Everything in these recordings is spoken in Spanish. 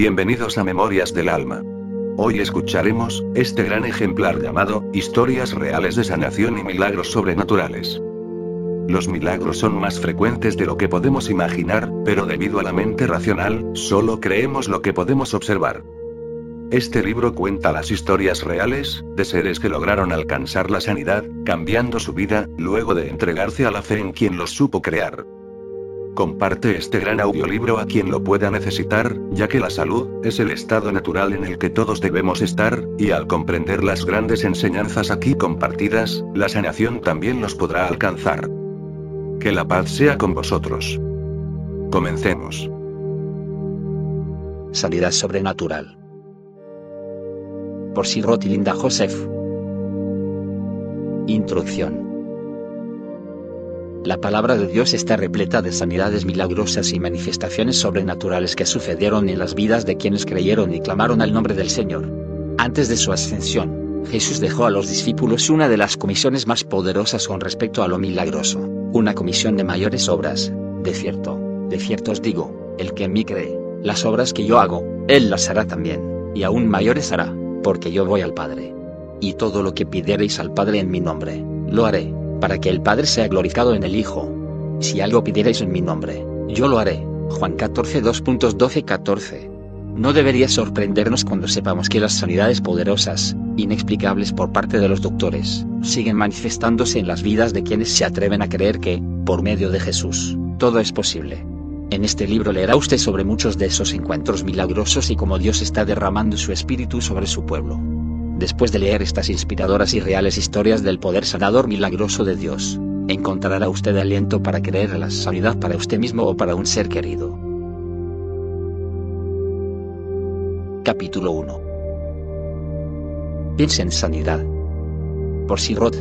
Bienvenidos a Memorias del Alma. Hoy escucharemos, este gran ejemplar llamado, Historias Reales de Sanación y Milagros Sobrenaturales. Los milagros son más frecuentes de lo que podemos imaginar, pero debido a la mente racional, solo creemos lo que podemos observar. Este libro cuenta las historias reales, de seres que lograron alcanzar la sanidad, cambiando su vida, luego de entregarse a la fe en quien los supo crear. Comparte este gran audiolibro a quien lo pueda necesitar, ya que la salud es el estado natural en el que todos debemos estar, y al comprender las grandes enseñanzas aquí compartidas, la sanación también nos podrá alcanzar. Que la paz sea con vosotros. Comencemos. Sanidad sobrenatural. Por Sirot Linda Joseph. Introducción. La palabra de Dios está repleta de sanidades milagrosas y manifestaciones sobrenaturales que sucedieron en las vidas de quienes creyeron y clamaron al nombre del Señor. Antes de su ascensión, Jesús dejó a los discípulos una de las comisiones más poderosas con respecto a lo milagroso, una comisión de mayores obras. De cierto, de cierto os digo, el que en mí cree, las obras que yo hago, él las hará también, y aún mayores hará, porque yo voy al Padre. Y todo lo que pidiereis al Padre en mi nombre, lo haré para que el Padre sea glorificado en el Hijo. Si algo pidierais en mi nombre, yo lo haré. Juan 14 2.12 14. No debería sorprendernos cuando sepamos que las sanidades poderosas, inexplicables por parte de los doctores, siguen manifestándose en las vidas de quienes se atreven a creer que, por medio de Jesús, todo es posible. En este libro leerá usted sobre muchos de esos encuentros milagrosos y cómo Dios está derramando su espíritu sobre su pueblo. Después de leer estas inspiradoras y reales historias del poder sanador milagroso de Dios, encontrará usted aliento para creer en la sanidad para usted mismo o para un ser querido. Capítulo 1 Piensa en sanidad. Por Sirot.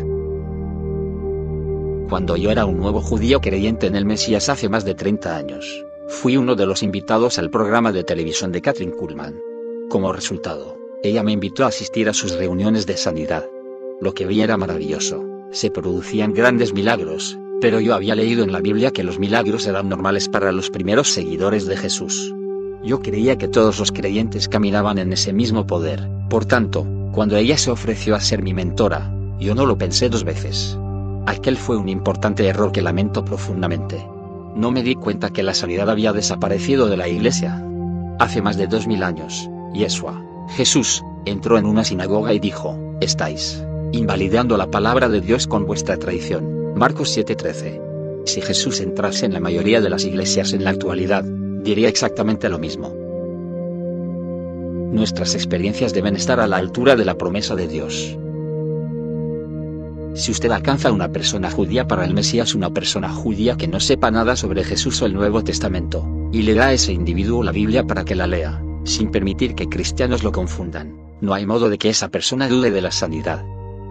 Cuando yo era un nuevo judío creyente en el Mesías hace más de 30 años, fui uno de los invitados al programa de televisión de Catherine Kuhlman. Como resultado, ella me invitó a asistir a sus reuniones de sanidad. Lo que vi era maravilloso. Se producían grandes milagros, pero yo había leído en la Biblia que los milagros eran normales para los primeros seguidores de Jesús. Yo creía que todos los creyentes caminaban en ese mismo poder, por tanto, cuando ella se ofreció a ser mi mentora, yo no lo pensé dos veces. Aquel fue un importante error que lamento profundamente. No me di cuenta que la sanidad había desaparecido de la iglesia. Hace más de dos mil años, Yeshua, Jesús, entró en una sinagoga y dijo, estáis invalidando la palabra de Dios con vuestra traición. Marcos 7:13. Si Jesús entrase en la mayoría de las iglesias en la actualidad, diría exactamente lo mismo. Nuestras experiencias deben estar a la altura de la promesa de Dios. Si usted alcanza a una persona judía para el Mesías, una persona judía que no sepa nada sobre Jesús o el Nuevo Testamento, y le da a ese individuo la Biblia para que la lea, sin permitir que cristianos lo confundan, no hay modo de que esa persona dude de la sanidad.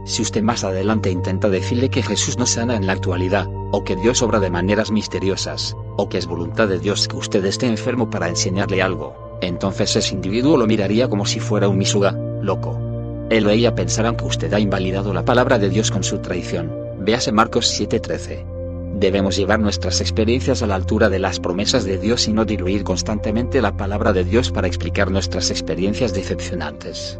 Si usted más adelante intenta decirle que Jesús no sana en la actualidad, o que Dios obra de maneras misteriosas, o que es voluntad de Dios que usted esté enfermo para enseñarle algo, entonces ese individuo lo miraría como si fuera un misuga, loco. Él o ella pensarán que usted ha invalidado la palabra de Dios con su traición. Véase Marcos 7:13. Debemos llevar nuestras experiencias a la altura de las promesas de Dios y no diluir constantemente la palabra de Dios para explicar nuestras experiencias decepcionantes.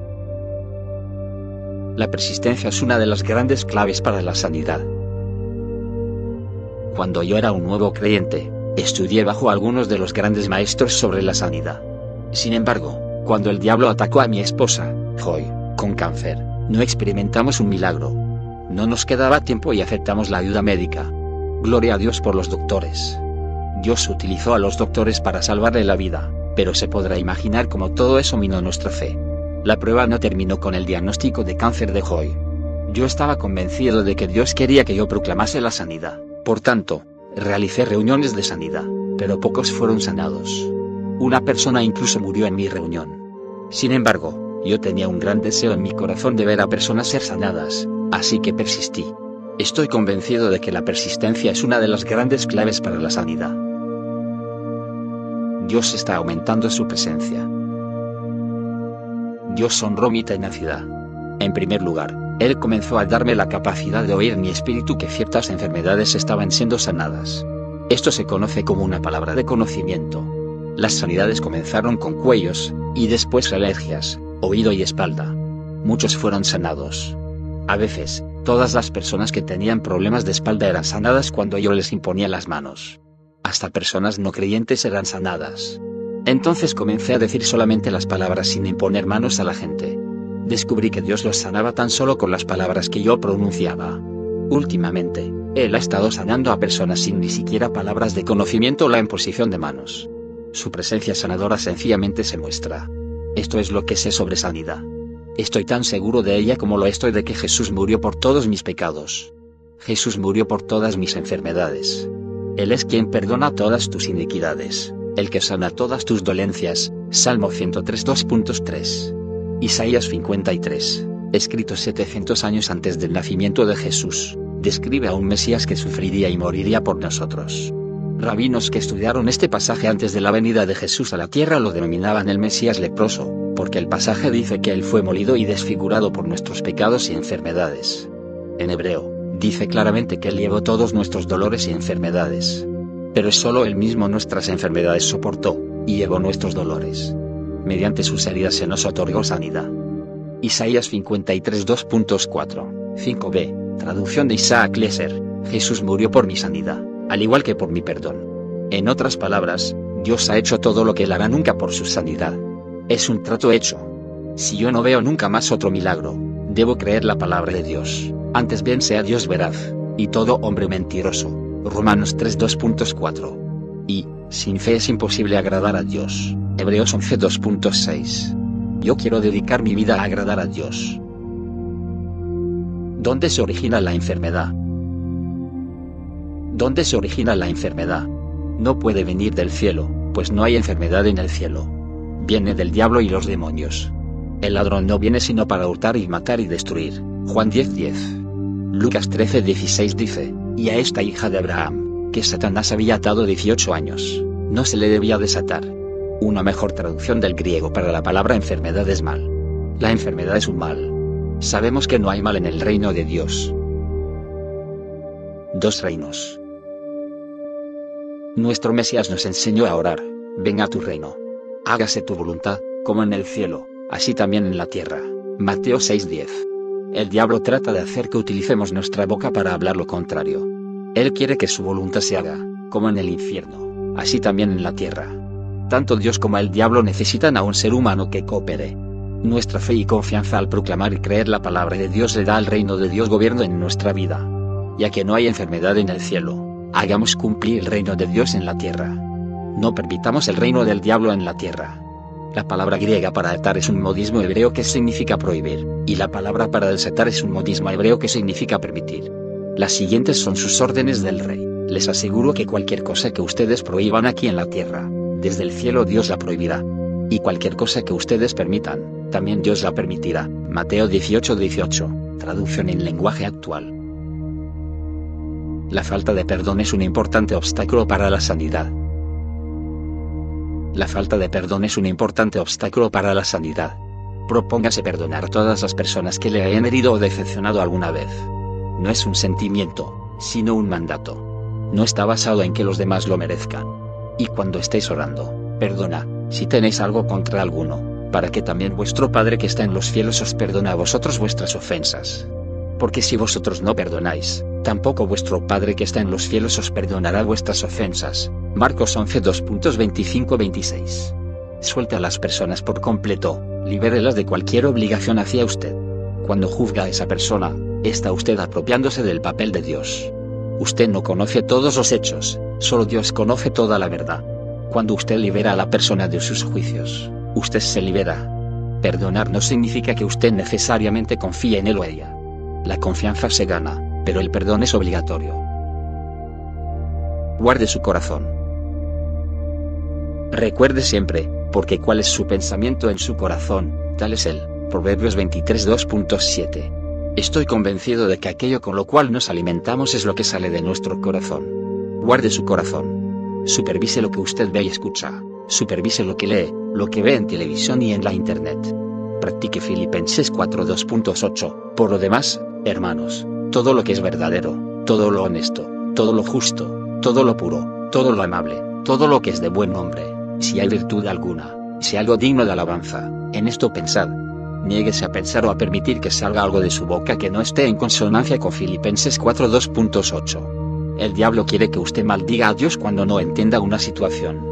La persistencia es una de las grandes claves para la sanidad. Cuando yo era un nuevo creyente, estudié bajo algunos de los grandes maestros sobre la sanidad. Sin embargo, cuando el diablo atacó a mi esposa, Joy, con cáncer, no experimentamos un milagro. No nos quedaba tiempo y aceptamos la ayuda médica. Gloria a Dios por los doctores. Dios utilizó a los doctores para salvarle la vida, pero se podrá imaginar cómo todo eso minó nuestra fe. La prueba no terminó con el diagnóstico de cáncer de Joy. Yo estaba convencido de que Dios quería que yo proclamase la sanidad. Por tanto, realicé reuniones de sanidad, pero pocos fueron sanados. Una persona incluso murió en mi reunión. Sin embargo, yo tenía un gran deseo en mi corazón de ver a personas ser sanadas, así que persistí. Estoy convencido de que la persistencia es una de las grandes claves para la sanidad. Dios está aumentando su presencia. Dios honró mi tenacidad. En primer lugar, Él comenzó a darme la capacidad de oír mi espíritu que ciertas enfermedades estaban siendo sanadas. Esto se conoce como una palabra de conocimiento. Las sanidades comenzaron con cuellos, y después alergias, oído y espalda. Muchos fueron sanados. A veces, todas las personas que tenían problemas de espalda eran sanadas cuando yo les imponía las manos. Hasta personas no creyentes eran sanadas. Entonces comencé a decir solamente las palabras sin imponer manos a la gente. Descubrí que Dios los sanaba tan solo con las palabras que yo pronunciaba. Últimamente, Él ha estado sanando a personas sin ni siquiera palabras de conocimiento o la imposición de manos. Su presencia sanadora sencillamente se muestra. Esto es lo que sé sobre sanidad. Estoy tan seguro de ella como lo estoy de que Jesús murió por todos mis pecados. Jesús murió por todas mis enfermedades. Él es quien perdona todas tus iniquidades, el que sana todas tus dolencias. Salmo 103 2.3. Isaías 53, escrito 700 años antes del nacimiento de Jesús, describe a un Mesías que sufriría y moriría por nosotros. Rabinos que estudiaron este pasaje antes de la venida de Jesús a la tierra lo denominaban el Mesías leproso, porque el pasaje dice que él fue molido y desfigurado por nuestros pecados y enfermedades. En hebreo, dice claramente que él llevó todos nuestros dolores y enfermedades. Pero solo él mismo nuestras enfermedades soportó, y llevó nuestros dolores. Mediante sus heridas se nos otorgó sanidad. Isaías 53 2.4, 5b, traducción de Isaac Leser, Jesús murió por mi sanidad al igual que por mi perdón. En otras palabras, Dios ha hecho todo lo que él hará nunca por su sanidad. Es un trato hecho. Si yo no veo nunca más otro milagro, debo creer la palabra de Dios, antes bien sea Dios veraz, y todo hombre mentiroso. Romanos 3 2.4. Y, sin fe es imposible agradar a Dios. Hebreos 11 2.6. Yo quiero dedicar mi vida a agradar a Dios. ¿Dónde se origina la enfermedad? ¿Dónde se origina la enfermedad? No puede venir del cielo, pues no hay enfermedad en el cielo. Viene del diablo y los demonios. El ladrón no viene sino para hurtar y matar y destruir. Juan 10:10. Lucas 13:16 dice, y a esta hija de Abraham, que Satanás había atado 18 años, no se le debía desatar. Una mejor traducción del griego para la palabra enfermedad es mal. La enfermedad es un mal. Sabemos que no hay mal en el reino de Dios. Dos reinos. Nuestro Mesías nos enseñó a orar, venga a tu reino. Hágase tu voluntad, como en el cielo, así también en la tierra. Mateo 6:10. El diablo trata de hacer que utilicemos nuestra boca para hablar lo contrario. Él quiere que su voluntad se haga, como en el infierno, así también en la tierra. Tanto Dios como el diablo necesitan a un ser humano que coopere. Nuestra fe y confianza al proclamar y creer la palabra de Dios le da al reino de Dios gobierno en nuestra vida. Ya que no hay enfermedad en el cielo, Hagamos cumplir el reino de Dios en la tierra. No permitamos el reino del diablo en la tierra. La palabra griega para atar es un modismo hebreo que significa prohibir, y la palabra para desatar es un modismo hebreo que significa permitir. Las siguientes son sus órdenes del rey. Les aseguro que cualquier cosa que ustedes prohíban aquí en la tierra, desde el cielo Dios la prohibirá. Y cualquier cosa que ustedes permitan, también Dios la permitirá. Mateo 18:18, traducción en lenguaje actual. La falta de perdón es un importante obstáculo para la sanidad. La falta de perdón es un importante obstáculo para la sanidad. Propóngase perdonar a todas las personas que le hayan herido o decepcionado alguna vez. No es un sentimiento, sino un mandato. No está basado en que los demás lo merezcan. Y cuando estéis orando, perdona, si tenéis algo contra alguno, para que también vuestro Padre que está en los cielos os perdone a vosotros vuestras ofensas. Porque si vosotros no perdonáis, tampoco vuestro Padre que está en los cielos os perdonará vuestras ofensas. Marcos 11 2.25-26. Suelte a las personas por completo, libérelas de cualquier obligación hacia usted. Cuando juzga a esa persona, está usted apropiándose del papel de Dios. Usted no conoce todos los hechos, solo Dios conoce toda la verdad. Cuando usted libera a la persona de sus juicios, usted se libera. Perdonar no significa que usted necesariamente confíe en él o ella. La confianza se gana, pero el perdón es obligatorio. Guarde su corazón. Recuerde siempre, porque cuál es su pensamiento en su corazón, tal es él. Proverbios 23 2.7. Estoy convencido de que aquello con lo cual nos alimentamos es lo que sale de nuestro corazón. Guarde su corazón. Supervise lo que usted ve y escucha. Supervise lo que lee, lo que ve en televisión y en la internet. Practique Filipenses 4 2.8. Por lo demás, hermanos, todo lo que es verdadero, todo lo honesto, todo lo justo, todo lo puro, todo lo amable, todo lo que es de buen nombre, Si hay virtud alguna, si algo digno de alabanza, en esto pensad. Niéguese a pensar o a permitir que salga algo de su boca que no esté en consonancia con Filipenses 4.2.8. El diablo quiere que usted maldiga a Dios cuando no entienda una situación.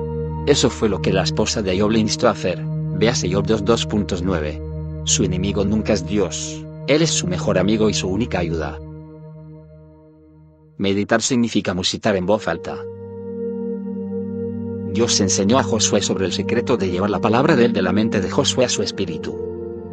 Eso fue lo que la esposa de Job le instó a hacer. Véase Job 2.2.9. Su enemigo nunca es Dios, él es su mejor amigo y su única ayuda. Meditar significa musitar en voz alta. Dios enseñó a Josué sobre el secreto de llevar la palabra de él de la mente de Josué a su espíritu.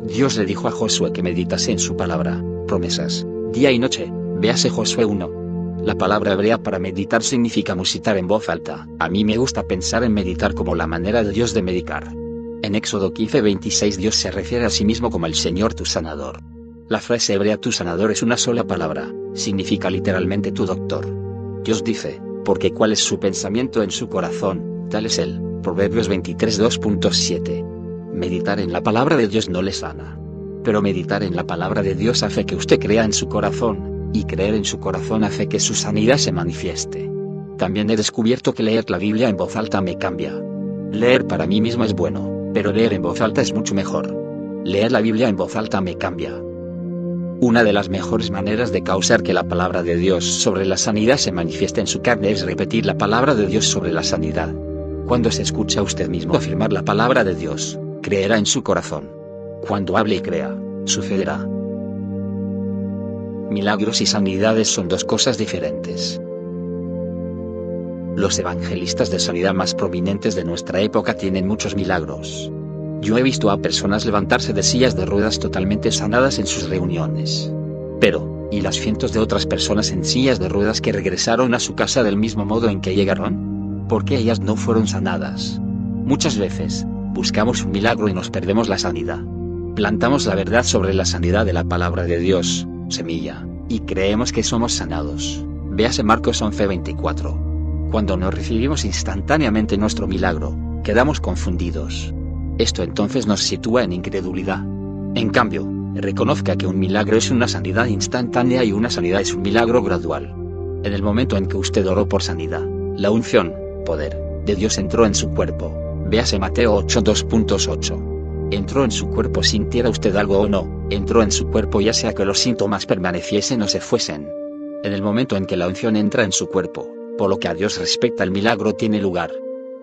Dios le dijo a Josué que meditase en su palabra, promesas, día y noche, véase Josué 1. La palabra hebrea para meditar significa musitar en voz alta. A mí me gusta pensar en meditar como la manera de Dios de medicar. En Éxodo 15:26 Dios se refiere a sí mismo como el Señor tu sanador. La frase hebrea tu sanador es una sola palabra, significa literalmente tu doctor. Dios dice, porque cuál es su pensamiento en su corazón, tal es él. Proverbios 23 2.7. Meditar en la palabra de Dios no le sana. Pero meditar en la palabra de Dios hace que usted crea en su corazón, y creer en su corazón hace que su sanidad se manifieste. También he descubierto que leer la Biblia en voz alta me cambia. Leer para mí mismo es bueno, pero leer en voz alta es mucho mejor. Leer la Biblia en voz alta me cambia. Una de las mejores maneras de causar que la palabra de Dios sobre la sanidad se manifieste en su carne es repetir la palabra de Dios sobre la sanidad. Cuando se escucha usted mismo afirmar la palabra de Dios, creerá en su corazón. Cuando hable y crea, sucederá. Milagros y sanidades son dos cosas diferentes. Los evangelistas de sanidad más prominentes de nuestra época tienen muchos milagros. Yo he visto a personas levantarse de sillas de ruedas totalmente sanadas en sus reuniones. Pero, ¿y las cientos de otras personas en sillas de ruedas que regresaron a su casa del mismo modo en que llegaron? ¿Por qué ellas no fueron sanadas? Muchas veces, buscamos un milagro y nos perdemos la sanidad. Plantamos la verdad sobre la sanidad de la palabra de Dios, semilla, y creemos que somos sanados. Véase Marcos 11:24. Cuando no recibimos instantáneamente nuestro milagro, quedamos confundidos. Esto entonces nos sitúa en incredulidad. En cambio, reconozca que un milagro es una sanidad instantánea y una sanidad es un milagro gradual. En el momento en que usted oró por sanidad, la unción, poder, de Dios entró en su cuerpo. Véase Mateo 8.2.8. Entró en su cuerpo sintiera usted algo o no, entró en su cuerpo ya sea que los síntomas permaneciesen o se fuesen. En el momento en que la unción entra en su cuerpo, lo que a Dios respecta el milagro tiene lugar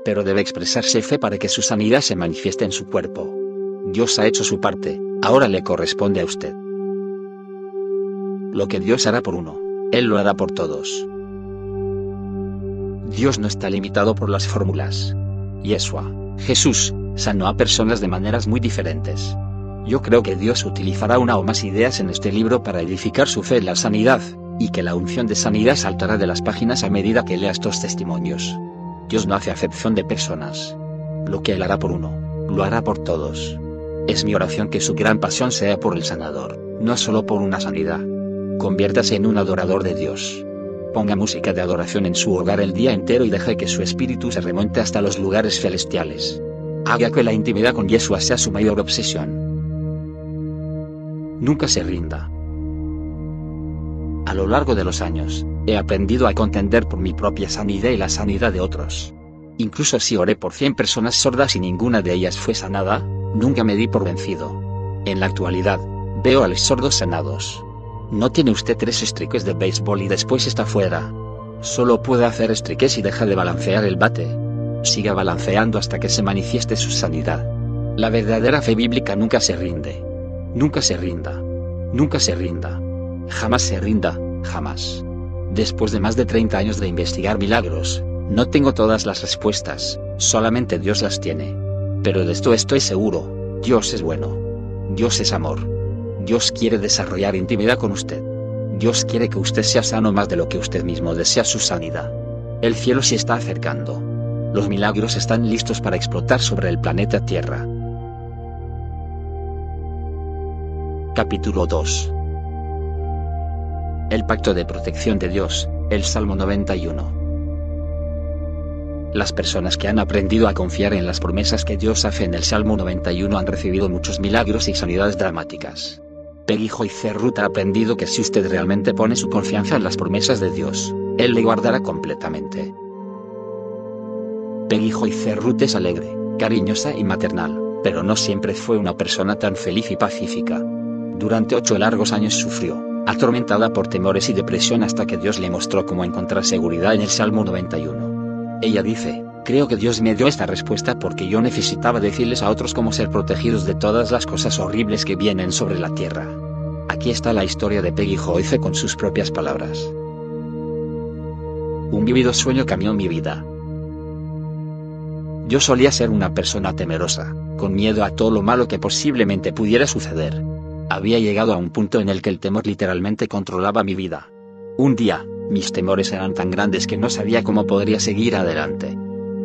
pero debe expresarse fe para que su sanidad se manifieste en su cuerpo. Dios ha hecho su parte, ahora le corresponde a usted. Lo que Dios hará por uno, Él lo hará por todos. Dios no está limitado por las fórmulas. Yeshua, Jesús, sanó a personas de maneras muy diferentes. Yo creo que Dios utilizará una o más ideas en este libro para edificar su fe en la sanidad, y que la unción de sanidad saltará de las páginas a medida que lea estos testimonios. Dios no hace acepción de personas. Lo que Él hará por uno, lo hará por todos. Es mi oración que su gran pasión sea por el sanador, no solo por una sanidad. Conviértase en un adorador de Dios. Ponga música de adoración en su hogar el día entero y deje que su espíritu se remonte hasta los lugares celestiales. Haga que la intimidad con Yeshua sea su mayor obsesión. Nunca se rinda. A lo largo de los años, he aprendido a contender por mi propia sanidad y la sanidad de otros. Incluso si oré por 100 personas sordas y ninguna de ellas fue sanada, nunca me di por vencido. En la actualidad, veo a los sordos sanados. No tiene usted tres estriques de béisbol y después está fuera. Solo puede hacer estriques y deja de balancear el bate. Siga balanceando hasta que se manifieste su sanidad. La verdadera fe bíblica nunca se rinde. Nunca se rinda. Nunca se rinda. Jamás se rinda, jamás. Después de más de 30 años de investigar milagros, no tengo todas las respuestas, solamente Dios las tiene. Pero de esto estoy seguro, Dios es bueno. Dios es amor. Dios quiere desarrollar intimidad con usted. Dios quiere que usted sea sano más de lo que usted mismo desea su sanidad. El cielo se está acercando. Los milagros están listos para explotar sobre el planeta Tierra. Capítulo 2 el pacto de protección de Dios, el Salmo 91. Las personas que han aprendido a confiar en las promesas que Dios hace en el Salmo 91 han recibido muchos milagros y sanidades dramáticas. Peggy y Cerrut ha aprendido que si usted realmente pone su confianza en las promesas de Dios, Él le guardará completamente. Peggy Joyce Ruth es alegre, cariñosa y maternal, pero no siempre fue una persona tan feliz y pacífica. Durante ocho largos años sufrió, atormentada por temores y depresión hasta que Dios le mostró cómo encontrar seguridad en el Salmo 91. Ella dice, creo que Dios me dio esta respuesta porque yo necesitaba decirles a otros cómo ser protegidos de todas las cosas horribles que vienen sobre la tierra. Aquí está la historia de Peggy Joyce con sus propias palabras. Un vivido sueño cambió mi vida. Yo solía ser una persona temerosa, con miedo a todo lo malo que posiblemente pudiera suceder. Había llegado a un punto en el que el temor literalmente controlaba mi vida. Un día, mis temores eran tan grandes que no sabía cómo podría seguir adelante.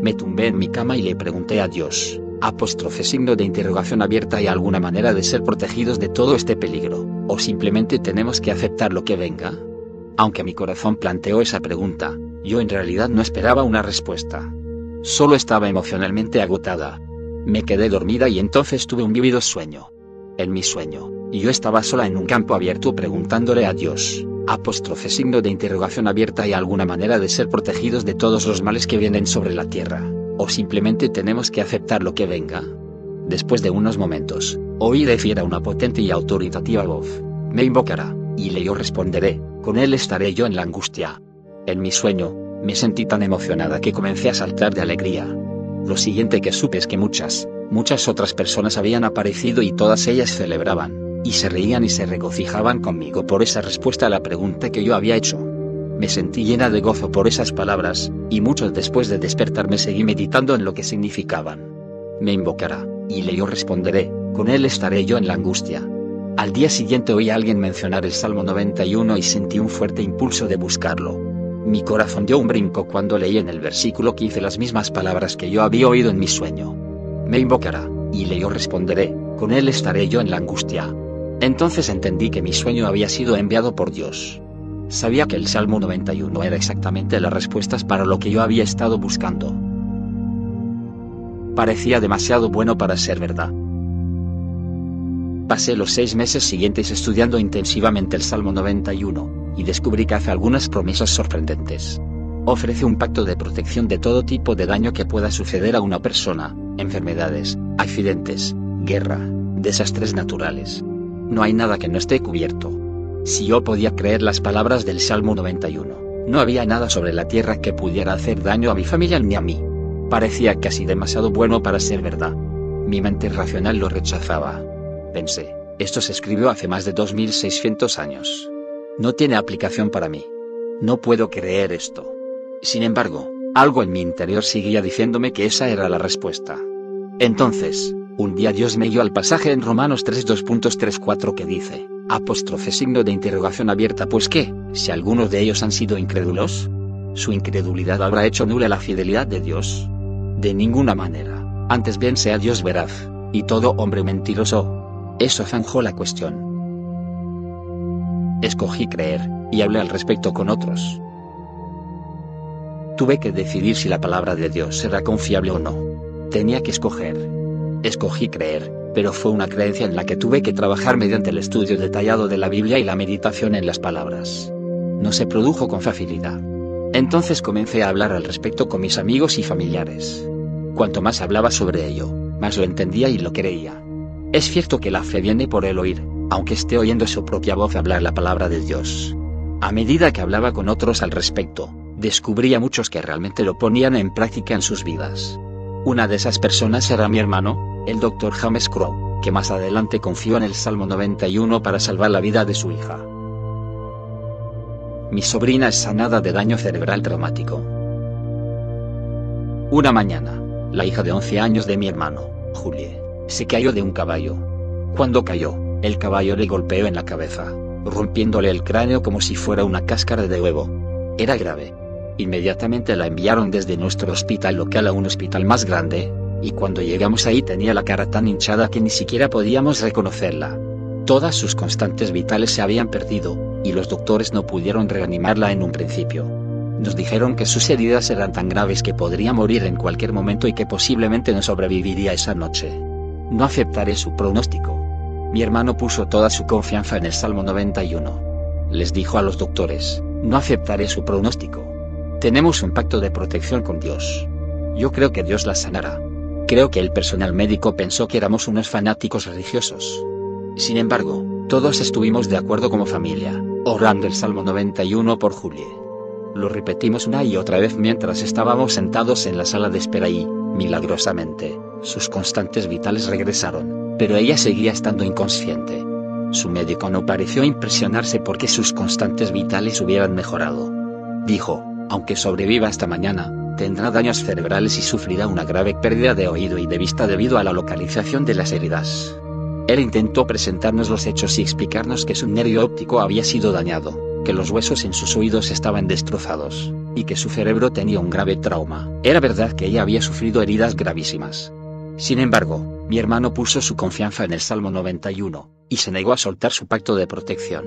Me tumbé en mi cama y le pregunté a Dios, apóstrofe signo de interrogación abierta y alguna manera de ser protegidos de todo este peligro, o simplemente tenemos que aceptar lo que venga. Aunque mi corazón planteó esa pregunta, yo en realidad no esperaba una respuesta. Solo estaba emocionalmente agotada. Me quedé dormida y entonces tuve un vívido sueño. En mi sueño, yo estaba sola en un campo abierto preguntándole a Dios, apóstrofe signo de interrogación abierta y alguna manera de ser protegidos de todos los males que vienen sobre la tierra, o simplemente tenemos que aceptar lo que venga. Después de unos momentos, oí decir a una potente y autoritativa voz, me invocará, y le yo responderé, con él estaré yo en la angustia. En mi sueño, me sentí tan emocionada que comencé a saltar de alegría. Lo siguiente que supe es que muchas, muchas otras personas habían aparecido y todas ellas celebraban y se reían y se regocijaban conmigo por esa respuesta a la pregunta que yo había hecho. Me sentí llena de gozo por esas palabras, y mucho después de despertarme seguí meditando en lo que significaban. Me invocará, y le yo responderé, con él estaré yo en la angustia. Al día siguiente oí a alguien mencionar el Salmo 91 y sentí un fuerte impulso de buscarlo. Mi corazón dio un brinco cuando leí en el versículo 15 las mismas palabras que yo había oído en mi sueño. Me invocará, y le yo responderé, con él estaré yo en la angustia. Entonces entendí que mi sueño había sido enviado por Dios. Sabía que el Salmo 91 era exactamente las respuestas para lo que yo había estado buscando. Parecía demasiado bueno para ser verdad. Pasé los seis meses siguientes estudiando intensivamente el Salmo 91, y descubrí que hace algunas promesas sorprendentes. Ofrece un pacto de protección de todo tipo de daño que pueda suceder a una persona, enfermedades, accidentes, guerra, desastres naturales, no hay nada que no esté cubierto. Si yo podía creer las palabras del Salmo 91, no había nada sobre la tierra que pudiera hacer daño a mi familia ni a mí. Parecía casi demasiado bueno para ser verdad. Mi mente racional lo rechazaba. Pensé, esto se escribió hace más de 2600 años. No tiene aplicación para mí. No puedo creer esto. Sin embargo, algo en mi interior seguía diciéndome que esa era la respuesta. Entonces, un día Dios me dio al pasaje en Romanos 3.2.34 que dice, apóstrofe signo de interrogación abierta pues qué, si algunos de ellos han sido incrédulos, su incredulidad habrá hecho nula la fidelidad de Dios. De ninguna manera, antes bien sea Dios veraz, y todo hombre mentiroso. Eso zanjó la cuestión. Escogí creer, y hablé al respecto con otros. Tuve que decidir si la palabra de Dios era confiable o no. Tenía que escoger. Escogí creer, pero fue una creencia en la que tuve que trabajar mediante el estudio detallado de la Biblia y la meditación en las palabras. No se produjo con facilidad. Entonces comencé a hablar al respecto con mis amigos y familiares. Cuanto más hablaba sobre ello, más lo entendía y lo creía. Es cierto que la fe viene por el oír, aunque esté oyendo su propia voz hablar la palabra de Dios. A medida que hablaba con otros al respecto, descubría muchos que realmente lo ponían en práctica en sus vidas. Una de esas personas era mi hermano, el Dr. James Crow, que más adelante confió en el Salmo 91 para salvar la vida de su hija. Mi sobrina es sanada de daño cerebral traumático. Una mañana, la hija de 11 años de mi hermano, Julie, se cayó de un caballo. Cuando cayó, el caballo le golpeó en la cabeza, rompiéndole el cráneo como si fuera una cáscara de huevo. Era grave. Inmediatamente la enviaron desde nuestro hospital local a un hospital más grande, y cuando llegamos ahí tenía la cara tan hinchada que ni siquiera podíamos reconocerla. Todas sus constantes vitales se habían perdido, y los doctores no pudieron reanimarla en un principio. Nos dijeron que sus heridas eran tan graves que podría morir en cualquier momento y que posiblemente no sobreviviría esa noche. No aceptaré su pronóstico. Mi hermano puso toda su confianza en el Salmo 91. Les dijo a los doctores, no aceptaré su pronóstico. Tenemos un pacto de protección con Dios. Yo creo que Dios la sanará. Creo que el personal médico pensó que éramos unos fanáticos religiosos. Sin embargo, todos estuvimos de acuerdo como familia, orando el Salmo 91 por Julie. Lo repetimos una y otra vez mientras estábamos sentados en la sala de espera y, milagrosamente, sus constantes vitales regresaron, pero ella seguía estando inconsciente. Su médico no pareció impresionarse porque sus constantes vitales hubieran mejorado. Dijo, aunque sobreviva hasta mañana, tendrá daños cerebrales y sufrirá una grave pérdida de oído y de vista debido a la localización de las heridas. Él intentó presentarnos los hechos y explicarnos que su nervio óptico había sido dañado, que los huesos en sus oídos estaban destrozados, y que su cerebro tenía un grave trauma. Era verdad que ella había sufrido heridas gravísimas. Sin embargo, mi hermano puso su confianza en el Salmo 91, y se negó a soltar su pacto de protección.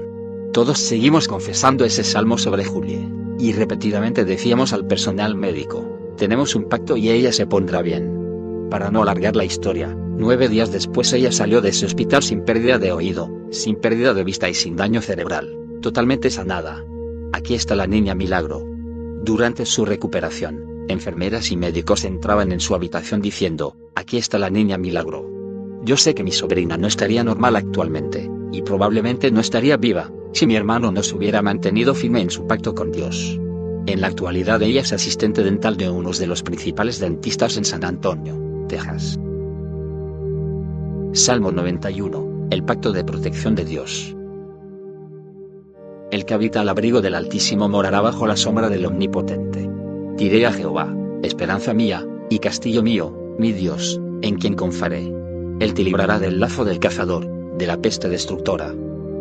Todos seguimos confesando ese salmo sobre Julie y repetidamente decíamos al personal médico, tenemos un pacto y ella se pondrá bien. Para no alargar la historia, nueve días después ella salió de ese hospital sin pérdida de oído, sin pérdida de vista y sin daño cerebral, totalmente sanada. Aquí está la niña milagro. Durante su recuperación, enfermeras y médicos entraban en su habitación diciendo, aquí está la niña milagro. Yo sé que mi sobrina no estaría normal actualmente, y probablemente no estaría viva, si mi hermano no se hubiera mantenido firme en su pacto con Dios. En la actualidad ella es asistente dental de uno de los principales dentistas en San Antonio, Texas. Salmo 91, el pacto de protección de Dios. El que habita al abrigo del Altísimo morará bajo la sombra del Omnipotente. Diré a Jehová, esperanza mía, y castillo mío, mi Dios, en quien confaré. Él te librará del lazo del cazador, de la peste destructora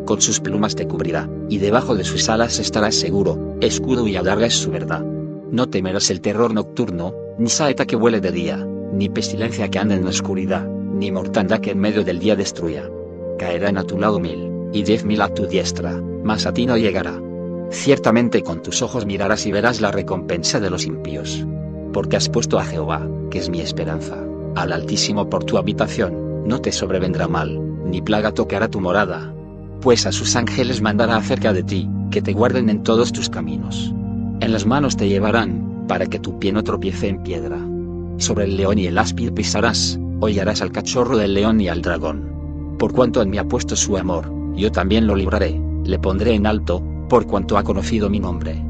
con sus plumas te cubrirá, y debajo de sus alas estarás seguro, escudo y adarga es su verdad. No temerás el terror nocturno, ni saeta que huele de día, ni pestilencia que anda en la oscuridad, ni mortandad que en medio del día destruya. Caerán a tu lado mil, y diez mil a tu diestra, mas a ti no llegará. Ciertamente con tus ojos mirarás y verás la recompensa de los impíos. Porque has puesto a Jehová, que es mi esperanza, al Altísimo por tu habitación, no te sobrevendrá mal, ni plaga tocará tu morada, pues a sus ángeles mandará acerca de ti, que te guarden en todos tus caminos. En las manos te llevarán, para que tu pie no tropiece en piedra. Sobre el león y el áspid pisarás, hollarás al cachorro del león y al dragón. Por cuanto en mí ha puesto su amor, yo también lo libraré, le pondré en alto, por cuanto ha conocido mi nombre.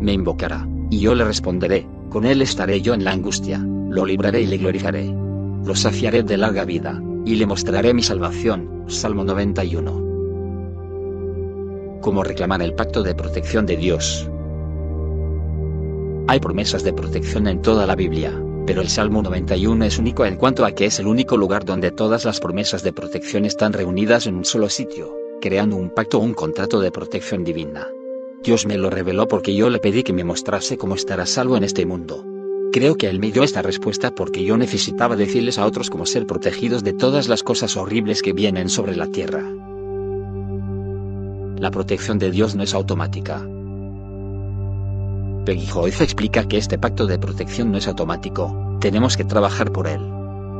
Me invocará, y yo le responderé, con él estaré yo en la angustia, lo libraré y le glorificaré. Lo saciaré de larga vida, y le mostraré mi salvación. Salmo 91 como reclamar el pacto de protección de Dios. Hay promesas de protección en toda la Biblia, pero el Salmo 91 es único en cuanto a que es el único lugar donde todas las promesas de protección están reunidas en un solo sitio, creando un pacto o un contrato de protección divina. Dios me lo reveló porque yo le pedí que me mostrase cómo estar a salvo en este mundo. Creo que Él me dio esta respuesta porque yo necesitaba decirles a otros cómo ser protegidos de todas las cosas horribles que vienen sobre la tierra la protección de Dios no es automática. Peggy explica que este pacto de protección no es automático, tenemos que trabajar por él.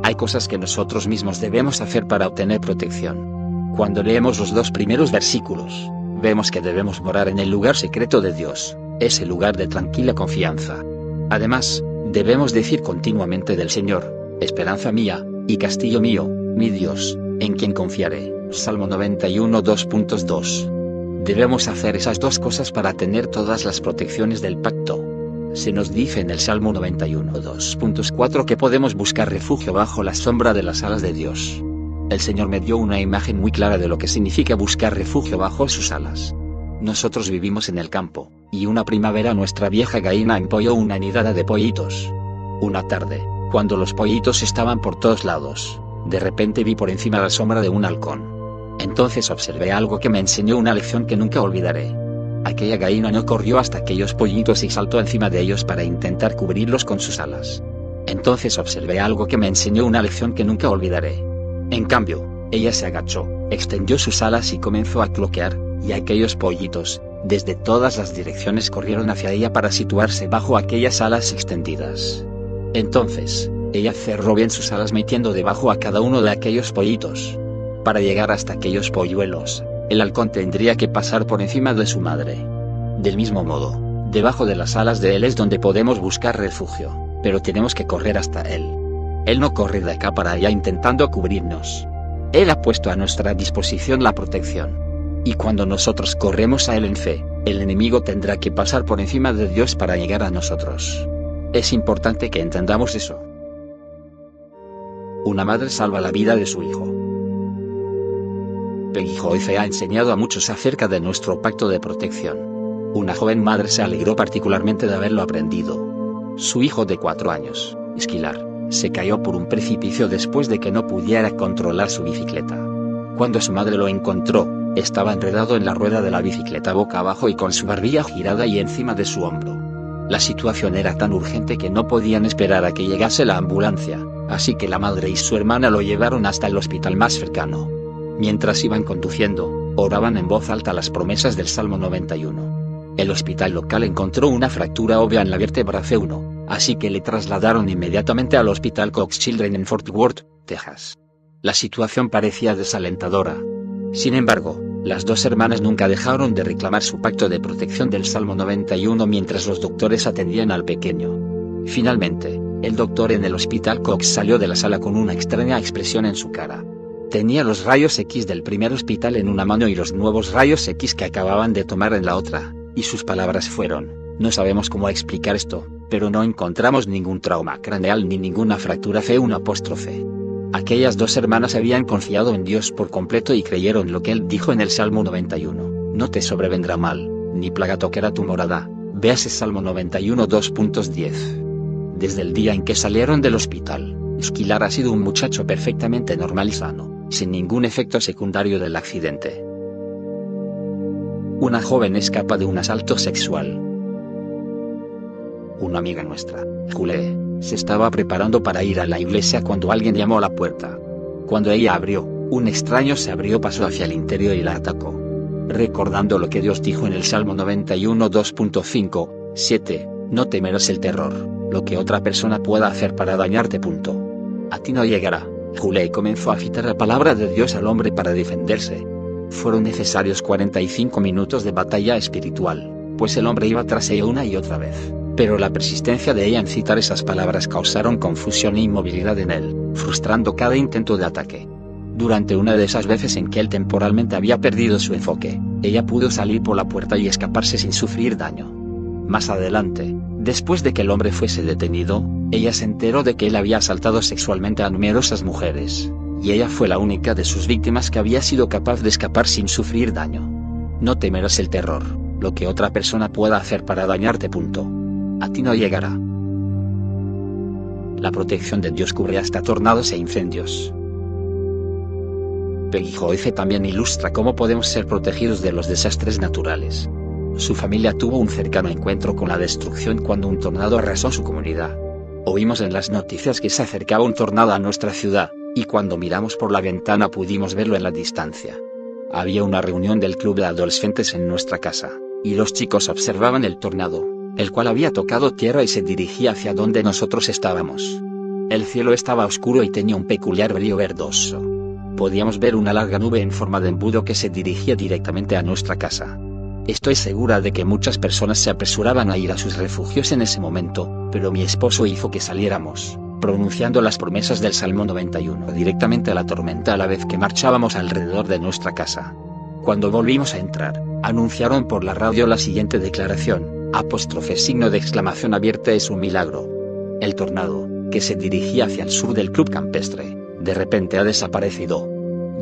Hay cosas que nosotros mismos debemos hacer para obtener protección. Cuando leemos los dos primeros versículos, vemos que debemos morar en el lugar secreto de Dios, ese lugar de tranquila confianza. Además, debemos decir continuamente del Señor, esperanza mía, y castillo mío, mi Dios, en quien confiaré. Salmo 91 2.2 Debemos hacer esas dos cosas para tener todas las protecciones del pacto. Se nos dice en el Salmo 91 2.4 que podemos buscar refugio bajo la sombra de las alas de Dios. El Señor me dio una imagen muy clara de lo que significa buscar refugio bajo sus alas. Nosotros vivimos en el campo, y una primavera nuestra vieja gallina empolló una nidada de pollitos. Una tarde, cuando los pollitos estaban por todos lados, de repente vi por encima la sombra de un halcón. Entonces observé algo que me enseñó una lección que nunca olvidaré. Aquella gallina no corrió hasta aquellos pollitos y saltó encima de ellos para intentar cubrirlos con sus alas. Entonces observé algo que me enseñó una lección que nunca olvidaré. En cambio, ella se agachó, extendió sus alas y comenzó a cloquear, y aquellos pollitos, desde todas las direcciones corrieron hacia ella para situarse bajo aquellas alas extendidas. Entonces, ella cerró bien sus alas metiendo debajo a cada uno de aquellos pollitos. Para llegar hasta aquellos polluelos, el halcón tendría que pasar por encima de su madre. Del mismo modo, debajo de las alas de él es donde podemos buscar refugio. pero tenemos que correr hasta Él. Él no corre de acá para allá intentando cubrirnos. Él ha puesto a nuestra disposición la protección. Y cuando nosotros corremos a Él en fe, el enemigo tendrá que pasar por encima de Dios para llegar a nosotros. Es importante que entendamos eso. Una madre salva la vida de su hijo. Joyce ha enseñado a muchos acerca de nuestro pacto de protección. Una joven madre se alegró particularmente de haberlo aprendido. Su hijo de cuatro años, Esquilar, se cayó por un precipicio después de que no pudiera controlar su bicicleta. Cuando su madre lo encontró, estaba enredado en la rueda de la bicicleta boca abajo y con su barbilla girada y encima de su hombro. La situación era tan urgente que no podían esperar a que llegase la ambulancia, así que la madre y su hermana lo llevaron hasta el hospital más cercano. Mientras iban conduciendo, oraban en voz alta las promesas del Salmo 91. El hospital local encontró una fractura obvia en la vértebra C1, así que le trasladaron inmediatamente al Hospital Cox Children en Fort Worth, Texas. La situación parecía desalentadora. Sin embargo, las dos hermanas nunca dejaron de reclamar su pacto de protección del Salmo 91 mientras los doctores atendían al pequeño. Finalmente, el doctor en el Hospital Cox salió de la sala con una extraña expresión en su cara. Tenía los rayos X del primer hospital en una mano y los nuevos rayos X que acababan de tomar en la otra, y sus palabras fueron, no sabemos cómo explicar esto, pero no encontramos ningún trauma craneal ni ninguna fractura fe un apóstrofe. Aquellas dos hermanas habían confiado en Dios por completo y creyeron lo que él dijo en el Salmo 91, no te sobrevendrá mal, ni plaga tocará tu morada, véase Salmo 91 2.10. Desde el día en que salieron del hospital, Esquilar ha sido un muchacho perfectamente normal y sano, sin ningún efecto secundario del accidente. Una joven escapa de un asalto sexual, una amiga nuestra, Julie, se estaba preparando para ir a la iglesia cuando alguien llamó a la puerta. Cuando ella abrió, un extraño se abrió paso hacia el interior y la atacó. Recordando lo que Dios dijo en el Salmo 91 2.5, 7, no temerás el terror, lo que otra persona pueda hacer para dañarte. Punto. A ti no llegará. Julie comenzó a citar la palabra de Dios al hombre para defenderse. Fueron necesarios 45 minutos de batalla espiritual, pues el hombre iba tras ella una y otra vez pero la persistencia de ella en citar esas palabras causaron confusión e inmovilidad en él, frustrando cada intento de ataque. Durante una de esas veces en que él temporalmente había perdido su enfoque, ella pudo salir por la puerta y escaparse sin sufrir daño. Más adelante, después de que el hombre fuese detenido, ella se enteró de que él había asaltado sexualmente a numerosas mujeres, y ella fue la única de sus víctimas que había sido capaz de escapar sin sufrir daño. No temerás el terror, lo que otra persona pueda hacer para dañarte. Punto a ti no llegará. La protección de Dios cubre hasta tornados e incendios. Peggy Joyce también ilustra cómo podemos ser protegidos de los desastres naturales. Su familia tuvo un cercano encuentro con la destrucción cuando un tornado arrasó su comunidad. Oímos en las noticias que se acercaba un tornado a nuestra ciudad, y cuando miramos por la ventana pudimos verlo en la distancia. Había una reunión del club de adolescentes en nuestra casa, y los chicos observaban el tornado el cual había tocado tierra y se dirigía hacia donde nosotros estábamos. El cielo estaba oscuro y tenía un peculiar brillo verdoso. Podíamos ver una larga nube en forma de embudo que se dirigía directamente a nuestra casa. Estoy segura de que muchas personas se apresuraban a ir a sus refugios en ese momento, pero mi esposo hizo que saliéramos, pronunciando las promesas del Salmo 91 directamente a la tormenta a la vez que marchábamos alrededor de nuestra casa. Cuando volvimos a entrar, anunciaron por la radio la siguiente declaración, apóstrofe signo de exclamación abierta es un milagro. El tornado, que se dirigía hacia el sur del club campestre, de repente ha desaparecido.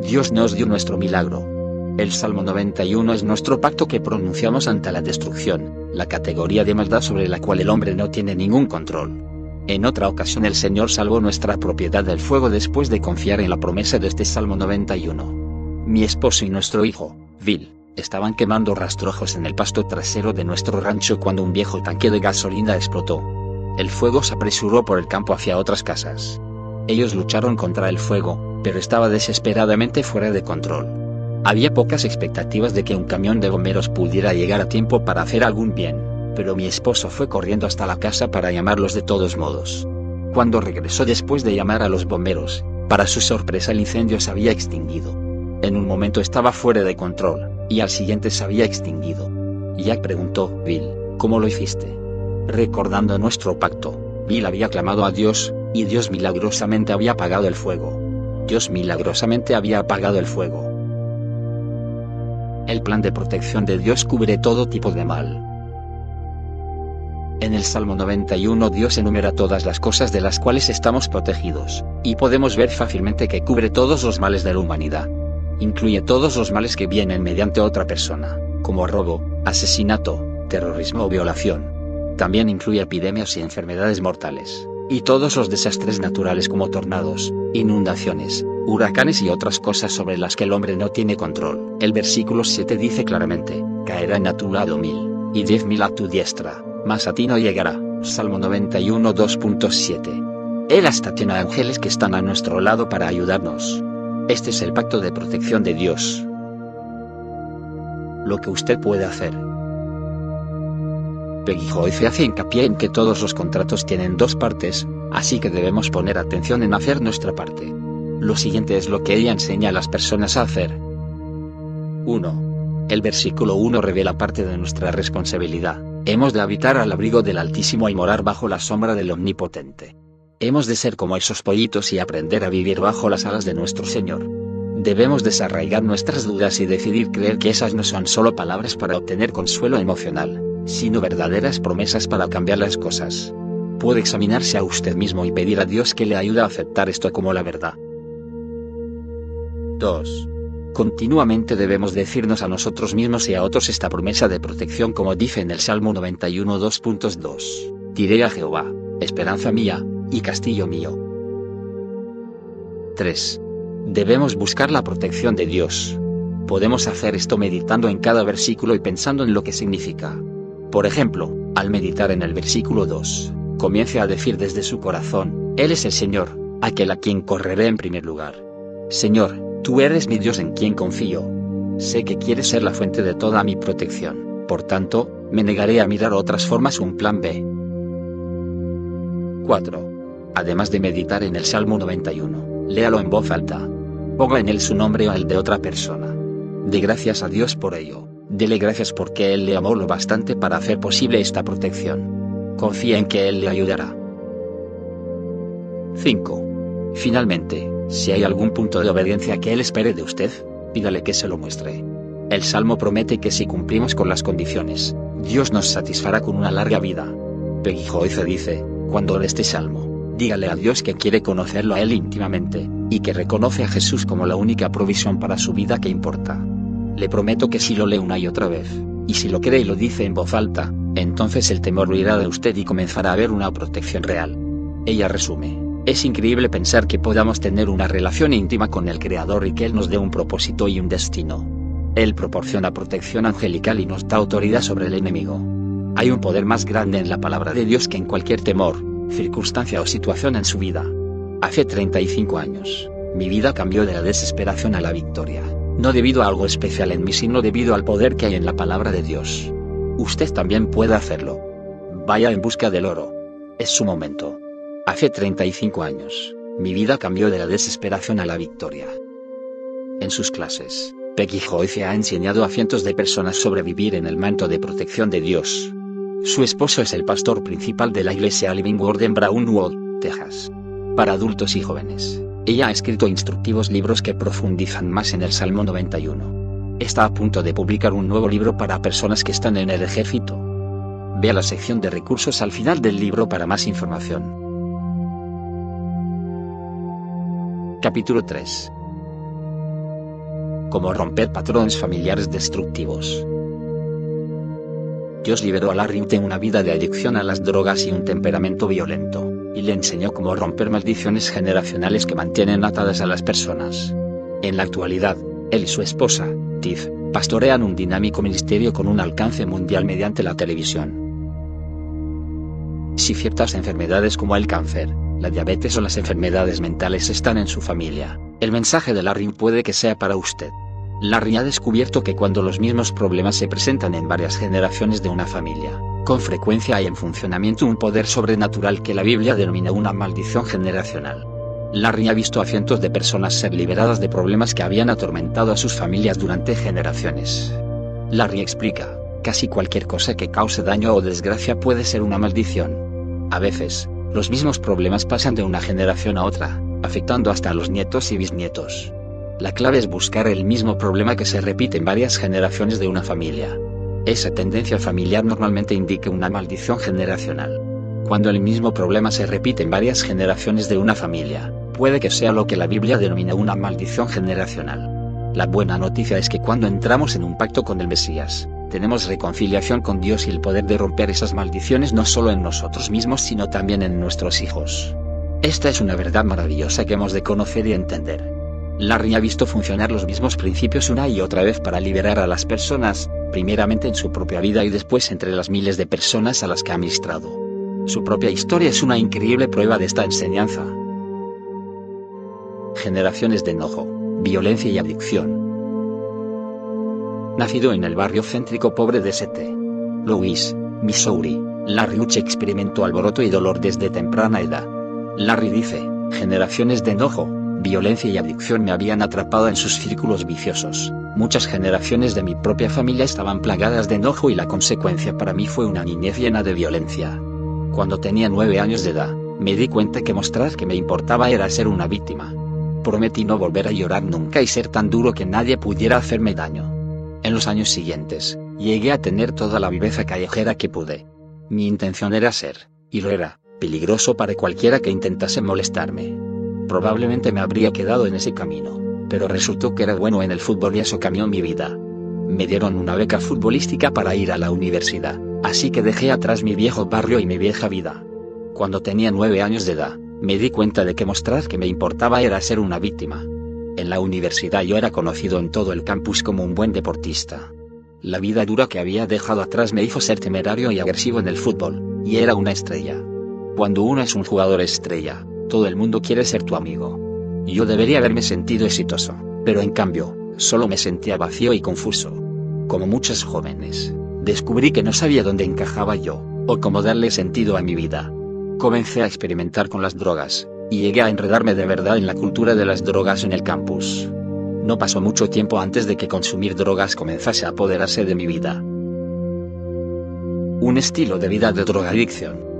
Dios nos dio nuestro milagro. El Salmo 91 es nuestro pacto que pronunciamos ante la destrucción, la categoría de maldad sobre la cual el hombre no tiene ningún control. En otra ocasión el Señor salvó nuestra propiedad del fuego después de confiar en la promesa de este Salmo 91. Mi esposo y nuestro hijo, Bill, Estaban quemando rastrojos en el pasto trasero de nuestro rancho cuando un viejo tanque de gasolina explotó. El fuego se apresuró por el campo hacia otras casas. Ellos lucharon contra el fuego, pero estaba desesperadamente fuera de control. Había pocas expectativas de que un camión de bomberos pudiera llegar a tiempo para hacer algún bien, pero mi esposo fue corriendo hasta la casa para llamarlos de todos modos. Cuando regresó después de llamar a los bomberos, para su sorpresa el incendio se había extinguido. En un momento estaba fuera de control, y al siguiente se había extinguido. Jack preguntó, Bill, ¿cómo lo hiciste? Recordando nuestro pacto, Bill había clamado a Dios, y Dios milagrosamente había apagado el fuego. Dios milagrosamente había apagado el fuego. El plan de protección de Dios cubre todo tipo de mal. En el Salmo 91 Dios enumera todas las cosas de las cuales estamos protegidos, y podemos ver fácilmente que cubre todos los males de la humanidad. Incluye todos los males que vienen mediante otra persona, como robo, asesinato, terrorismo o violación. También incluye epidemias y enfermedades mortales, y todos los desastres naturales como tornados, inundaciones, huracanes y otras cosas sobre las que el hombre no tiene control. El versículo 7 dice claramente, caerán a tu lado mil, y diez mil a tu diestra, mas a ti no llegará. Salmo 91 2.7. Él hasta tiene ángeles que están a nuestro lado para ayudarnos. Este es el pacto de protección de Dios. Lo que usted puede hacer. Peggy Joyce hace hincapié en que todos los contratos tienen dos partes, así que debemos poner atención en hacer nuestra parte. Lo siguiente es lo que ella enseña a las personas a hacer. 1. El versículo 1 revela parte de nuestra responsabilidad. Hemos de habitar al abrigo del Altísimo y morar bajo la sombra del Omnipotente. Hemos de ser como esos pollitos y aprender a vivir bajo las alas de nuestro Señor. Debemos desarraigar nuestras dudas y decidir creer que esas no son solo palabras para obtener consuelo emocional, sino verdaderas promesas para cambiar las cosas. Puede examinarse a usted mismo y pedir a Dios que le ayude a aceptar esto como la verdad. 2. Continuamente debemos decirnos a nosotros mismos y a otros esta promesa de protección como dice en el Salmo 91 2.2. Diré a Jehová, esperanza mía, y castillo mío. 3. Debemos buscar la protección de Dios. Podemos hacer esto meditando en cada versículo y pensando en lo que significa. Por ejemplo, al meditar en el versículo 2, comience a decir desde su corazón, Él es el Señor, aquel a quien correré en primer lugar. Señor, Tú eres mi Dios en quien confío. Sé que quieres ser la fuente de toda mi protección, por tanto, me negaré a mirar otras formas un plan B. 4. Además de meditar en el Salmo 91, léalo en voz alta. Ponga en él su nombre o el de otra persona. De gracias a Dios por ello. Dele gracias porque Él le amó lo bastante para hacer posible esta protección. Confía en que Él le ayudará. 5. Finalmente, si hay algún punto de obediencia que Él espere de usted, pídale que se lo muestre. El Salmo promete que si cumplimos con las condiciones, Dios nos satisfará con una larga vida. Peggy Joyce dice, cuando lee este Salmo, dígale a Dios que quiere conocerlo a Él íntimamente, y que reconoce a Jesús como la única provisión para su vida que importa. Le prometo que si lo lee una y otra vez, y si lo cree y lo dice en voz alta, entonces el temor huirá de usted y comenzará a haber una protección real. Ella resume, es increíble pensar que podamos tener una relación íntima con el Creador y que Él nos dé un propósito y un destino. Él proporciona protección angelical y nos da autoridad sobre el enemigo. Hay un poder más grande en la palabra de Dios que en cualquier temor, circunstancia o situación en su vida. Hace 35 años, mi vida cambió de la desesperación a la victoria, no debido a algo especial en mí, sino debido al poder que hay en la palabra de Dios. Usted también puede hacerlo. Vaya en busca del oro. Es su momento. Hace 35 años, mi vida cambió de la desesperación a la victoria. En sus clases, Peggy Joyce ha enseñado a cientos de personas sobre vivir en el manto de protección de Dios. Su esposo es el pastor principal de la iglesia Living Word en Brownwood, Texas. Para adultos y jóvenes, ella ha escrito instructivos libros que profundizan más en el Salmo 91. Está a punto de publicar un nuevo libro para personas que están en el ejército. Vea la sección de recursos al final del libro para más información. Capítulo 3 Cómo romper patrones familiares destructivos. Dios liberó a Larry de una vida de adicción a las drogas y un temperamento violento, y le enseñó cómo romper maldiciones generacionales que mantienen atadas a las personas. En la actualidad, él y su esposa, Tiff, pastorean un dinámico ministerio con un alcance mundial mediante la televisión. Si ciertas enfermedades como el cáncer, la diabetes o las enfermedades mentales están en su familia, el mensaje de Larry puede que sea para usted. Larry ha descubierto que cuando los mismos problemas se presentan en varias generaciones de una familia, con frecuencia hay en funcionamiento un poder sobrenatural que la Biblia denomina una maldición generacional. Larry ha visto a cientos de personas ser liberadas de problemas que habían atormentado a sus familias durante generaciones. Larry explica, casi cualquier cosa que cause daño o desgracia puede ser una maldición. A veces, Los mismos problemas pasan de una generación a otra, afectando hasta a los nietos y bisnietos. La clave es buscar el mismo problema que se repite en varias generaciones de una familia. Esa tendencia familiar normalmente indica una maldición generacional. Cuando el mismo problema se repite en varias generaciones de una familia, puede que sea lo que la Biblia denomina una maldición generacional. La buena noticia es que cuando entramos en un pacto con el Mesías, tenemos reconciliación con Dios y el poder de romper esas maldiciones no solo en nosotros mismos sino también en nuestros hijos. Esta es una verdad maravillosa que hemos de conocer y entender. Larry ha visto funcionar los mismos principios una y otra vez para liberar a las personas, primeramente en su propia vida y después entre las miles de personas a las que ha ministrado. Su propia historia es una increíble prueba de esta enseñanza. Generaciones de enojo, violencia y adicción. Nacido en el barrio céntrico pobre de St. Louis, Missouri, Larry Uche experimentó alboroto y dolor desde temprana edad. Larry dice, generaciones de enojo, violencia y adicción me habían atrapado en sus círculos viciosos. Muchas generaciones de mi propia familia estaban plagadas de enojo y la consecuencia para mí fue una niñez llena de violencia. Cuando tenía nueve años de edad, me di cuenta que mostrar que me importaba era ser una víctima. Prometí no volver a llorar nunca y ser tan duro que nadie pudiera hacerme daño. En los años siguientes, llegué a tener toda la viveza callejera que pude. Mi intención era ser, y lo era, peligroso para cualquiera que intentase molestarme probablemente me habría quedado en ese camino, pero resultó que era bueno en el fútbol y eso cambió mi vida. Me dieron una beca futbolística para ir a la universidad, así que dejé atrás mi viejo barrio y mi vieja vida. Cuando tenía nueve años de edad, me di cuenta de que mostrar que me importaba era ser una víctima. En la universidad yo era conocido en todo el campus como un buen deportista. La vida dura que había dejado atrás me hizo ser temerario y agresivo en el fútbol, y era una estrella. Cuando uno es un jugador estrella, todo el mundo quiere ser tu amigo. Yo debería haberme sentido exitoso, pero en cambio, solo me sentía vacío y confuso. Como muchos jóvenes, descubrí que no sabía dónde encajaba yo, o cómo darle sentido a mi vida. Comencé a experimentar con las drogas, y llegué a enredarme de verdad en la cultura de las drogas en el campus. No pasó mucho tiempo antes de que consumir drogas comenzase a apoderarse de mi vida. Un estilo de vida de drogadicción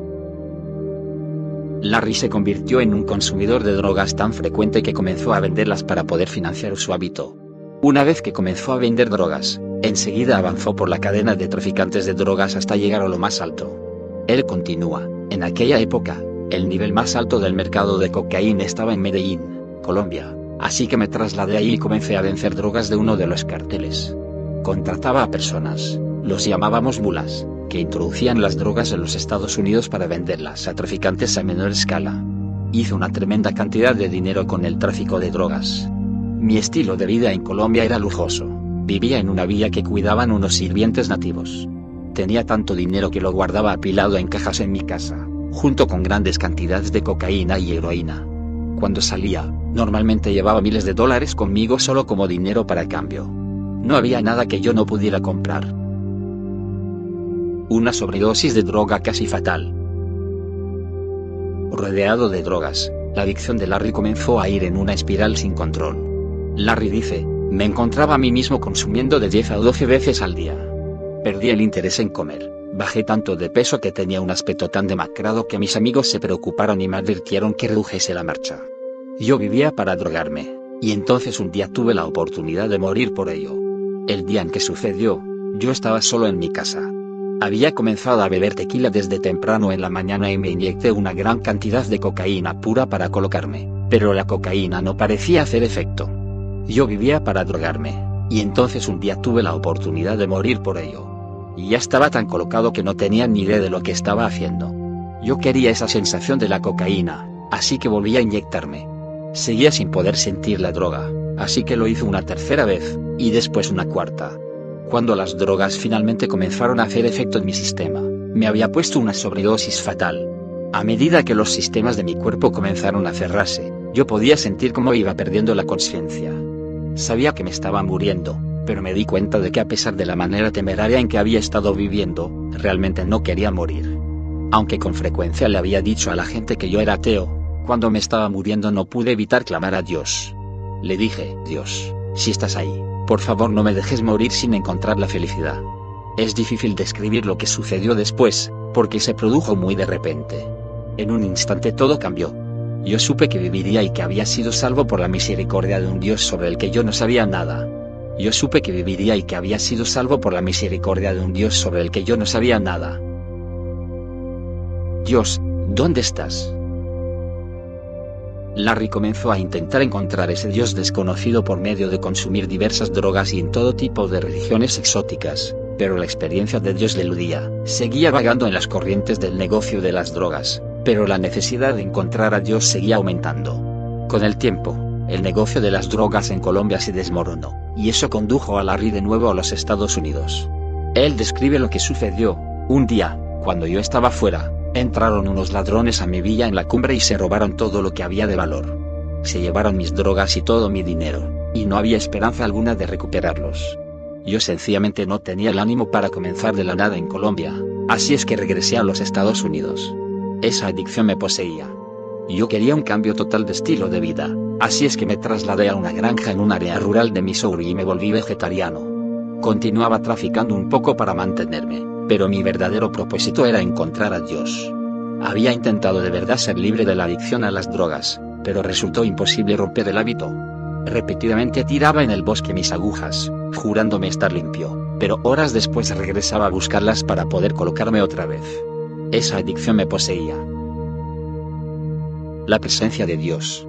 Larry se convirtió en un consumidor de drogas tan frecuente que comenzó a venderlas para poder financiar su hábito. Una vez que comenzó a vender drogas, enseguida avanzó por la cadena de traficantes de drogas hasta llegar a lo más alto. Él continúa, en aquella época, el nivel más alto del mercado de cocaína estaba en Medellín, Colombia, así que me trasladé ahí y comencé a vencer drogas de uno de los carteles. Contrataba a personas, los llamábamos mulas, que introducían las drogas en los Estados Unidos para venderlas a traficantes a menor escala. Hizo una tremenda cantidad de dinero con el tráfico de drogas. Mi estilo de vida en Colombia era lujoso. Vivía en una villa que cuidaban unos sirvientes nativos. Tenía tanto dinero que lo guardaba apilado en cajas en mi casa, junto con grandes cantidades de cocaína y heroína. Cuando salía, normalmente llevaba miles de dólares conmigo solo como dinero para cambio. No había nada que yo no pudiera comprar una sobredosis de droga casi fatal. Rodeado de drogas, la adicción de Larry comenzó a ir en una espiral sin control. Larry dice, me encontraba a mí mismo consumiendo de 10 a 12 veces al día. Perdí el interés en comer, bajé tanto de peso que tenía un aspecto tan demacrado que mis amigos se preocuparon y me advirtieron que redujese la marcha. Yo vivía para drogarme, y entonces un día tuve la oportunidad de morir por ello. El día en que sucedió, yo estaba solo en mi casa, había comenzado a beber tequila desde temprano en la mañana y me inyecté una gran cantidad de cocaína pura para colocarme, pero la cocaína no parecía hacer efecto. Yo vivía para drogarme, y entonces un día tuve la oportunidad de morir por ello. Y ya estaba tan colocado que no tenía ni idea de lo que estaba haciendo. Yo quería esa sensación de la cocaína, así que volví a inyectarme. Seguía sin poder sentir la droga, así que lo hice una tercera vez, y después una cuarta cuando las drogas finalmente comenzaron a hacer efecto en mi sistema, me había puesto una sobredosis fatal. A medida que los sistemas de mi cuerpo comenzaron a cerrarse, yo podía sentir cómo iba perdiendo la conciencia. Sabía que me estaba muriendo, pero me di cuenta de que a pesar de la manera temeraria en que había estado viviendo, realmente no quería morir. Aunque con frecuencia le había dicho a la gente que yo era ateo, cuando me estaba muriendo no pude evitar clamar a Dios. Le dije, Dios, si estás ahí, por favor no me dejes morir sin encontrar la felicidad. Es difícil describir lo que sucedió después, porque se produjo muy de repente. En un instante todo cambió. Yo supe que viviría y que había sido salvo por la misericordia de un Dios sobre el que yo no sabía nada. Yo supe que viviría y que había sido salvo por la misericordia de un Dios sobre el que yo no sabía nada. Dios, ¿dónde estás? Larry comenzó a intentar encontrar ese Dios desconocido por medio de consumir diversas drogas y en todo tipo de religiones exóticas, pero la experiencia de Dios le eludía. Seguía vagando en las corrientes del negocio de las drogas, pero la necesidad de encontrar a Dios seguía aumentando. Con el tiempo, el negocio de las drogas en Colombia se desmoronó, y eso condujo a Larry de nuevo a los Estados Unidos. Él describe lo que sucedió, un día, cuando yo estaba fuera, Entraron unos ladrones a mi villa en la cumbre y se robaron todo lo que había de valor. Se llevaron mis drogas y todo mi dinero, y no había esperanza alguna de recuperarlos. Yo sencillamente no tenía el ánimo para comenzar de la nada en Colombia, así es que regresé a los Estados Unidos. Esa adicción me poseía. Yo quería un cambio total de estilo de vida, así es que me trasladé a una granja en un área rural de Missouri y me volví vegetariano. Continuaba traficando un poco para mantenerme, pero mi verdadero propósito era encontrar a Dios. Había intentado de verdad ser libre de la adicción a las drogas, pero resultó imposible romper el hábito. Repetidamente tiraba en el bosque mis agujas, jurándome estar limpio, pero horas después regresaba a buscarlas para poder colocarme otra vez. Esa adicción me poseía. La presencia de Dios.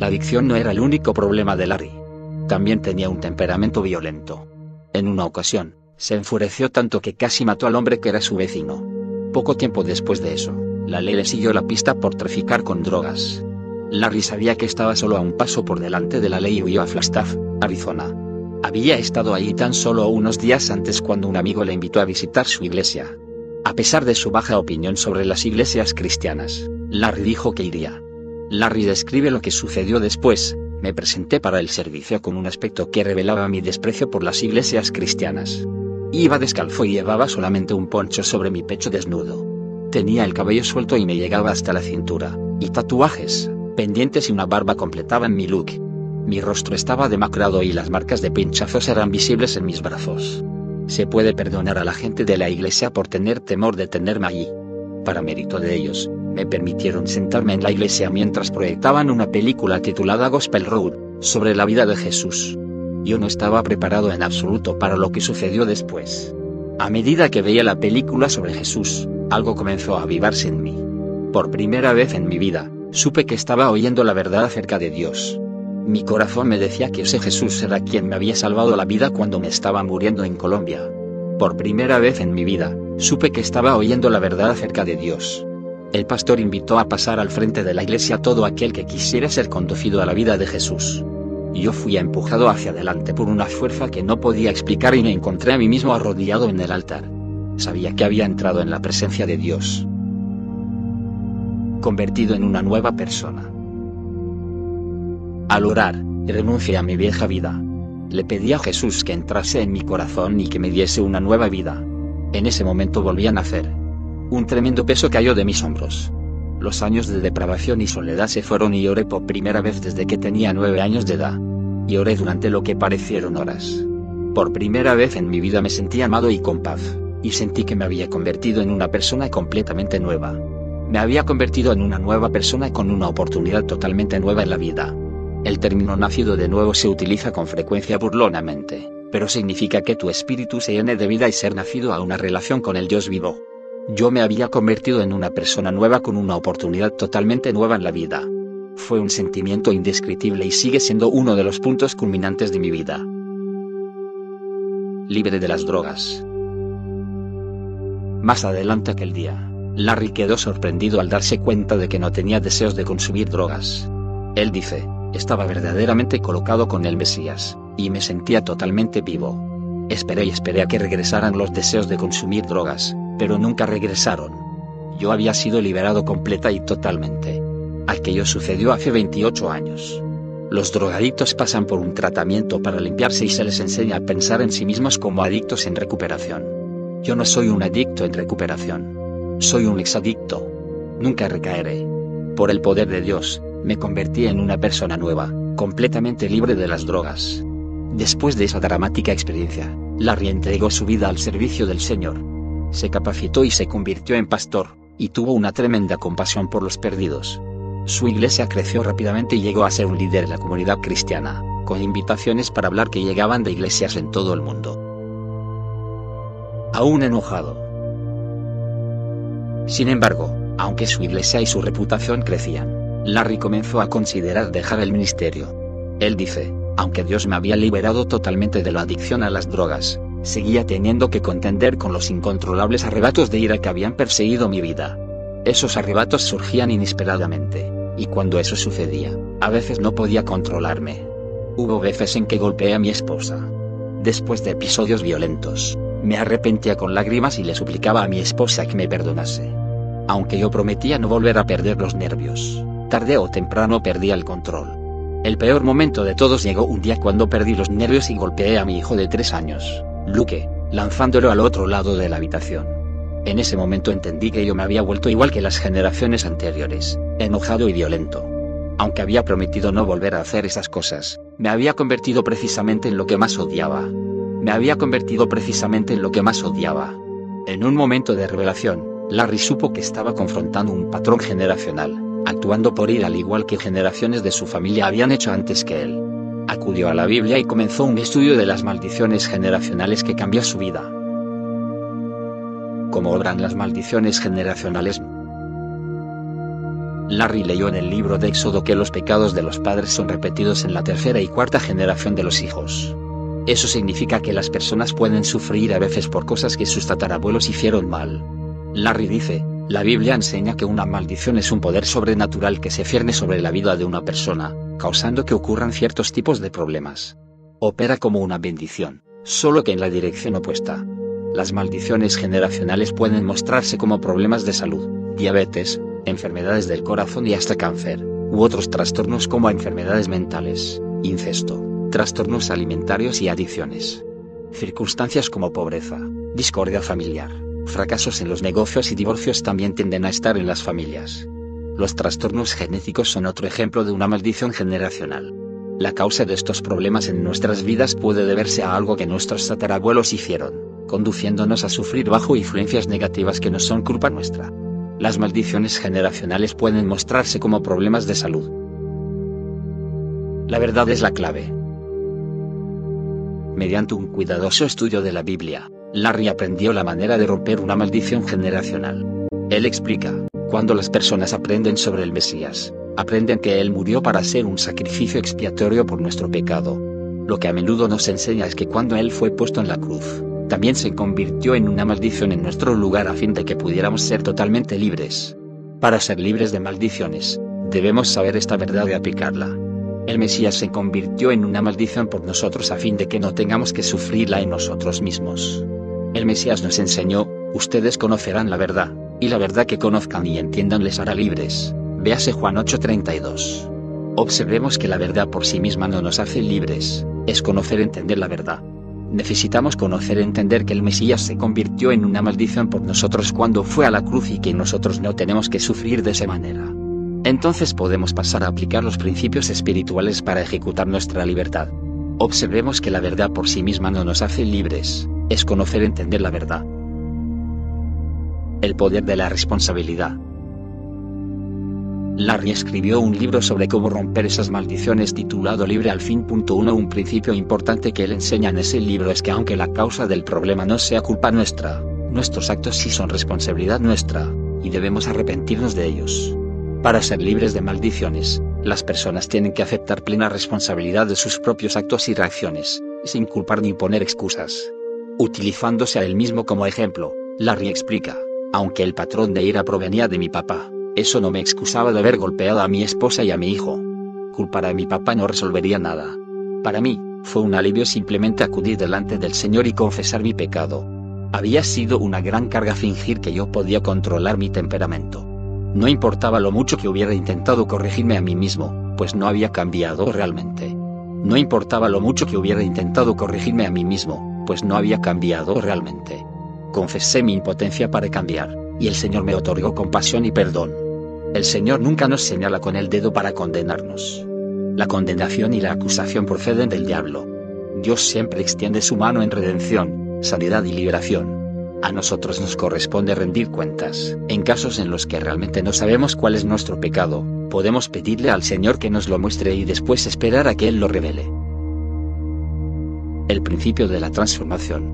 La adicción no era el único problema de Larry. También tenía un temperamento violento. En una ocasión, se enfureció tanto que casi mató al hombre que era su vecino. Poco tiempo después de eso, la ley le siguió la pista por traficar con drogas. Larry sabía que estaba solo a un paso por delante de la ley y huyó a Flagstaff, Arizona. Había estado allí tan solo unos días antes cuando un amigo le invitó a visitar su iglesia. A pesar de su baja opinión sobre las iglesias cristianas, Larry dijo que iría. Larry describe lo que sucedió después, me presenté para el servicio con un aspecto que revelaba mi desprecio por las iglesias cristianas. Iba descalzo y llevaba solamente un poncho sobre mi pecho desnudo. Tenía el cabello suelto y me llegaba hasta la cintura, y tatuajes, pendientes y una barba completaban mi look. Mi rostro estaba demacrado y las marcas de pinchazos eran visibles en mis brazos. Se puede perdonar a la gente de la iglesia por tener temor de tenerme allí. Para mérito de ellos, me permitieron sentarme en la iglesia mientras proyectaban una película titulada Gospel Road, sobre la vida de Jesús. Yo no estaba preparado en absoluto para lo que sucedió después. A medida que veía la película sobre Jesús, algo comenzó a avivarse en mí. Por primera vez en mi vida, supe que estaba oyendo la verdad acerca de Dios. Mi corazón me decía que ese Jesús era quien me había salvado la vida cuando me estaba muriendo en Colombia. Por primera vez en mi vida, supe que estaba oyendo la verdad acerca de Dios. El pastor invitó a pasar al frente de la iglesia todo aquel que quisiera ser conducido a la vida de Jesús. Yo fui empujado hacia adelante por una fuerza que no podía explicar y me encontré a mí mismo arrodillado en el altar. Sabía que había entrado en la presencia de Dios. Convertido en una nueva persona. Al orar, renuncié a mi vieja vida. Le pedí a Jesús que entrase en mi corazón y que me diese una nueva vida. En ese momento volví a nacer. Un tremendo peso cayó de mis hombros. Los años de depravación y soledad se fueron y oré por primera vez desde que tenía nueve años de edad. Y oré durante lo que parecieron horas. Por primera vez en mi vida me sentí amado y con paz, y sentí que me había convertido en una persona completamente nueva. Me había convertido en una nueva persona con una oportunidad totalmente nueva en la vida. El término nacido de nuevo se utiliza con frecuencia burlonamente, pero significa que tu espíritu se llene de vida y ser nacido a una relación con el Dios vivo. Yo me había convertido en una persona nueva con una oportunidad totalmente nueva en la vida. Fue un sentimiento indescriptible y sigue siendo uno de los puntos culminantes de mi vida. Libre de las drogas. Más adelante aquel día, Larry quedó sorprendido al darse cuenta de que no tenía deseos de consumir drogas. Él dice, estaba verdaderamente colocado con el Mesías, y me sentía totalmente vivo. Esperé y esperé a que regresaran los deseos de consumir drogas, pero nunca regresaron. Yo había sido liberado completa y totalmente. Aquello sucedió hace 28 años. Los drogadictos pasan por un tratamiento para limpiarse y se les enseña a pensar en sí mismos como adictos en recuperación. Yo no soy un adicto en recuperación. Soy un exadicto. Nunca recaeré. Por el poder de Dios, me convertí en una persona nueva, completamente libre de las drogas. Después de esa dramática experiencia, Larry entregó su vida al servicio del Señor, se capacitó y se convirtió en pastor, y tuvo una tremenda compasión por los perdidos. Su iglesia creció rápidamente y llegó a ser un líder en la comunidad cristiana, con invitaciones para hablar que llegaban de iglesias en todo el mundo. Aún enojado. Sin embargo, aunque su iglesia y su reputación crecían, Larry comenzó a considerar dejar el ministerio. Él dice, aunque Dios me había liberado totalmente de la adicción a las drogas, seguía teniendo que contender con los incontrolables arrebatos de ira que habían perseguido mi vida. Esos arrebatos surgían inesperadamente, y cuando eso sucedía, a veces no podía controlarme. Hubo veces en que golpeé a mi esposa. Después de episodios violentos, me arrepentía con lágrimas y le suplicaba a mi esposa que me perdonase. Aunque yo prometía no volver a perder los nervios, tarde o temprano perdía el control. El peor momento de todos llegó un día cuando perdí los nervios y golpeé a mi hijo de tres años. Luke, lanzándolo al otro lado de la habitación. En ese momento entendí que yo me había vuelto igual que las generaciones anteriores, enojado y violento. Aunque había prometido no volver a hacer esas cosas, me había convertido precisamente en lo que más odiaba. Me había convertido precisamente en lo que más odiaba. En un momento de revelación, Larry supo que estaba confrontando un patrón generacional, actuando por ir al igual que generaciones de su familia habían hecho antes que él acudió a la Biblia y comenzó un estudio de las maldiciones generacionales que cambió su vida. ¿Cómo obran las maldiciones generacionales? Larry leyó en el libro de Éxodo que los pecados de los padres son repetidos en la tercera y cuarta generación de los hijos. Eso significa que las personas pueden sufrir a veces por cosas que sus tatarabuelos hicieron mal. Larry dice, la Biblia enseña que una maldición es un poder sobrenatural que se cierne sobre la vida de una persona, causando que ocurran ciertos tipos de problemas. Opera como una bendición, solo que en la dirección opuesta. Las maldiciones generacionales pueden mostrarse como problemas de salud, diabetes, enfermedades del corazón y hasta cáncer, u otros trastornos como enfermedades mentales, incesto, trastornos alimentarios y adicciones. Circunstancias como pobreza, discordia familiar, fracasos en los negocios y divorcios también tienden a estar en las familias. Los trastornos genéticos son otro ejemplo de una maldición generacional. La causa de estos problemas en nuestras vidas puede deberse a algo que nuestros tatarabuelos hicieron, conduciéndonos a sufrir bajo influencias negativas que no son culpa nuestra. Las maldiciones generacionales pueden mostrarse como problemas de salud. La verdad es la clave. Mediante un cuidadoso estudio de la Biblia, Larry aprendió la manera de romper una maldición generacional. Él explica, cuando las personas aprenden sobre el Mesías, aprenden que Él murió para ser un sacrificio expiatorio por nuestro pecado. Lo que a menudo nos enseña es que cuando Él fue puesto en la cruz, también se convirtió en una maldición en nuestro lugar a fin de que pudiéramos ser totalmente libres. Para ser libres de maldiciones, debemos saber esta verdad y aplicarla. El Mesías se convirtió en una maldición por nosotros a fin de que no tengamos que sufrirla en nosotros mismos. El Mesías nos enseñó, ustedes conocerán la verdad, y la verdad que conozcan y entiendan les hará libres. Véase Juan 8:32. Observemos que la verdad por sí misma no nos hace libres, es conocer entender la verdad. Necesitamos conocer entender que el Mesías se convirtió en una maldición por nosotros cuando fue a la cruz y que nosotros no tenemos que sufrir de esa manera. Entonces podemos pasar a aplicar los principios espirituales para ejecutar nuestra libertad. Observemos que la verdad por sí misma no nos hace libres, es conocer entender la verdad. El poder de la responsabilidad. Larry escribió un libro sobre cómo romper esas maldiciones titulado Libre al fin. Uno, un principio importante que él enseña en ese libro es que aunque la causa del problema no sea culpa nuestra, nuestros actos sí son responsabilidad nuestra, y debemos arrepentirnos de ellos. Para ser libres de maldiciones, las personas tienen que aceptar plena responsabilidad de sus propios actos y reacciones, sin culpar ni poner excusas. Utilizándose a él mismo como ejemplo, Larry explica. Aunque el patrón de ira provenía de mi papá, eso no me excusaba de haber golpeado a mi esposa y a mi hijo. Culpar a mi papá no resolvería nada. Para mí, fue un alivio simplemente acudir delante del Señor y confesar mi pecado. Había sido una gran carga fingir que yo podía controlar mi temperamento. No importaba lo mucho que hubiera intentado corregirme a mí mismo, pues no había cambiado realmente. No importaba lo mucho que hubiera intentado corregirme a mí mismo, pues no había cambiado realmente. Confesé mi impotencia para cambiar, y el Señor me otorgó compasión y perdón. El Señor nunca nos señala con el dedo para condenarnos. La condenación y la acusación proceden del diablo. Dios siempre extiende su mano en redención, sanidad y liberación. A nosotros nos corresponde rendir cuentas. En casos en los que realmente no sabemos cuál es nuestro pecado, podemos pedirle al Señor que nos lo muestre y después esperar a que Él lo revele. El principio de la transformación.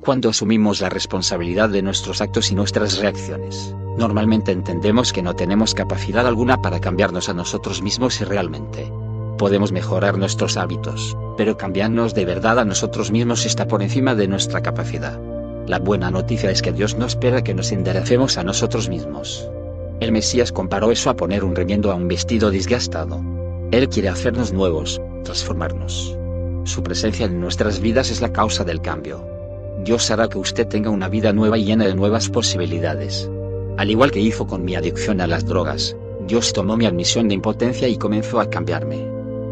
Cuando asumimos la responsabilidad de nuestros actos y nuestras reacciones, normalmente entendemos que no tenemos capacidad alguna para cambiarnos a nosotros mismos y realmente podemos mejorar nuestros hábitos, pero cambiarnos de verdad a nosotros mismos está por encima de nuestra capacidad. La buena noticia es que Dios no espera que nos enderecemos a nosotros mismos. El Mesías comparó eso a poner un remiendo a un vestido desgastado. Él quiere hacernos nuevos, transformarnos. Su presencia en nuestras vidas es la causa del cambio. Dios hará que usted tenga una vida nueva y llena de nuevas posibilidades. Al igual que hizo con mi adicción a las drogas, Dios tomó mi admisión de impotencia y comenzó a cambiarme.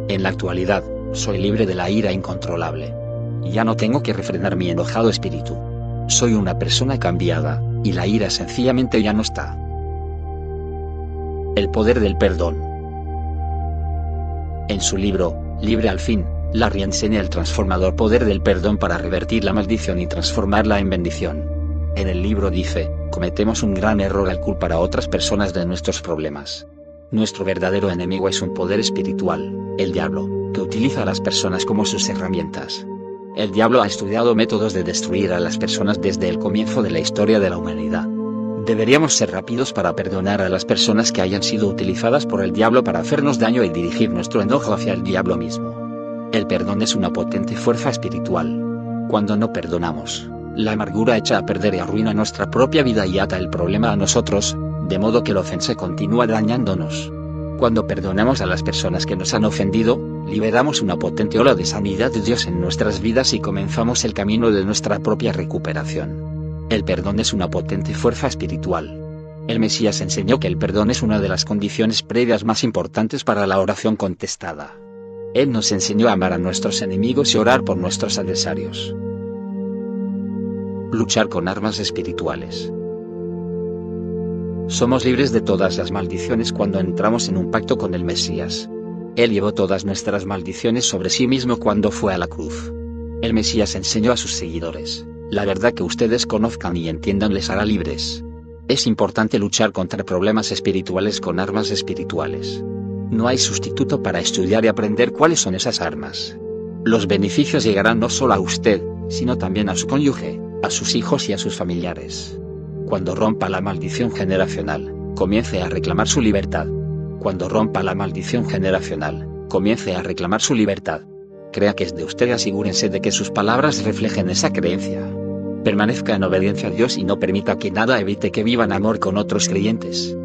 En la actualidad, soy libre de la ira incontrolable. Ya no tengo que refrenar mi enojado espíritu. Soy una persona cambiada, y la ira sencillamente ya no está. El poder del perdón. En su libro, Libre al fin, Larry enseña el transformador poder del perdón para revertir la maldición y transformarla en bendición. En el libro dice, cometemos un gran error al culpar a otras personas de nuestros problemas. Nuestro verdadero enemigo es un poder espiritual, el diablo, que utiliza a las personas como sus herramientas. El diablo ha estudiado métodos de destruir a las personas desde el comienzo de la historia de la humanidad. Deberíamos ser rápidos para perdonar a las personas que hayan sido utilizadas por el diablo para hacernos daño y dirigir nuestro enojo hacia el diablo mismo. El perdón es una potente fuerza espiritual. Cuando no perdonamos, la amargura echa a perder y arruina nuestra propia vida y ata el problema a nosotros, de modo que la ofensa continúa dañándonos. Cuando perdonamos a las personas que nos han ofendido, liberamos una potente ola de sanidad de Dios en nuestras vidas y comenzamos el camino de nuestra propia recuperación. El perdón es una potente fuerza espiritual. El Mesías enseñó que el perdón es una de las condiciones previas más importantes para la oración contestada. Él nos enseñó a amar a nuestros enemigos y orar por nuestros adversarios. Luchar con armas espirituales. Somos libres de todas las maldiciones cuando entramos en un pacto con el Mesías. Él llevó todas nuestras maldiciones sobre sí mismo cuando fue a la cruz. El Mesías enseñó a sus seguidores, la verdad que ustedes conozcan y entiendan les hará libres. Es importante luchar contra problemas espirituales con armas espirituales. No hay sustituto para estudiar y aprender cuáles son esas armas. Los beneficios llegarán no solo a usted, sino también a su cónyuge, a sus hijos y a sus familiares. Cuando rompa la maldición generacional, comience a reclamar su libertad. Cuando rompa la maldición generacional, comience a reclamar su libertad. Crea que es de usted y asegúrense de que sus palabras reflejen esa creencia. Permanezca en obediencia a Dios y no permita que nada evite que vivan amor con otros creyentes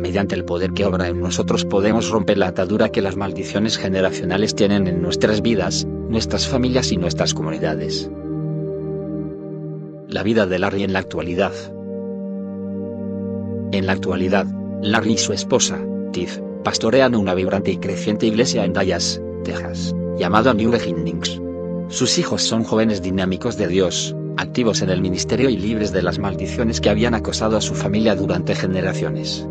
mediante el poder que obra en nosotros podemos romper la atadura que las maldiciones generacionales tienen en nuestras vidas, nuestras familias y nuestras comunidades. La vida de Larry en la actualidad. En la actualidad, Larry y su esposa, Tiff, pastorean una vibrante y creciente iglesia en Dallas, Texas, llamada New Beginnings. Sus hijos son jóvenes dinámicos de Dios, activos en el ministerio y libres de las maldiciones que habían acosado a su familia durante generaciones.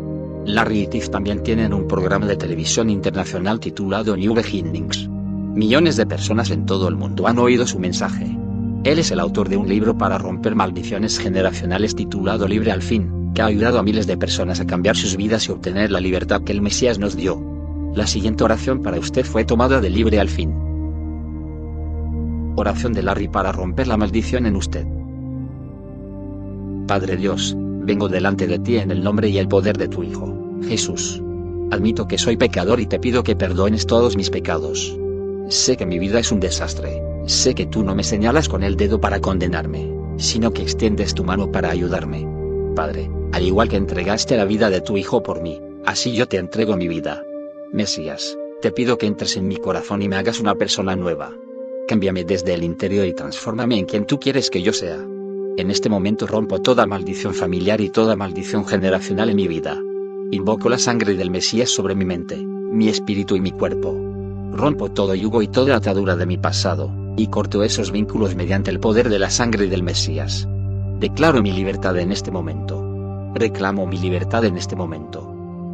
Larry y Tiff también tienen un programa de televisión internacional titulado New Beginnings. Millones de personas en todo el mundo han oído su mensaje. Él es el autor de un libro para romper maldiciones generacionales titulado Libre al fin, que ha ayudado a miles de personas a cambiar sus vidas y obtener la libertad que el Mesías nos dio. La siguiente oración para usted fue tomada de Libre al fin. Oración de Larry para romper la maldición en usted. Padre Dios, vengo delante de ti en el nombre y el poder de tu Hijo, Jesús. Admito que soy pecador y te pido que perdones todos mis pecados. Sé que mi vida es un desastre, sé que tú no me señalas con el dedo para condenarme, sino que extiendes tu mano para ayudarme. Padre, al igual que entregaste la vida de tu Hijo por mí, así yo te entrego mi vida. Mesías, te pido que entres en mi corazón y me hagas una persona nueva. Cámbiame desde el interior y transfórmame en quien tú quieres que yo sea. En este momento rompo toda maldición familiar y toda maldición generacional en mi vida. Invoco la sangre del Mesías sobre mi mente, mi espíritu y mi cuerpo. Rompo todo yugo y toda atadura de mi pasado, y corto esos vínculos mediante el poder de la sangre del Mesías. Declaro mi libertad en este momento. Reclamo mi libertad en este momento.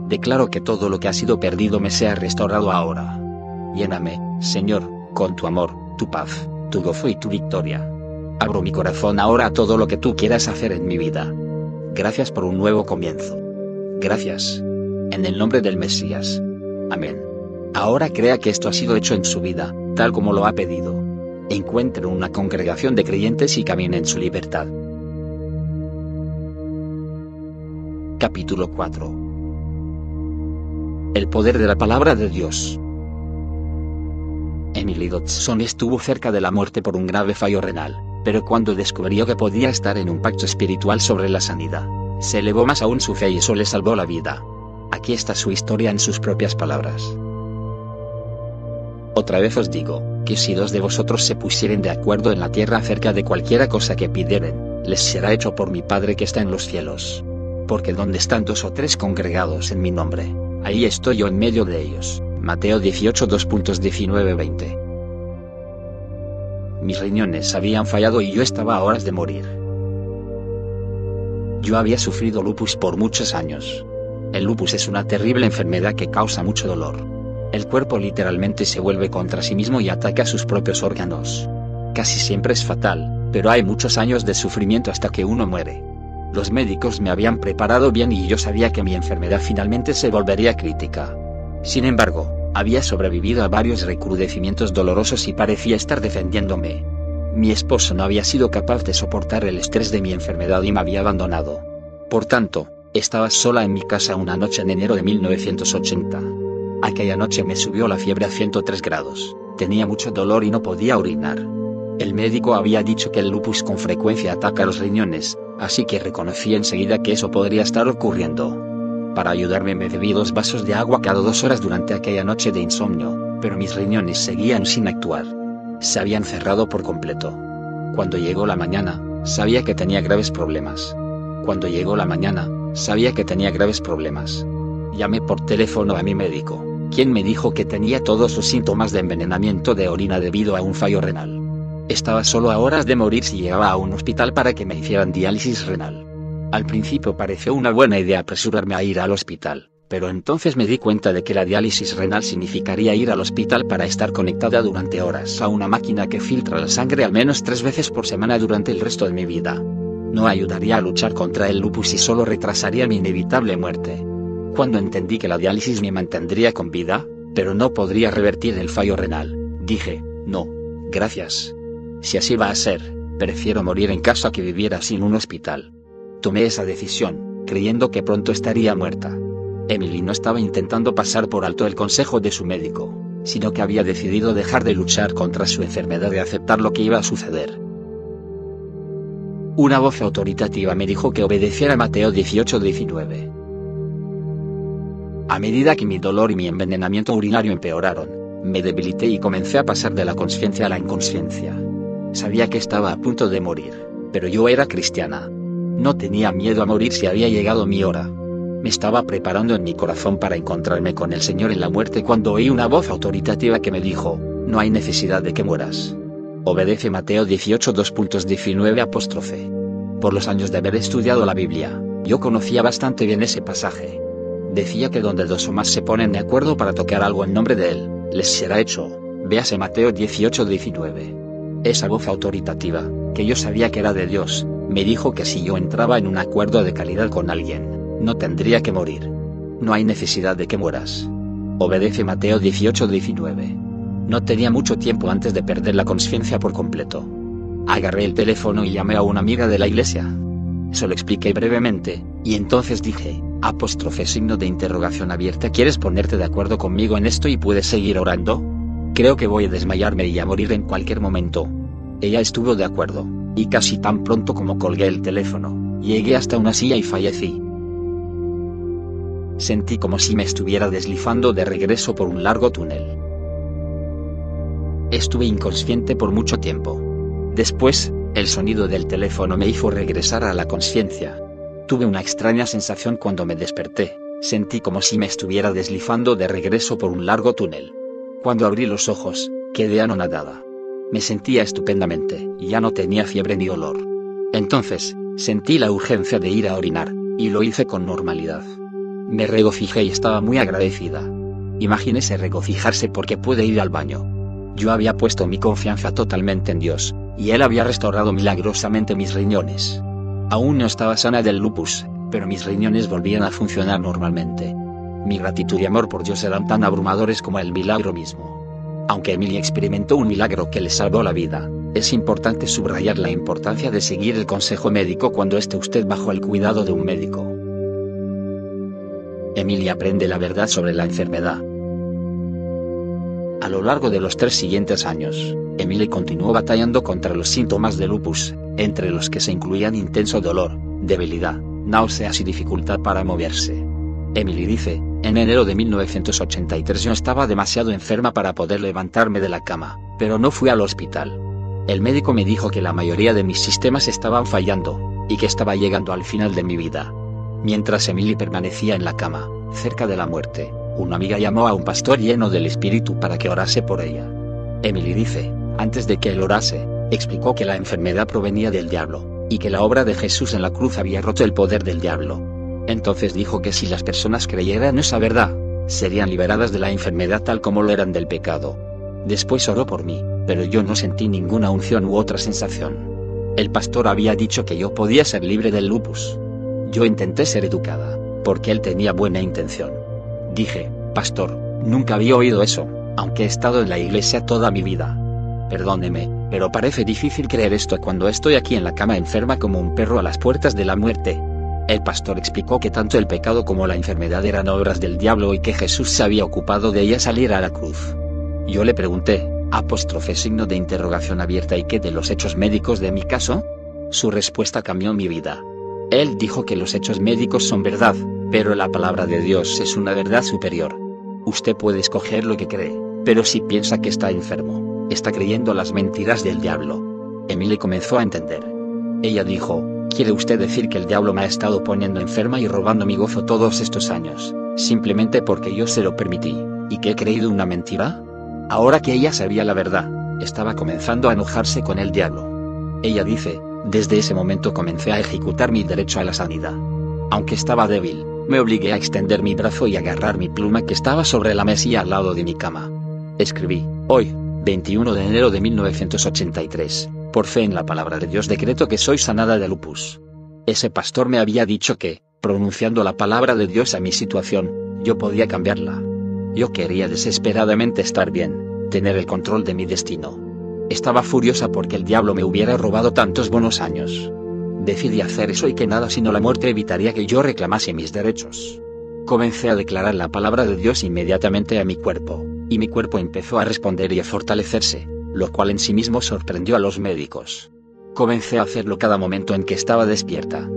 Declaro que todo lo que ha sido perdido me sea restaurado ahora. Lléname, Señor, con tu amor, tu paz, tu gozo y tu victoria. Abro mi corazón ahora a todo lo que tú quieras hacer en mi vida. Gracias por un nuevo comienzo. Gracias. En el nombre del Mesías. Amén. Ahora crea que esto ha sido hecho en su vida, tal como lo ha pedido. Encuentre una congregación de creyentes y camine en su libertad. Capítulo 4 El poder de la palabra de Dios. Emily Dodson estuvo cerca de la muerte por un grave fallo renal, pero cuando descubrió que podía estar en un pacto espiritual sobre la sanidad, se elevó más aún su fe y eso le salvó la vida. Aquí está su historia en sus propias palabras. Otra vez os digo, que si dos de vosotros se pusieren de acuerdo en la tierra acerca de cualquiera cosa que pidieren, les será hecho por mi Padre que está en los cielos. Porque donde están dos o tres congregados en mi nombre, ahí estoy yo en medio de ellos. Mateo 18 2.19-20. Mis riñones habían fallado y yo estaba a horas de morir. Yo había sufrido lupus por muchos años. El lupus es una terrible enfermedad que causa mucho dolor. El cuerpo literalmente se vuelve contra sí mismo y ataca sus propios órganos. Casi siempre es fatal, pero hay muchos años de sufrimiento hasta que uno muere. Los médicos me habían preparado bien y yo sabía que mi enfermedad finalmente se volvería crítica. Sin embargo, había sobrevivido a varios recrudecimientos dolorosos y parecía estar defendiéndome. Mi esposo no había sido capaz de soportar el estrés de mi enfermedad y me había abandonado. Por tanto, estaba sola en mi casa una noche en enero de 1980. Aquella noche me subió la fiebre a 103 grados, tenía mucho dolor y no podía orinar. El médico había dicho que el lupus con frecuencia ataca los riñones, así que reconocí enseguida que eso podría estar ocurriendo. Para ayudarme me bebí dos vasos de agua cada dos horas durante aquella noche de insomnio, pero mis riñones seguían sin actuar. Se habían cerrado por completo. Cuando llegó la mañana, sabía que tenía graves problemas. Cuando llegó la mañana, sabía que tenía graves problemas. Llamé por teléfono a mi médico, quien me dijo que tenía todos los síntomas de envenenamiento de orina debido a un fallo renal. Estaba solo a horas de morir si llegaba a un hospital para que me hicieran diálisis renal. Al principio pareció una buena idea apresurarme a ir al hospital, pero entonces me di cuenta de que la diálisis renal significaría ir al hospital para estar conectada durante horas a una máquina que filtra la sangre al menos tres veces por semana durante el resto de mi vida. No ayudaría a luchar contra el lupus y solo retrasaría mi inevitable muerte. Cuando entendí que la diálisis me mantendría con vida, pero no podría revertir el fallo renal, dije, no, gracias. Si así va a ser, prefiero morir en casa que viviera sin un hospital. Tomé esa decisión, creyendo que pronto estaría muerta. Emily no estaba intentando pasar por alto el consejo de su médico, sino que había decidido dejar de luchar contra su enfermedad y aceptar lo que iba a suceder. Una voz autoritativa me dijo que obedeciera a Mateo 18-19. A medida que mi dolor y mi envenenamiento urinario empeoraron, me debilité y comencé a pasar de la conciencia a la inconsciencia. Sabía que estaba a punto de morir, pero yo era cristiana, no tenía miedo a morir si había llegado mi hora. Me estaba preparando en mi corazón para encontrarme con el Señor en la muerte cuando oí una voz autoritativa que me dijo, no hay necesidad de que mueras. Obedece Mateo 18 2.19 apóstrofe. Por los años de haber estudiado la Biblia, yo conocía bastante bien ese pasaje. Decía que donde dos o más se ponen de acuerdo para tocar algo en nombre de Él, les será hecho. Véase Mateo 18 19. Esa voz autoritativa, que yo sabía que era de Dios, me dijo que si yo entraba en un acuerdo de calidad con alguien, no tendría que morir. No hay necesidad de que mueras. Obedece Mateo 18-19. No tenía mucho tiempo antes de perder la conciencia por completo. Agarré el teléfono y llamé a una amiga de la iglesia. Se lo expliqué brevemente, y entonces dije, apóstrofe signo de interrogación abierta, ¿quieres ponerte de acuerdo conmigo en esto y puedes seguir orando? Creo que voy a desmayarme y a morir en cualquier momento. Ella estuvo de acuerdo y casi tan pronto como colgué el teléfono, llegué hasta una silla y fallecí. Sentí como si me estuviera deslizando de regreso por un largo túnel. Estuve inconsciente por mucho tiempo. Después, el sonido del teléfono me hizo regresar a la conciencia. Tuve una extraña sensación cuando me desperté, sentí como si me estuviera deslizando de regreso por un largo túnel. Cuando abrí los ojos, quedé anonadada. Me sentía estupendamente, y ya no tenía fiebre ni dolor. Entonces, sentí la urgencia de ir a orinar, y lo hice con normalidad. Me regocijé y estaba muy agradecida. Imagínese regocijarse porque puede ir al baño. Yo había puesto mi confianza totalmente en Dios, y él había restaurado milagrosamente mis riñones. Aún no estaba sana del lupus, pero mis riñones volvían a funcionar normalmente. Mi gratitud y amor por Dios eran tan abrumadores como el milagro mismo. Aunque Emilia experimentó un milagro que le salvó la vida, es importante subrayar la importancia de seguir el consejo médico cuando esté usted bajo el cuidado de un médico. Emilia aprende la verdad sobre la enfermedad. A lo largo de los tres siguientes años, Emily continuó batallando contra los síntomas de lupus, entre los que se incluían intenso dolor, debilidad, náuseas y dificultad para moverse. Emily dice, en enero de 1983 yo estaba demasiado enferma para poder levantarme de la cama, pero no fui al hospital. El médico me dijo que la mayoría de mis sistemas estaban fallando, y que estaba llegando al final de mi vida. Mientras Emily permanecía en la cama, cerca de la muerte, una amiga llamó a un pastor lleno del espíritu para que orase por ella. Emily dice, antes de que él orase, explicó que la enfermedad provenía del diablo, y que la obra de Jesús en la cruz había roto el poder del diablo. Entonces dijo que si las personas creyeran esa verdad, serían liberadas de la enfermedad tal como lo eran del pecado. Después oró por mí, pero yo no sentí ninguna unción u otra sensación. El pastor había dicho que yo podía ser libre del lupus. Yo intenté ser educada, porque él tenía buena intención. Dije, pastor, nunca había oído eso, aunque he estado en la iglesia toda mi vida. Perdóneme, pero parece difícil creer esto cuando estoy aquí en la cama enferma como un perro a las puertas de la muerte. El pastor explicó que tanto el pecado como la enfermedad eran obras del diablo y que Jesús se había ocupado de ella salir a la cruz. Yo le pregunté, apóstrofe signo de interrogación abierta y qué de los hechos médicos de mi caso? Su respuesta cambió mi vida. Él dijo que los hechos médicos son verdad, pero la palabra de Dios es una verdad superior. Usted puede escoger lo que cree, pero si piensa que está enfermo, está creyendo las mentiras del diablo. Emily comenzó a entender. Ella dijo, ¿quiere usted decir que el diablo me ha estado poniendo enferma y robando mi gozo todos estos años, simplemente porque yo se lo permití, y que he creído una mentira? Ahora que ella sabía la verdad, estaba comenzando a enojarse con el diablo. Ella dice, desde ese momento comencé a ejecutar mi derecho a la sanidad. Aunque estaba débil, me obligué a extender mi brazo y agarrar mi pluma que estaba sobre la mesilla al lado de mi cama. Escribí, hoy, 21 de enero de 1983, por fe en la palabra de Dios decreto que soy sanada de lupus. Ese pastor me había dicho que, pronunciando la palabra de Dios a mi situación, yo podía cambiarla. Yo quería desesperadamente estar bien, tener el control de mi destino. Estaba furiosa porque el diablo me hubiera robado tantos buenos años. Decidí hacer eso y que nada sino la muerte evitaría que yo reclamase mis derechos. Comencé a declarar la palabra de Dios inmediatamente a mi cuerpo, y mi cuerpo empezó a responder y a fortalecerse, lo cual en sí mismo sorprendió a los médicos. Comencé a hacerlo cada momento en que estaba despierta.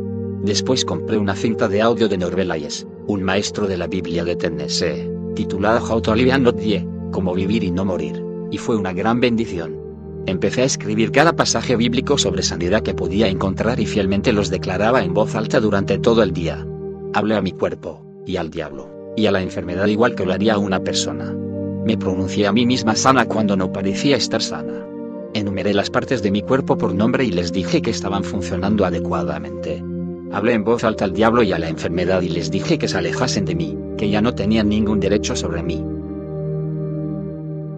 Después compré una cinta de audio de Norvelayes, un maestro de la Biblia de Tennessee, titulada How to Live and Not Die, Cómo vivir y no morir, y fue una gran bendición. Empecé a escribir cada pasaje bíblico sobre sanidad que podía encontrar y fielmente los declaraba en voz alta durante todo el día. Hablé a mi cuerpo, y al diablo, y a la enfermedad igual que lo haría una persona. Me pronuncié a mí misma sana cuando no parecía estar sana. Enumeré las partes de mi cuerpo por nombre y les dije que estaban funcionando adecuadamente. Hablé en voz alta al diablo y a la enfermedad y les dije que se alejasen de mí, que ya no tenían ningún derecho sobre mí.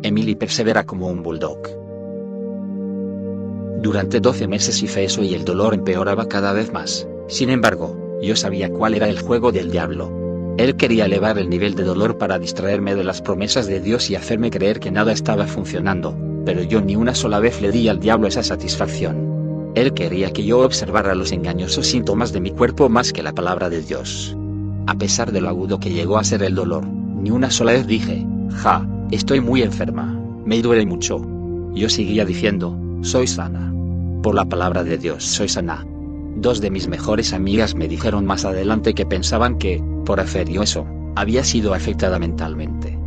Emily persevera como un bulldog. Durante 12 meses hice eso y el dolor empeoraba cada vez más. Sin embargo, yo sabía cuál era el juego del diablo. Él quería elevar el nivel de dolor para distraerme de las promesas de Dios y hacerme creer que nada estaba funcionando, pero yo ni una sola vez le di al diablo esa satisfacción. Él quería que yo observara los engañosos síntomas de mi cuerpo más que la palabra de Dios. A pesar de lo agudo que llegó a ser el dolor, ni una sola vez dije, ja, estoy muy enferma, me duele mucho. Yo seguía diciendo, soy sana. Por la palabra de Dios soy sana. Dos de mis mejores amigas me dijeron más adelante que pensaban que, por hacer yo eso, había sido afectada mentalmente.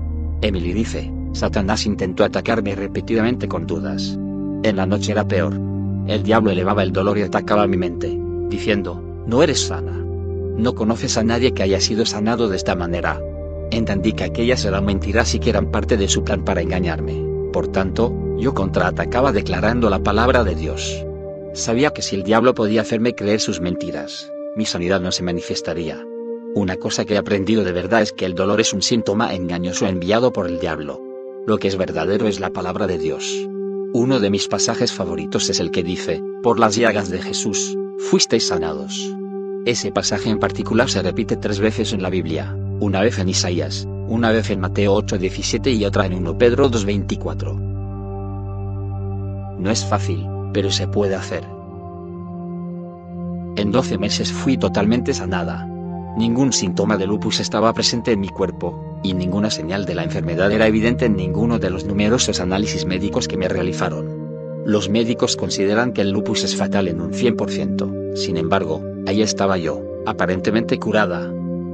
Emily dice, Satanás intentó atacarme repetidamente con dudas. En la noche era peor. El diablo elevaba el dolor y atacaba mi mente, diciendo, no eres sana. No conoces a nadie que haya sido sanado de esta manera. Entendí que aquellas eran mentiras y que eran parte de su plan para engañarme. Por tanto, yo contraatacaba declarando la palabra de Dios. Sabía que si el diablo podía hacerme creer sus mentiras, mi sanidad no se manifestaría. Una cosa que he aprendido de verdad es que el dolor es un síntoma engañoso enviado por el diablo. Lo que es verdadero es la palabra de Dios. Uno de mis pasajes favoritos es el que dice, por las llagas de Jesús, fuisteis sanados. Ese pasaje en particular se repite tres veces en la Biblia, una vez en Isaías, una vez en Mateo 8:17 y otra en 1 Pedro 2:24. No es fácil, pero se puede hacer. En 12 meses fui totalmente sanada. Ningún síntoma de lupus estaba presente en mi cuerpo, y ninguna señal de la enfermedad era evidente en ninguno de los numerosos análisis médicos que me realizaron. Los médicos consideran que el lupus es fatal en un 100%, sin embargo, ahí estaba yo, aparentemente curada.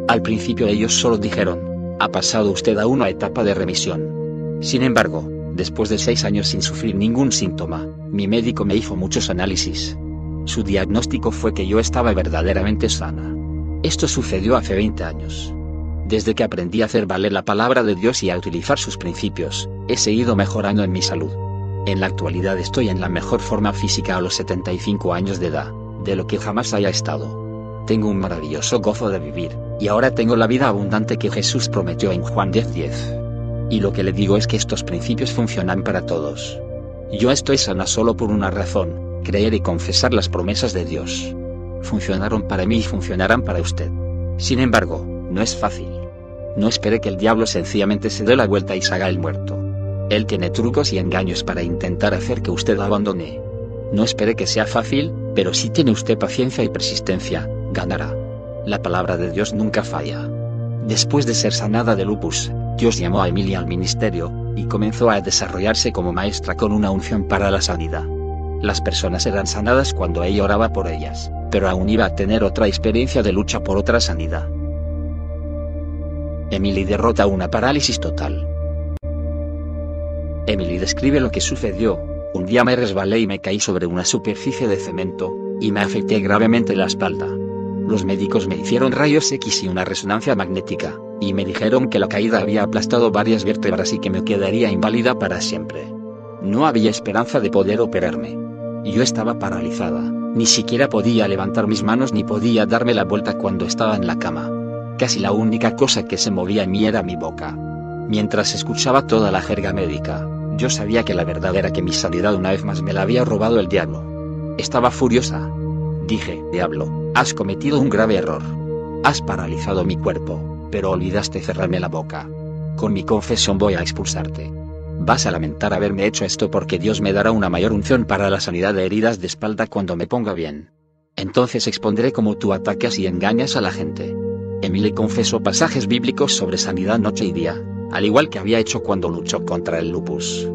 Al principio ellos solo dijeron, ha pasado usted a una etapa de remisión. Sin embargo, después de seis años sin sufrir ningún síntoma, mi médico me hizo muchos análisis. Su diagnóstico fue que yo estaba verdaderamente sana. Esto sucedió hace 20 años. Desde que aprendí a hacer valer la palabra de Dios y a utilizar sus principios, he seguido mejorando en mi salud. En la actualidad estoy en la mejor forma física a los 75 años de edad, de lo que jamás haya estado. Tengo un maravilloso gozo de vivir, y ahora tengo la vida abundante que Jesús prometió en Juan 10:10. Y lo que le digo es que estos principios funcionan para todos. Yo estoy sana solo por una razón, creer y confesar las promesas de Dios. Funcionaron para mí y funcionarán para usted. Sin embargo, no es fácil. No espere que el diablo sencillamente se dé la vuelta y se haga el muerto. Él tiene trucos y engaños para intentar hacer que usted abandone. No espere que sea fácil, pero si tiene usted paciencia y persistencia, ganará. La palabra de Dios nunca falla. Después de ser sanada de lupus, Dios llamó a Emilia al ministerio, y comenzó a desarrollarse como maestra con una unción para la sanidad. Las personas eran sanadas cuando ella oraba por ellas, pero aún iba a tener otra experiencia de lucha por otra sanidad. Emily derrota una parálisis total. Emily describe lo que sucedió, un día me resbalé y me caí sobre una superficie de cemento, y me afecté gravemente la espalda. Los médicos me hicieron rayos X y una resonancia magnética, y me dijeron que la caída había aplastado varias vértebras y que me quedaría inválida para siempre. No había esperanza de poder operarme. Yo estaba paralizada, ni siquiera podía levantar mis manos ni podía darme la vuelta cuando estaba en la cama. Casi la única cosa que se movía en mí era mi boca. Mientras escuchaba toda la jerga médica, yo sabía que la verdad era que mi sanidad una vez más me la había robado el diablo. Estaba furiosa. Dije, diablo, Has cometido un grave error. Has paralizado mi cuerpo, pero olvidaste cerrarme la boca. Con mi confesión voy a expulsarte. Vas a lamentar haberme hecho esto porque Dios me dará una mayor unción para la sanidad de heridas de espalda cuando me ponga bien. Entonces expondré cómo tú atacas y engañas a la gente. Emily confesó pasajes bíblicos sobre sanidad noche y día, al igual que había hecho cuando luchó contra el lupus.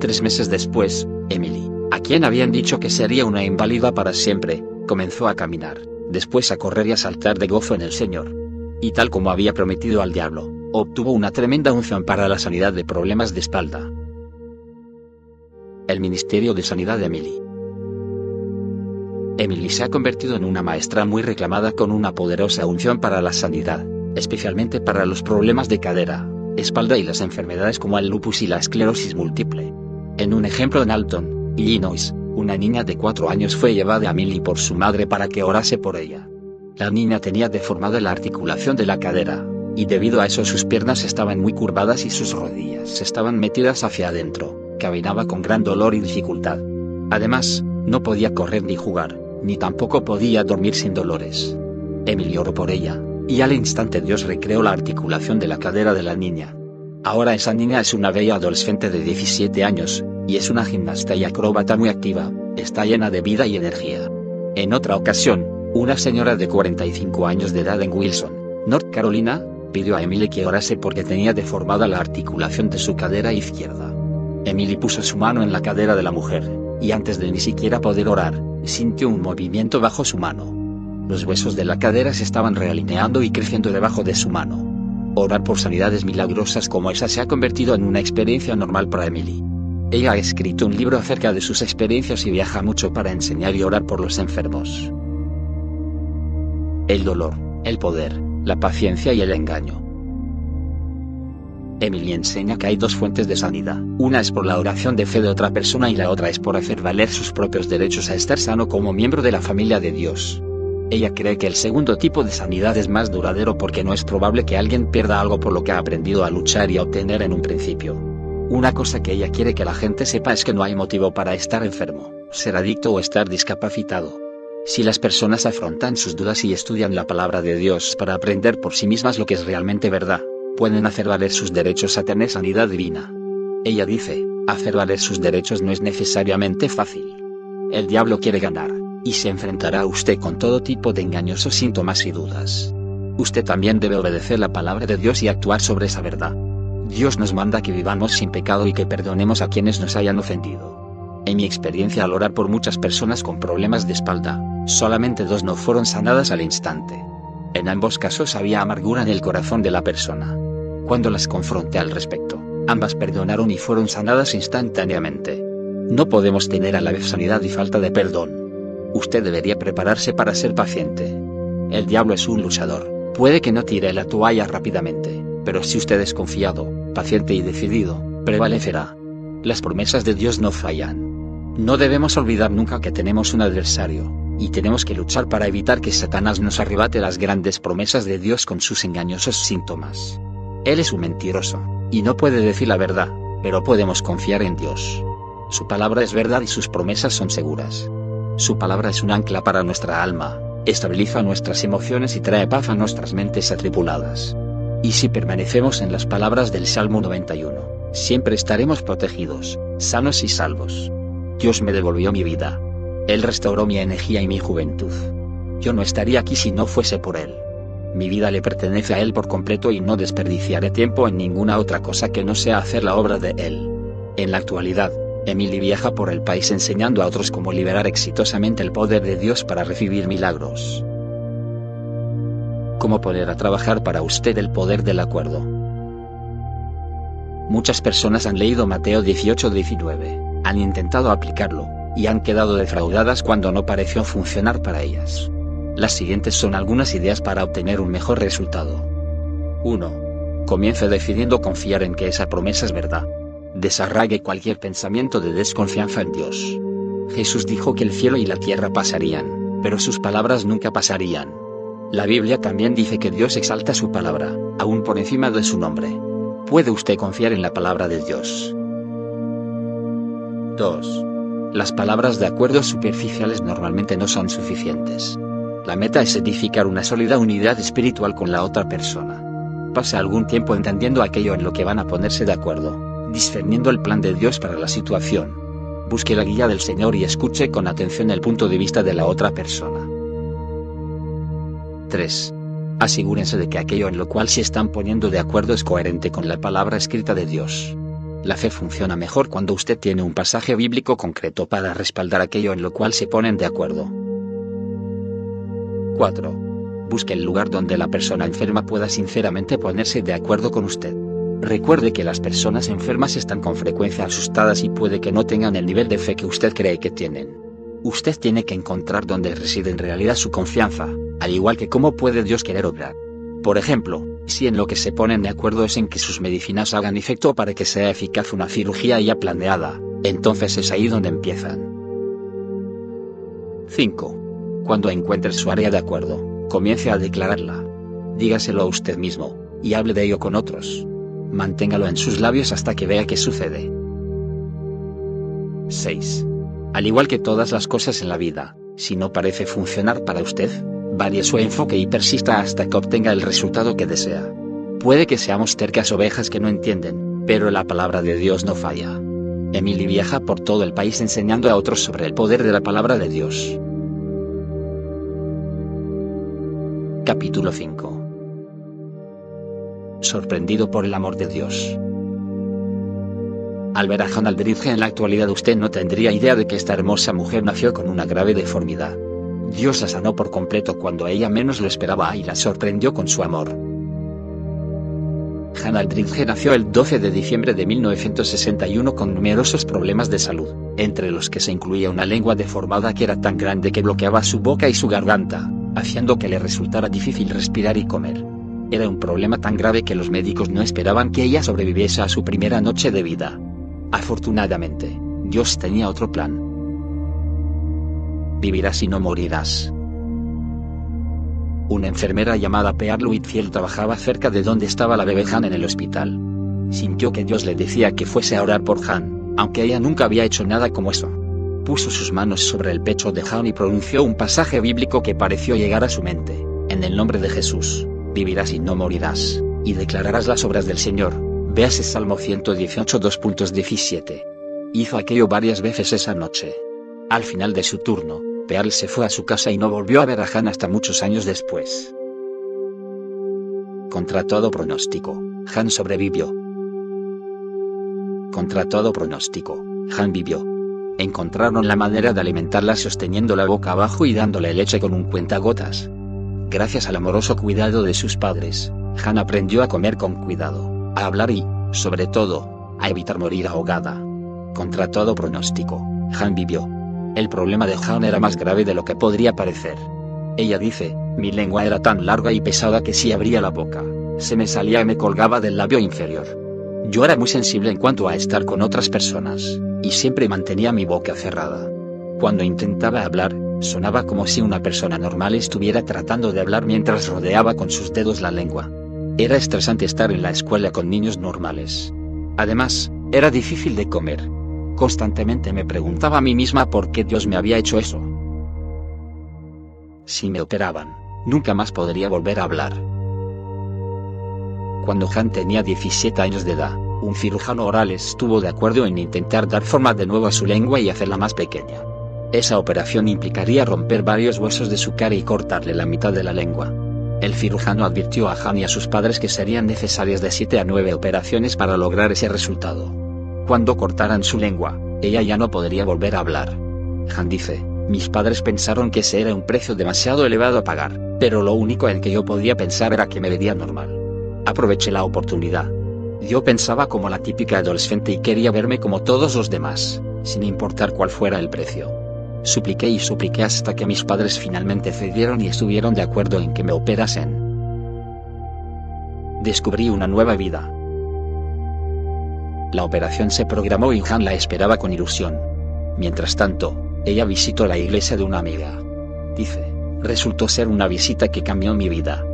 Tres meses después, Emily, a quien habían dicho que sería una inválida para siempre, comenzó a caminar después a correr y a saltar de gozo en el Señor. Y tal como había prometido al diablo, obtuvo una tremenda unción para la sanidad de problemas de espalda. El Ministerio de Sanidad de Emily. Emily se ha convertido en una maestra muy reclamada con una poderosa unción para la sanidad, especialmente para los problemas de cadera, espalda y las enfermedades como el lupus y la esclerosis múltiple. En un ejemplo en Alton, Illinois, una niña de cuatro años fue llevada a Millie por su madre para que orase por ella. La niña tenía deformada la articulación de la cadera, y debido a eso sus piernas estaban muy curvadas y sus rodillas estaban metidas hacia adentro, caminaba con gran dolor y dificultad. Además, no podía correr ni jugar, ni tampoco podía dormir sin dolores. Emily oró por ella, y al instante Dios recreó la articulación de la cadera de la niña. Ahora esa niña es una bella adolescente de 17 años, y es una gimnasta y acróbata muy activa, está llena de vida y energía. En otra ocasión, una señora de 45 años de edad en Wilson, North Carolina, pidió a Emily que orase porque tenía deformada la articulación de su cadera izquierda. Emily puso su mano en la cadera de la mujer, y antes de ni siquiera poder orar, sintió un movimiento bajo su mano. Los huesos de la cadera se estaban realineando y creciendo debajo de su mano. Orar por sanidades milagrosas como esa se ha convertido en una experiencia normal para Emily. Ella ha escrito un libro acerca de sus experiencias y viaja mucho para enseñar y orar por los enfermos. El dolor, el poder, la paciencia y el engaño. Emily enseña que hay dos fuentes de sanidad. Una es por la oración de fe de otra persona y la otra es por hacer valer sus propios derechos a estar sano como miembro de la familia de Dios. Ella cree que el segundo tipo de sanidad es más duradero porque no es probable que alguien pierda algo por lo que ha aprendido a luchar y a obtener en un principio. Una cosa que ella quiere que la gente sepa es que no hay motivo para estar enfermo, ser adicto o estar discapacitado. Si las personas afrontan sus dudas y estudian la palabra de Dios para aprender por sí mismas lo que es realmente verdad, pueden hacer valer sus derechos a tener sanidad divina. Ella dice, hacer valer sus derechos no es necesariamente fácil. El diablo quiere ganar, y se enfrentará a usted con todo tipo de engañosos síntomas y dudas. Usted también debe obedecer la palabra de Dios y actuar sobre esa verdad. Dios nos manda que vivamos sin pecado y que perdonemos a quienes nos hayan ofendido. En mi experiencia al orar por muchas personas con problemas de espalda, solamente dos no fueron sanadas al instante. En ambos casos había amargura en el corazón de la persona. Cuando las confronté al respecto, ambas perdonaron y fueron sanadas instantáneamente. No podemos tener a la vez sanidad y falta de perdón. Usted debería prepararse para ser paciente. El diablo es un luchador, puede que no tire la toalla rápidamente, pero si usted es confiado, paciente y decidido, prevalecerá. Las promesas de Dios no fallan. No debemos olvidar nunca que tenemos un adversario, y tenemos que luchar para evitar que Satanás nos arrebate las grandes promesas de Dios con sus engañosos síntomas. Él es un mentiroso, y no puede decir la verdad, pero podemos confiar en Dios. Su palabra es verdad y sus promesas son seguras. Su palabra es un ancla para nuestra alma, estabiliza nuestras emociones y trae paz a nuestras mentes atripuladas. Y si permanecemos en las palabras del Salmo 91, siempre estaremos protegidos, sanos y salvos. Dios me devolvió mi vida. Él restauró mi energía y mi juventud. Yo no estaría aquí si no fuese por Él. Mi vida le pertenece a Él por completo y no desperdiciaré tiempo en ninguna otra cosa que no sea hacer la obra de Él. En la actualidad, Emily viaja por el país enseñando a otros cómo liberar exitosamente el poder de Dios para recibir milagros. Cómo poner a trabajar para usted el poder del acuerdo. Muchas personas han leído Mateo 18-19, han intentado aplicarlo, y han quedado defraudadas cuando no pareció funcionar para ellas. Las siguientes son algunas ideas para obtener un mejor resultado. 1. Comience decidiendo confiar en que esa promesa es verdad. Desarraigue cualquier pensamiento de desconfianza en Dios. Jesús dijo que el cielo y la tierra pasarían, pero sus palabras nunca pasarían. La Biblia también dice que Dios exalta su palabra, aún por encima de su nombre. ¿Puede usted confiar en la palabra de Dios? 2. Las palabras de acuerdo superficiales normalmente no son suficientes. La meta es edificar una sólida unidad espiritual con la otra persona. Pase algún tiempo entendiendo aquello en lo que van a ponerse de acuerdo, discerniendo el plan de Dios para la situación. Busque la guía del Señor y escuche con atención el punto de vista de la otra persona. 3. Asegúrense de que aquello en lo cual se están poniendo de acuerdo es coherente con la palabra escrita de Dios. La fe funciona mejor cuando usted tiene un pasaje bíblico concreto para respaldar aquello en lo cual se ponen de acuerdo. 4. Busque el lugar donde la persona enferma pueda sinceramente ponerse de acuerdo con usted. Recuerde que las personas enfermas están con frecuencia asustadas y puede que no tengan el nivel de fe que usted cree que tienen. Usted tiene que encontrar donde reside en realidad su confianza, al igual que cómo puede Dios querer obrar. Por ejemplo, si en lo que se ponen de acuerdo es en que sus medicinas hagan efecto para que sea eficaz una cirugía ya planeada, entonces es ahí donde empiezan. 5. Cuando encuentre su área de acuerdo, comience a declararla. Dígaselo a usted mismo, y hable de ello con otros. Manténgalo en sus labios hasta que vea qué sucede. 6. Al igual que todas las cosas en la vida, si no parece funcionar para usted, varíe su enfoque y persista hasta que obtenga el resultado que desea. Puede que seamos tercas ovejas que no entienden, pero la palabra de Dios no falla. Emily viaja por todo el país enseñando a otros sobre el poder de la palabra de Dios. Capítulo 5 Sorprendido por el amor de Dios. Al ver a Hannah en la actualidad usted no tendría idea de que esta hermosa mujer nació con una grave deformidad. Dios la sanó por completo cuando ella menos lo esperaba y la sorprendió con su amor. Hannah Aldridge nació el 12 de diciembre de 1961 con numerosos problemas de salud, entre los que se incluía una lengua deformada que era tan grande que bloqueaba su boca y su garganta, haciendo que le resultara difícil respirar y comer. Era un problema tan grave que los médicos no esperaban que ella sobreviviese a su primera noche de vida. Afortunadamente, Dios tenía otro plan. Vivirás y no morirás. Una enfermera llamada Pearl Whitfield trabajaba cerca de donde estaba la bebé Han en el hospital. Sintió que Dios le decía que fuese a orar por Han, aunque ella nunca había hecho nada como eso. Puso sus manos sobre el pecho de Han y pronunció un pasaje bíblico que pareció llegar a su mente. En el nombre de Jesús, vivirás y no morirás, y declararás las obras del Señor. Véase Salmo 118 2.17. Hizo aquello varias veces esa noche. Al final de su turno, Pearl se fue a su casa y no volvió a ver a Han hasta muchos años después. Contra todo pronóstico, Han sobrevivió. Contra todo pronóstico, Han vivió. Encontraron la manera de alimentarla sosteniéndola boca abajo y dándole leche con un cuentagotas. Gracias al amoroso cuidado de sus padres, Han aprendió a comer con cuidado, a hablar y, sobre todo, a evitar morir ahogada. Contra todo pronóstico, Han vivió. El problema de Han era más grave de lo que podría parecer. Ella dice, mi lengua era tan larga y pesada que si abría la boca, se me salía y me colgaba del labio inferior. Yo era muy sensible en cuanto a estar con otras personas, y siempre mantenía mi boca cerrada. Cuando intentaba hablar, sonaba como si una persona normal estuviera tratando de hablar mientras rodeaba con sus dedos la lengua. Era estresante estar en la escuela con niños normales. Además, era difícil de comer. Constantemente me preguntaba a mí misma por qué Dios me había hecho eso. Si me operaban, nunca más podría volver a hablar. Cuando Han tenía 17 años de edad, un cirujano oral estuvo de acuerdo en intentar dar forma de nuevo a su lengua y hacerla más pequeña. Esa operación implicaría romper varios huesos de su cara y cortarle la mitad de la lengua. El cirujano advirtió a Han y a sus padres que serían necesarias de 7 a 9 operaciones para lograr ese resultado. Cuando cortaran su lengua, ella ya no podría volver a hablar. Han dice, mis padres pensaron que ese era un precio demasiado elevado a pagar, pero lo único en que yo podía pensar era que me vería normal. Aproveché la oportunidad. Yo pensaba como la típica adolescente y quería verme como todos los demás, sin importar cuál fuera el precio. Supliqué y supliqué hasta que mis padres finalmente cedieron y estuvieron de acuerdo en que me operasen. Descubrí una nueva vida. La operación se programó y Han la esperaba con ilusión. Mientras tanto, ella visitó la iglesia de una amiga. Dice, resultó ser una visita que cambió mi vida.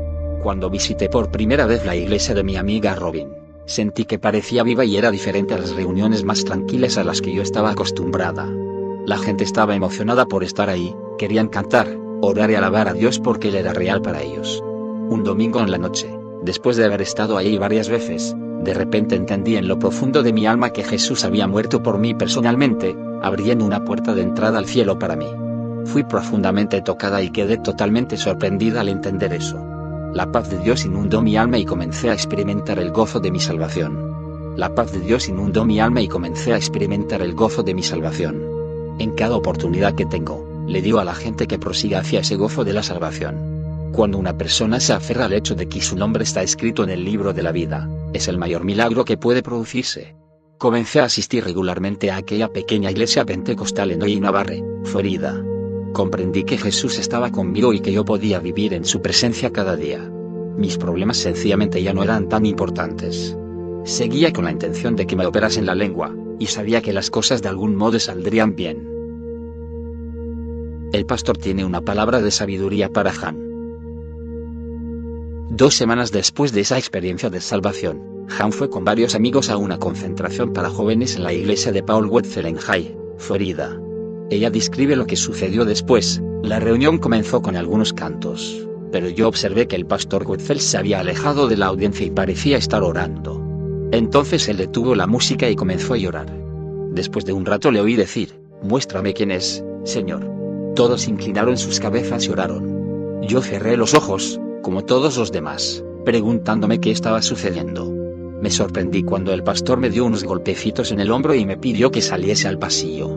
Cuando visité por primera vez la iglesia de mi amiga Robin, sentí que parecía viva y era diferente a las reuniones más tranquilas a las que yo estaba acostumbrada. La gente estaba emocionada por estar ahí, querían cantar, orar y alabar a Dios porque Él era real para ellos. Un domingo en la noche, después de haber estado ahí varias veces, de repente entendí en lo profundo de mi alma que Jesús había muerto por mí personalmente, abriendo una puerta de entrada al cielo para mí. Fui profundamente tocada y quedé totalmente sorprendida al entender eso. La paz de Dios inundó mi alma y comencé a experimentar el gozo de mi salvación. La paz de Dios inundó mi alma y comencé a experimentar el gozo de mi salvación. En cada oportunidad que tengo, le digo a la gente que prosiga hacia ese gozo de la salvación. Cuando una persona se aferra al hecho de que su nombre está escrito en el libro de la vida, es el mayor milagro que puede producirse. Comencé a asistir regularmente a aquella pequeña iglesia pentecostal en Oye Navarre, Florida. Comprendí que Jesús estaba conmigo y que yo podía vivir en su presencia cada día. Mis problemas sencillamente ya no eran tan importantes. Seguía con la intención de que me operasen la lengua, y sabía que las cosas de algún modo saldrían bien. El pastor tiene una palabra de sabiduría para Han. Dos semanas después de esa experiencia de salvación, Han fue con varios amigos a una concentración para jóvenes en la iglesia de Paul Wetzel en High, Florida. Ella describe lo que sucedió después, la reunión comenzó con algunos cantos, pero yo observé que el pastor Wetzel se había alejado de la audiencia y parecía estar orando. Entonces él detuvo la música y comenzó a llorar. Después de un rato le oí decir, muéstrame quién es, Señor. Todos inclinaron sus cabezas y oraron. Yo cerré los ojos, como todos los demás, preguntándome qué estaba sucediendo. Me sorprendí cuando el pastor me dio unos golpecitos en el hombro y me pidió que saliese al pasillo.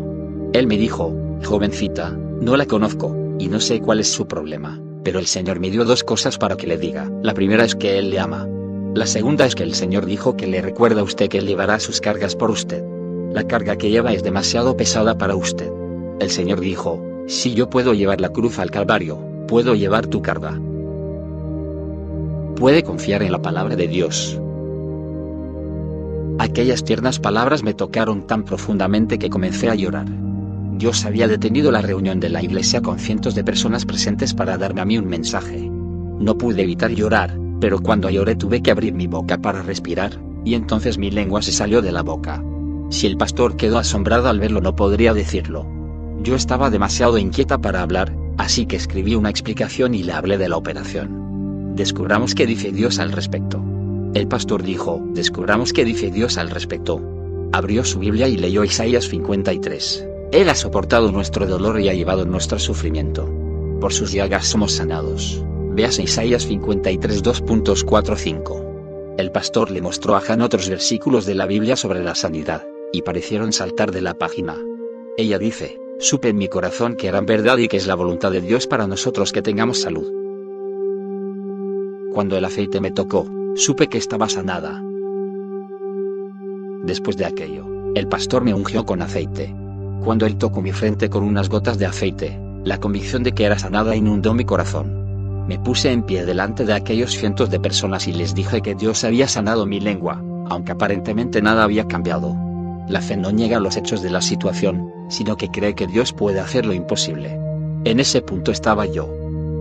Él me dijo, jovencita, no la conozco, y no sé cuál es su problema, pero el Señor me dio dos cosas para que le diga. La primera es que Él le ama. La segunda es que el Señor dijo que le recuerda a usted que Él llevará sus cargas por usted. La carga que lleva es demasiado pesada para usted. El Señor dijo, si yo puedo llevar la cruz al Calvario, puedo llevar tu carga puede confiar en la palabra de Dios. Aquellas tiernas palabras me tocaron tan profundamente que comencé a llorar. Dios había detenido la reunión de la iglesia con cientos de personas presentes para darme a mí un mensaje. No pude evitar llorar, pero cuando lloré tuve que abrir mi boca para respirar, y entonces mi lengua se salió de la boca. Si el pastor quedó asombrado al verlo no podría decirlo. Yo estaba demasiado inquieta para hablar, así que escribí una explicación y le hablé de la operación. Descubramos qué dice Dios al respecto. El pastor dijo, descubramos qué dice Dios al respecto. Abrió su Biblia y leyó Isaías 53. Él ha soportado nuestro dolor y ha llevado nuestro sufrimiento. Por sus llagas somos sanados. Veas Isaías 53 2.45. El pastor le mostró a Han otros versículos de la Biblia sobre la sanidad y parecieron saltar de la página. Ella dice, supe en mi corazón que eran verdad y que es la voluntad de Dios para nosotros que tengamos salud. Cuando el aceite me tocó, supe que estaba sanada. Después de aquello, el pastor me ungió con aceite. Cuando él tocó mi frente con unas gotas de aceite, la convicción de que era sanada inundó mi corazón. Me puse en pie delante de aquellos cientos de personas y les dije que Dios había sanado mi lengua, aunque aparentemente nada había cambiado. La fe no niega los hechos de la situación, sino que cree que Dios puede hacer lo imposible. En ese punto estaba yo.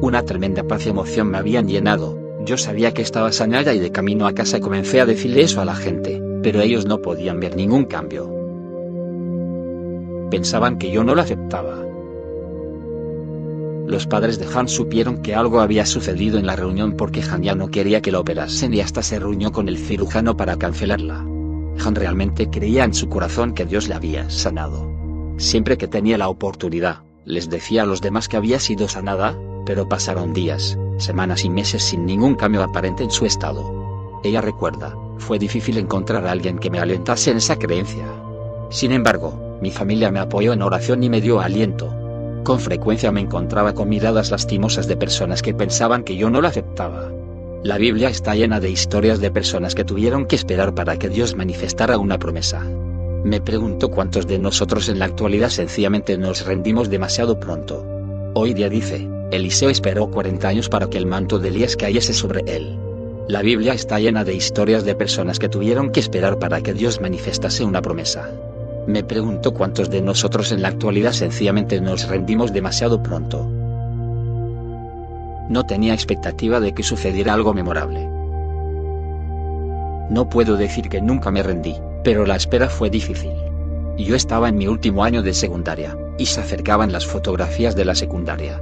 Una tremenda paz y emoción me habían llenado, yo sabía que estaba sanada y de camino a casa comencé a decirle eso a la gente, pero ellos no podían ver ningún cambio. Pensaban que yo no lo aceptaba. Los padres de Han supieron que algo había sucedido en la reunión porque Han ya no quería que lo operasen y hasta se reunió con el cirujano para cancelarla. Han realmente creía en su corazón que Dios le había sanado. Siempre que tenía la oportunidad, les decía a los demás que había sido sanada, pero pasaron días, semanas y meses sin ningún cambio aparente en su estado. Ella recuerda, fue difícil encontrar a alguien que me alentase en esa creencia. Sin embargo, mi familia me apoyó en oración y me dio aliento. Con frecuencia me encontraba con miradas lastimosas de personas que pensaban que yo no la aceptaba. La Biblia está llena de historias de personas que tuvieron que esperar para que Dios manifestara una promesa. Me pregunto cuántos de nosotros en la actualidad sencillamente nos rendimos demasiado pronto. Hoy día dice, Eliseo esperó 40 años para que el manto de Elías cayese sobre él. La Biblia está llena de historias de personas que tuvieron que esperar para que Dios manifestase una promesa. Me pregunto cuántos de nosotros en la actualidad sencillamente nos rendimos demasiado pronto. No tenía expectativa de que sucediera algo memorable. No puedo decir que nunca me rendí, pero la espera fue difícil. Yo estaba en mi último año de secundaria, y se acercaban las fotografías de la secundaria.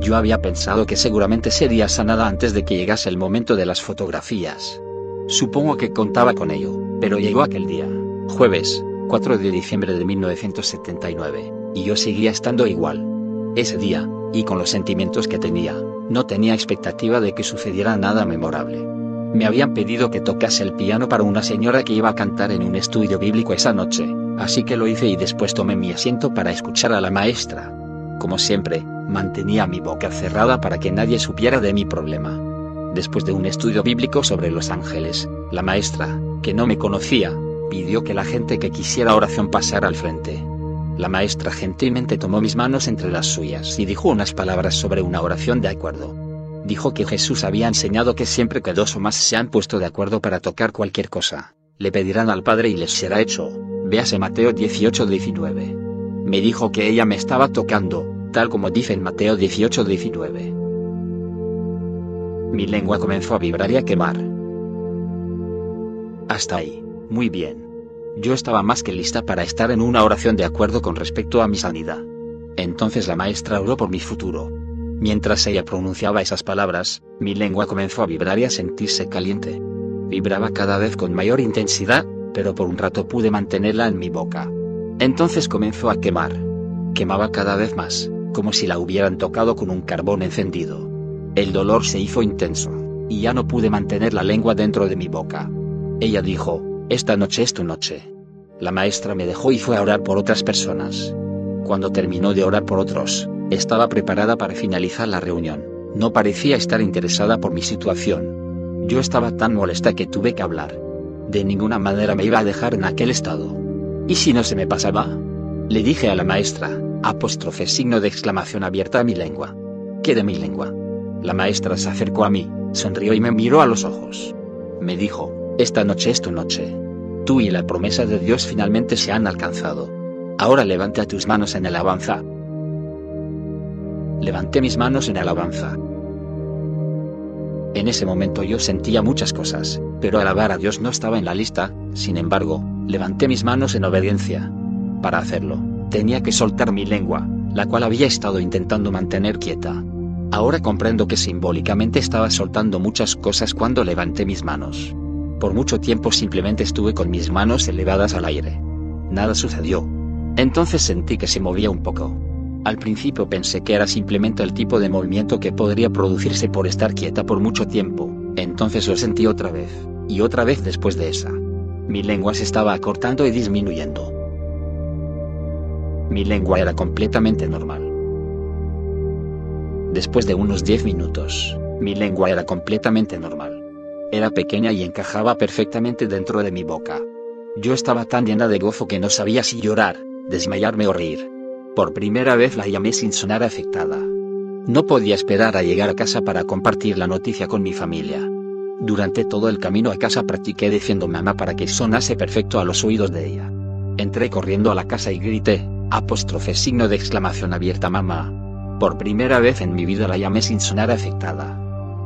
Yo había pensado que seguramente sería sanada antes de que llegase el momento de las fotografías. Supongo que contaba con ello, pero llegó aquel día, jueves, 4 de diciembre de 1979, y yo seguía estando igual. Ese día, y con los sentimientos que tenía, no tenía expectativa de que sucediera nada memorable. Me habían pedido que tocase el piano para una señora que iba a cantar en un estudio bíblico esa noche, así que lo hice y después tomé mi asiento para escuchar a la maestra. Como siempre, mantenía mi boca cerrada para que nadie supiera de mi problema. Después de un estudio bíblico sobre los ángeles, la maestra, que no me conocía, pidió que la gente que quisiera oración pasara al frente. La maestra gentilmente tomó mis manos entre las suyas y dijo unas palabras sobre una oración de acuerdo. Dijo que Jesús había enseñado que siempre que dos o más se han puesto de acuerdo para tocar cualquier cosa, le pedirán al Padre y les será hecho. Véase Mateo 18-19. Me dijo que ella me estaba tocando, tal como dice en Mateo 18-19. Mi lengua comenzó a vibrar y a quemar. Hasta ahí, muy bien. Yo estaba más que lista para estar en una oración de acuerdo con respecto a mi sanidad. Entonces la maestra oró por mi futuro. Mientras ella pronunciaba esas palabras, mi lengua comenzó a vibrar y a sentirse caliente. Vibraba cada vez con mayor intensidad, pero por un rato pude mantenerla en mi boca. Entonces comenzó a quemar. Quemaba cada vez más, como si la hubieran tocado con un carbón encendido. El dolor se hizo intenso, y ya no pude mantener la lengua dentro de mi boca. Ella dijo, esta noche es tu noche. La maestra me dejó y fue a orar por otras personas. Cuando terminó de orar por otros, estaba preparada para finalizar la reunión. No parecía estar interesada por mi situación. Yo estaba tan molesta que tuve que hablar. De ninguna manera me iba a dejar en aquel estado. ¿Y si no se me pasaba? Le dije a la maestra, apóstrofe signo de exclamación abierta a mi lengua. ¿Qué de mi lengua? La maestra se acercó a mí, sonrió y me miró a los ojos. Me dijo, esta noche es tu noche. Tú y la promesa de Dios finalmente se han alcanzado. Ahora levanta tus manos en alabanza. Levanté mis manos en alabanza. En ese momento yo sentía muchas cosas. Pero alabar a Dios no estaba en la lista, sin embargo, levanté mis manos en obediencia. Para hacerlo, tenía que soltar mi lengua, la cual había estado intentando mantener quieta. Ahora comprendo que simbólicamente estaba soltando muchas cosas cuando levanté mis manos. Por mucho tiempo simplemente estuve con mis manos elevadas al aire. Nada sucedió. Entonces sentí que se movía un poco. Al principio pensé que era simplemente el tipo de movimiento que podría producirse por estar quieta por mucho tiempo, entonces lo sentí otra vez, y otra vez después de esa. Mi lengua se estaba acortando y disminuyendo. Mi lengua era completamente normal. Después de unos 10 minutos, mi lengua era completamente normal. Era pequeña y encajaba perfectamente dentro de mi boca. Yo estaba tan llena de gozo que no sabía si llorar, desmayarme o reír. Por primera vez la llamé sin sonar afectada. No podía esperar a llegar a casa para compartir la noticia con mi familia. Durante todo el camino a casa practiqué diciendo mamá para que sonase perfecto a los oídos de ella. Entré corriendo a la casa y grité, apóstrofe signo de exclamación abierta mamá. Por primera vez en mi vida la llamé sin sonar afectada.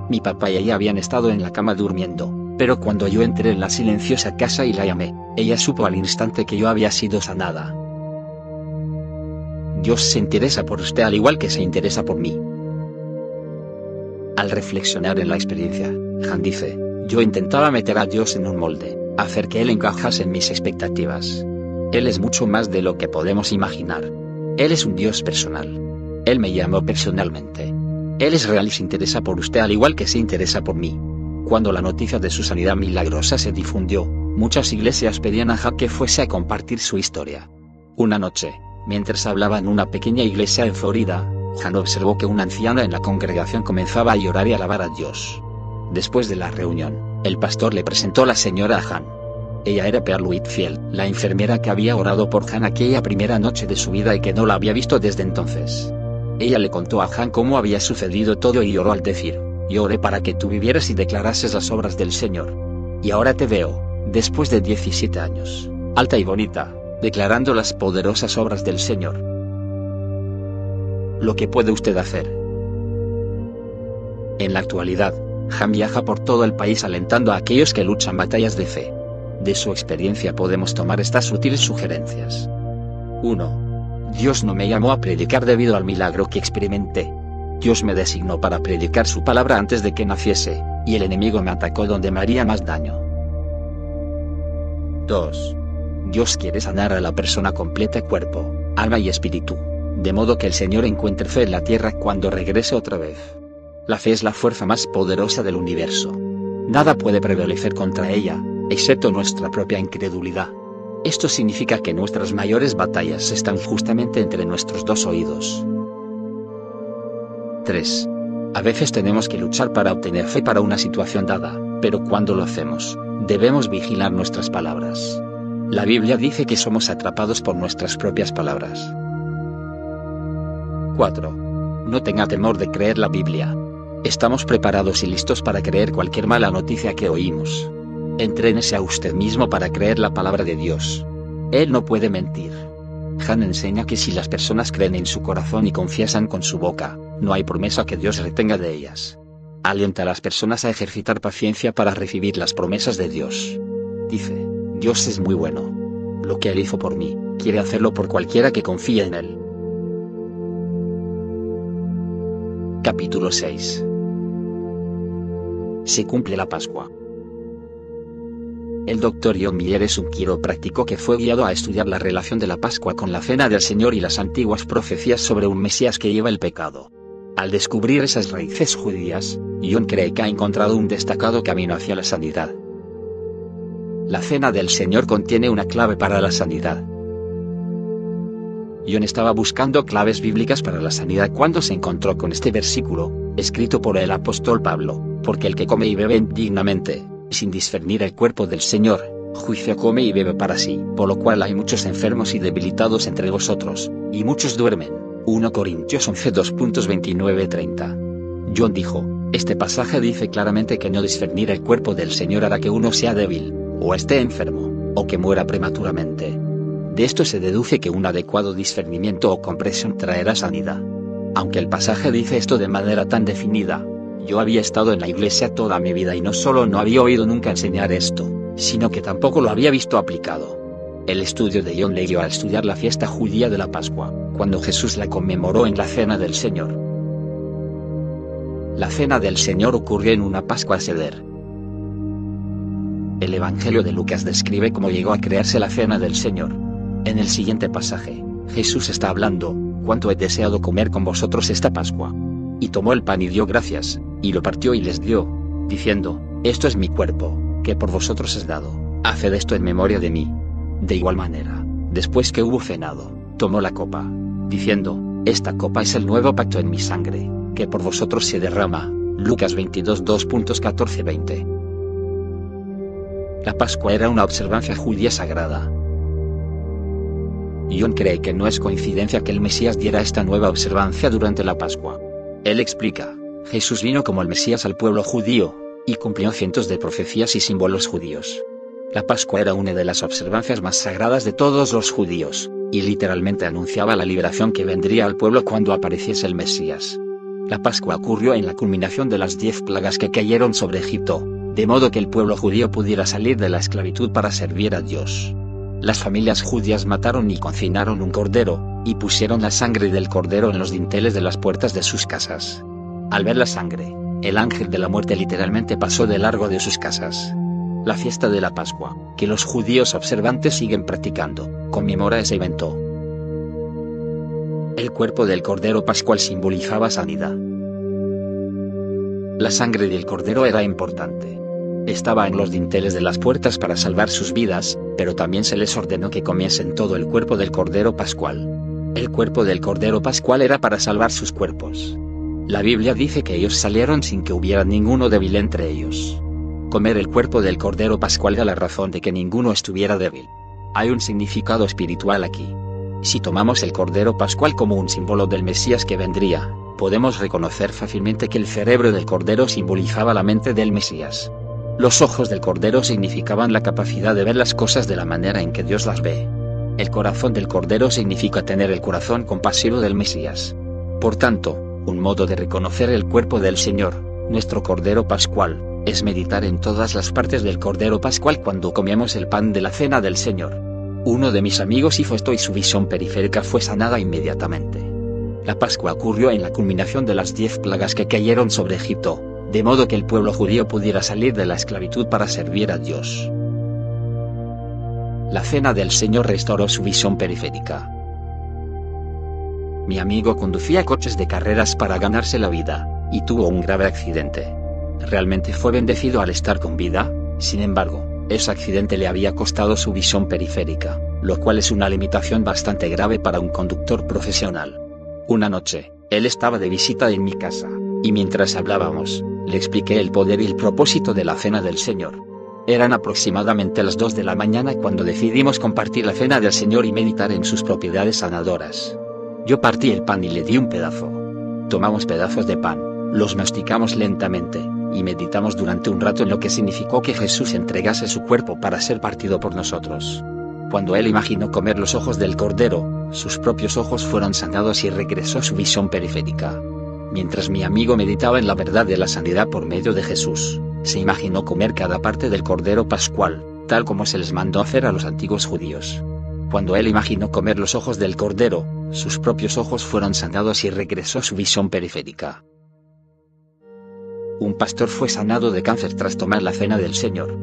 Mi papá y ella habían estado en la cama durmiendo, pero cuando yo entré en la silenciosa casa y la llamé, ella supo al instante que yo había sido sanada. Dios se interesa por usted al igual que se interesa por mí. Al reflexionar en la experiencia, Han dice, yo intentaba meter a Dios en un molde, hacer que Él encajase en mis expectativas. Él es mucho más de lo que podemos imaginar. Él es un Dios personal. Él me llamó personalmente. Él es real y se interesa por usted al igual que se interesa por mí. Cuando la noticia de su sanidad milagrosa se difundió, muchas iglesias pedían a Han que fuese a compartir su historia. Una noche, Mientras hablaba en una pequeña iglesia en Florida, Han observó que una anciana en la congregación comenzaba a llorar y alabar a Dios. Después de la reunión, el pastor le presentó a la señora Han. Ella era Pearl Whitfield, la enfermera que había orado por Han aquella primera noche de su vida y que no la había visto desde entonces. Ella le contó a Han cómo había sucedido todo y lloró al decir, yo oré para que tú vivieras y declarases las obras del Señor. Y ahora te veo, después de 17 años, alta y bonita, declarando las poderosas obras del Señor. Lo que puede usted hacer. En la actualidad, Han viaja por todo el país alentando a aquellos que luchan batallas de fe. De su experiencia podemos tomar estas sutiles sugerencias. 1. Dios no me llamó a predicar debido al milagro que experimenté. Dios me designó para predicar su palabra antes de que naciese, y el enemigo me atacó donde me haría más daño. 2. Dios quiere sanar a la persona completa cuerpo, alma y espíritu, de modo que el Señor encuentre fe en la tierra cuando regrese otra vez. La fe es la fuerza más poderosa del universo. Nada puede prevalecer contra ella, excepto nuestra propia incredulidad. Esto significa que nuestras mayores batallas están justamente entre nuestros dos oídos. 3. A veces tenemos que luchar para obtener fe para una situación dada, pero cuando lo hacemos, debemos vigilar nuestras palabras. La Biblia dice que somos atrapados por nuestras propias palabras. 4. No tenga temor de creer la Biblia. Estamos preparados y listos para creer cualquier mala noticia que oímos. Entrénese a usted mismo para creer la palabra de Dios. Él no puede mentir. Han enseña que si las personas creen en su corazón y confiesan con su boca, no hay promesa que Dios retenga de ellas. Alienta a las personas a ejercitar paciencia para recibir las promesas de Dios. Dice, Dios es muy bueno. Lo que Él hizo por mí, quiere hacerlo por cualquiera que confíe en Él. Capítulo 6 Se cumple la Pascua. El doctor John Miller es un quiropráctico que fue guiado a estudiar la relación de la Pascua con la Cena del Señor y las antiguas profecías sobre un Mesías que lleva el pecado. Al descubrir esas raíces judías, John cree que ha encontrado un destacado camino hacia la sanidad. La cena del Señor contiene una clave para la sanidad. John estaba buscando claves bíblicas para la sanidad cuando se encontró con este versículo, escrito por el apóstol Pablo, porque el que come y bebe indignamente, sin discernir el cuerpo del Señor, juicio come y bebe para sí, por lo cual hay muchos enfermos y debilitados entre vosotros, y muchos duermen. 1 Corintios 11 2.29-30. John dijo, este pasaje dice claramente que no discernir el cuerpo del Señor hará que uno sea débil, o esté enfermo, o que muera prematuramente. De esto se deduce que un adecuado discernimiento o compresión traerá sanidad. Aunque el pasaje dice esto de manera tan definida, Yo había estado en la iglesia toda mi vida y no solo no había oído nunca enseñar esto, sino que tampoco lo había visto aplicado. El estudio de John leyó al estudiar la fiesta judía de la Pascua, cuando Jesús la conmemoró en la Cena del Señor. La Cena del Señor ocurrió en una Pascua Seder. El Evangelio de Lucas describe cómo llegó a crearse la Cena del Señor. En el siguiente pasaje, Jesús está hablando, cuánto he deseado comer con vosotros esta Pascua. Y tomó el pan y dio gracias, y lo partió y les dio, diciendo, Esto es mi cuerpo, que por vosotros es dado, haced esto en memoria de mí. De igual manera, después que hubo cenado, tomó la copa, diciendo, Esta copa es el nuevo pacto en mi sangre, que por vosotros se derrama. Lucas 22 2.14-20. La Pascua era una observancia judía sagrada, John cree que no es coincidencia que el Mesías diera esta nueva observancia durante la Pascua. Él explica, Jesús vino como el Mesías al pueblo judío, y cumplió cientos de profecías y símbolos judíos. La Pascua era una de las observancias más sagradas de todos los judíos, y literalmente anunciaba la liberación que vendría al pueblo cuando apareciese el Mesías. La Pascua ocurrió en la culminación de las diez plagas que cayeron sobre Egipto, de modo que el pueblo judío pudiera salir de la esclavitud para servir a Dios. Las familias judías mataron y cocinaron un cordero, y pusieron la sangre del cordero en los dinteles de las puertas de sus casas. Al ver la sangre, el ángel de la muerte literalmente pasó de largo de sus casas. La fiesta de la Pascua, que los judíos observantes siguen practicando, conmemora ese evento. El cuerpo del cordero pascual simbolizaba sanidad. La sangre del cordero era importante estaba en los dinteles de las puertas para salvar sus vidas, pero también se les ordenó que comiesen todo el cuerpo del Cordero Pascual. El cuerpo del Cordero Pascual era para salvar sus cuerpos. La Biblia dice que ellos salieron sin que hubiera ninguno débil entre ellos. Comer el cuerpo del Cordero Pascual da la razón de que ninguno estuviera débil. Hay un significado espiritual aquí. Si tomamos el Cordero Pascual como un símbolo del Mesías que vendría, podemos reconocer fácilmente que el cerebro del Cordero simbolizaba la mente del Mesías. Los ojos del Cordero significaban la capacidad de ver las cosas de la manera en que Dios las ve. El corazón del Cordero significa tener el corazón compasivo del Mesías. Por tanto, un modo de reconocer el cuerpo del Señor, nuestro Cordero Pascual, es meditar en todas las partes del Cordero Pascual cuando comemos el pan de la cena del Señor. Uno de mis amigos hizo esto y su visión periférica fue sanada inmediatamente. La Pascua ocurrió en la culminación de las diez plagas que cayeron sobre Egipto, de modo que el pueblo judío pudiera salir de la esclavitud para servir a Dios. La cena del Señor restauró su visión periférica. Mi amigo conducía coches de carreras para ganarse la vida, y tuvo un grave accidente. Realmente fue bendecido al estar con vida, sin embargo, ese accidente le había costado su visión periférica, lo cual es una limitación bastante grave para un conductor profesional. Una noche, él estaba de visita en mi casa, y mientras hablábamos, le expliqué el poder y el propósito de la cena del Señor. Eran aproximadamente las 2 de la mañana cuando decidimos compartir la cena del Señor y meditar en sus propiedades sanadoras. Yo partí el pan y le di un pedazo. Tomamos pedazos de pan, los masticamos lentamente, y meditamos durante un rato en lo que significó que Jesús entregase su cuerpo para ser partido por nosotros. Cuando él imaginó comer los ojos del Cordero, sus propios ojos fueron sanados y regresó su visión periférica. Mientras mi amigo meditaba en la verdad de la sanidad por medio de Jesús, se imaginó comer cada parte del Cordero Pascual, tal como se les mandó hacer a los antiguos judíos. Cuando él imaginó comer los ojos del Cordero, sus propios ojos fueron sanados y regresó su visión periférica. Un pastor fue sanado de cáncer tras tomar la cena del Señor.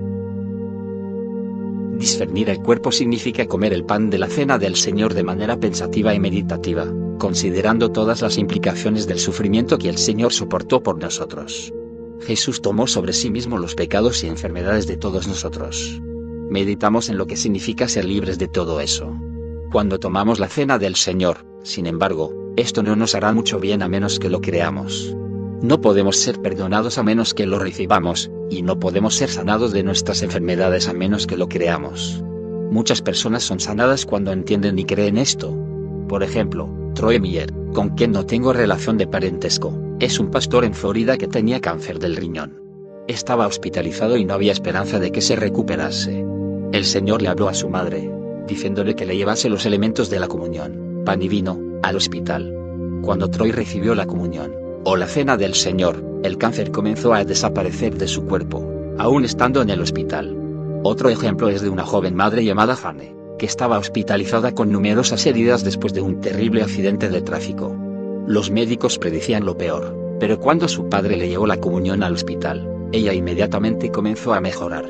Discernir el cuerpo significa comer el pan de la cena del Señor de manera pensativa y meditativa considerando todas las implicaciones del sufrimiento que el Señor soportó por nosotros. Jesús tomó sobre sí mismo los pecados y enfermedades de todos nosotros. Meditamos en lo que significa ser libres de todo eso. Cuando tomamos la cena del Señor, sin embargo, esto no nos hará mucho bien a menos que lo creamos. No podemos ser perdonados a menos que lo recibamos, y no podemos ser sanados de nuestras enfermedades a menos que lo creamos. Muchas personas son sanadas cuando entienden y creen esto. Por ejemplo, Troy Miller, con quien no tengo relación de parentesco, es un pastor en Florida que tenía cáncer del riñón. Estaba hospitalizado y no había esperanza de que se recuperase. El Señor le habló a su madre, diciéndole que le llevase los elementos de la comunión, pan y vino, al hospital. Cuando Troy recibió la comunión, O la cena del Señor, el cáncer comenzó a desaparecer de su cuerpo, aún estando en el hospital. Otro ejemplo es de una joven madre llamada Jane, que estaba hospitalizada con numerosas heridas después de un terrible accidente de tráfico. Los médicos predicían lo peor, pero cuando su padre le llevó la comunión al hospital, ella inmediatamente comenzó a mejorar.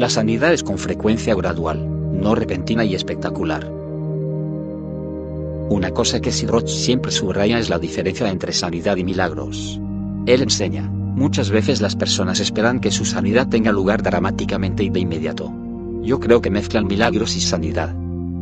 La sanidad es con frecuencia gradual, no repentina y espectacular. Una cosa que Sidroch siempre subraya es la diferencia entre sanidad y milagros. Él enseña, muchas veces las personas esperan que su sanidad tenga lugar dramáticamente y de inmediato. Yo creo que mezclan milagros y sanidad.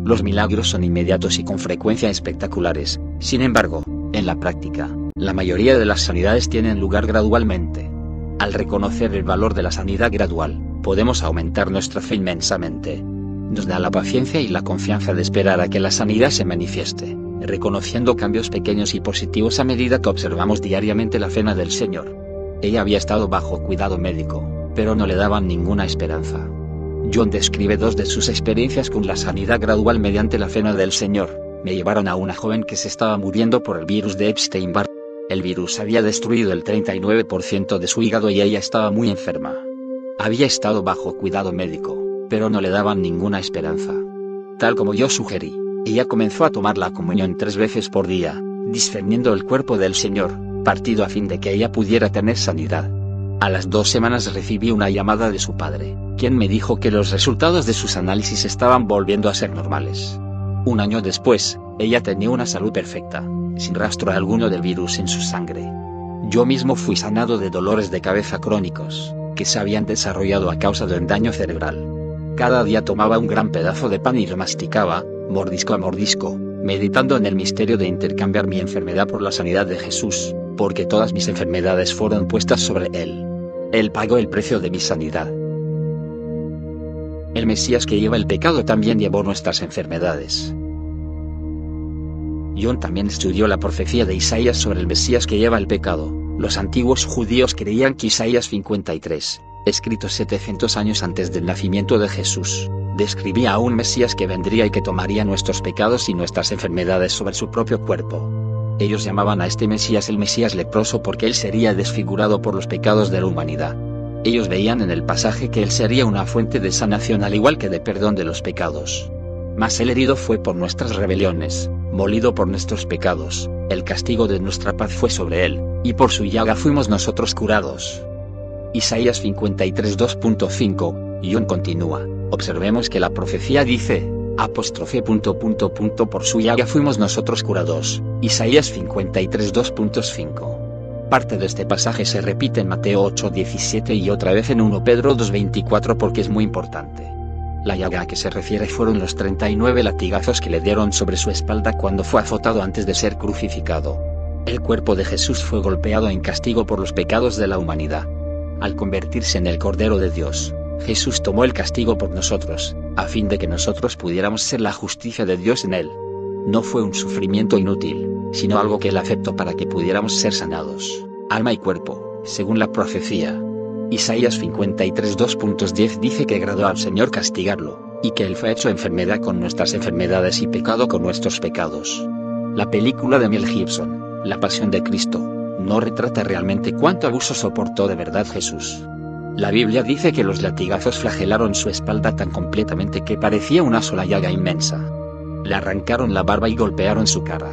Los milagros son inmediatos y con frecuencia espectaculares, sin embargo, en la práctica, la mayoría de las sanidades tienen lugar gradualmente. Al reconocer el valor de la sanidad gradual, podemos aumentar nuestra fe inmensamente. Nos da la paciencia y la confianza de esperar a que la sanidad se manifieste, reconociendo cambios pequeños y positivos a medida que observamos diariamente la cena del Señor. Ella había estado bajo cuidado médico, pero no le daban ninguna esperanza. John describe dos de sus experiencias con la sanidad gradual mediante la cena del Señor me llevaron a una joven que se estaba muriendo por el virus de Epstein-Barr. El virus había destruido el 39% de su hígado y ella estaba muy enferma. Había estado bajo cuidado médico, pero no le daban ninguna esperanza. Tal como yo sugerí, ella comenzó a tomar la comunión tres veces por día, discerniendo el cuerpo del Señor, partido a fin de que ella pudiera tener sanidad. A las dos semanas recibí una llamada de su padre, quien me dijo que los resultados de sus análisis estaban volviendo a ser normales. Un año después, ella tenía una salud perfecta, sin rastro alguno del virus en su sangre. Yo mismo fui sanado de dolores de cabeza crónicos, que se habían desarrollado a causa de un daño cerebral. Cada día tomaba un gran pedazo de pan y lo masticaba, mordisco a mordisco, meditando en el misterio de intercambiar mi enfermedad por la sanidad de Jesús, porque todas mis enfermedades fueron puestas sobre Él. Él pagó el precio de mi sanidad. El Mesías que lleva el pecado también llevó nuestras enfermedades. John también estudió la profecía de Isaías sobre el Mesías que lleva el pecado. Los antiguos judíos creían que Isaías 53, escrito 700 años antes del nacimiento de Jesús, describía a un Mesías que vendría y que tomaría nuestros pecados y nuestras enfermedades sobre su propio cuerpo. Ellos llamaban a este Mesías el Mesías leproso porque él sería desfigurado por los pecados de la humanidad. Ellos veían en el pasaje que él sería una fuente de sanación al igual que de perdón de los pecados. Mas el herido fue por nuestras rebeliones, molido por nuestros pecados, el castigo de nuestra paz fue sobre él, y por su llaga fuimos nosotros curados. Isaías 53 2.5, John continúa, observemos que la profecía dice, apóstrofe por su llaga fuimos nosotros curados, Isaías 53 2.5. Parte de este pasaje se repite en Mateo 8:17 y otra vez en 1 Pedro 2:24 porque es muy importante. La llaga a que se refiere fueron los 39 latigazos que le dieron sobre su espalda cuando fue azotado antes de ser crucificado. El cuerpo de Jesús fue golpeado en castigo por los pecados de la humanidad. Al convertirse en el Cordero de Dios, Jesús tomó el castigo por nosotros, a fin de que nosotros pudiéramos ser la justicia de Dios en él. No fue un sufrimiento inútil, sino algo que Él aceptó para que pudiéramos ser sanados, alma y cuerpo, según la profecía. Isaías 53 2.10 dice que agradó al Señor castigarlo, y que Él fue hecho enfermedad con nuestras enfermedades y pecado con nuestros pecados. La película de Mel Gibson, La Pasión de Cristo, no retrata realmente cuánto abuso soportó de verdad Jesús. La Biblia dice que los latigazos flagelaron su espalda tan completamente que parecía una sola llaga inmensa. Le arrancaron la barba y golpearon su cara.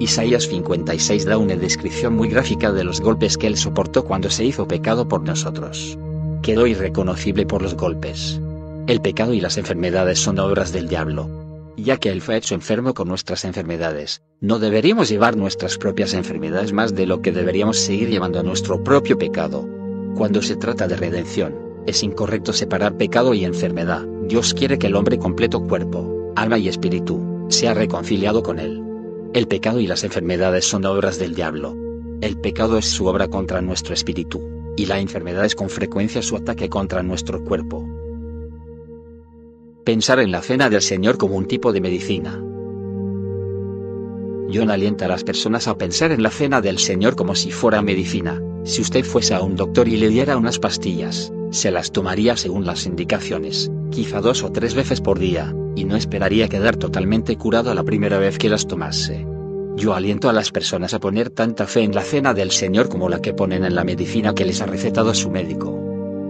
Isaías 56 da una descripción muy gráfica de los golpes que él soportó cuando se hizo pecado por nosotros. Quedó irreconocible por los golpes. El pecado y las enfermedades son obras del diablo. Ya que él fue hecho enfermo con nuestras enfermedades, no deberíamos llevar nuestras propias enfermedades más de lo que deberíamos seguir llevando nuestro propio pecado. Cuando se trata de redención, es incorrecto separar pecado y enfermedad. Dios quiere que el hombre completo cuerpo, alma y espíritu, sea reconciliado con él. El pecado y las enfermedades son obras del diablo. El pecado es su obra contra nuestro espíritu, y la enfermedad es con frecuencia su ataque contra nuestro cuerpo. Pensar en la cena del Señor como un tipo de medicina. John alienta a las personas a pensar en la cena del Señor como si fuera medicina. Si usted fuese a un doctor y le diera unas pastillas, se las tomaría según las indicaciones, quizá dos o tres veces por día, y no esperaría quedar totalmente curado la primera vez que las tomase. Yo aliento a las personas a poner tanta fe en la cena del Señor como la que ponen en la medicina que les ha recetado su médico.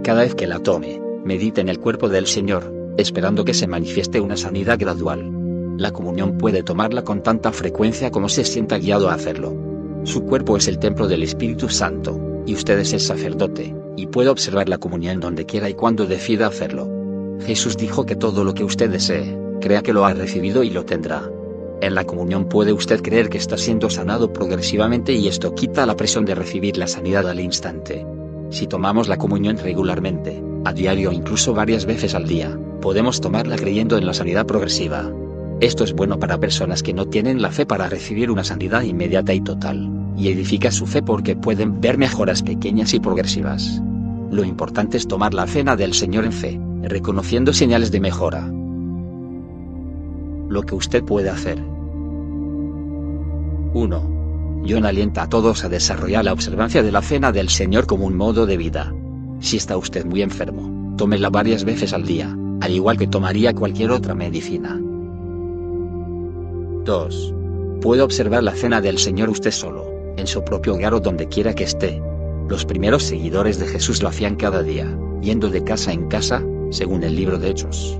Cada vez que la tome, medite en el cuerpo del Señor, esperando que se manifieste una sanidad gradual. La comunión puede tomarla con tanta frecuencia como se sienta guiado a hacerlo. Su cuerpo es el templo del Espíritu Santo, y usted es el sacerdote, y puede observar la comunión donde quiera y cuando decida hacerlo. Jesús dijo que todo lo que usted desee, crea que lo ha recibido y lo tendrá. En la comunión puede usted creer que está siendo sanado progresivamente y esto quita la presión de recibir la sanidad al instante. Si tomamos la comunión regularmente, a diario o incluso varias veces al día, podemos tomarla creyendo en la sanidad progresiva. Esto es bueno para personas que no tienen la fe para recibir una sanidad inmediata y total, y edifica su fe porque pueden ver mejoras pequeñas y progresivas. Lo importante es tomar la cena del Señor en fe, reconociendo señales de mejora. Lo que usted puede hacer. 1. John alienta a todos a desarrollar la observancia de la cena del Señor como un modo de vida. Si está usted muy enfermo, tómela varias veces al día, al igual que tomaría cualquier otra medicina. 2. Puede observar la cena del Señor usted solo, en su propio hogar o donde quiera que esté. Los primeros seguidores de Jesús lo hacían cada día, yendo de casa en casa, según el libro de Hechos.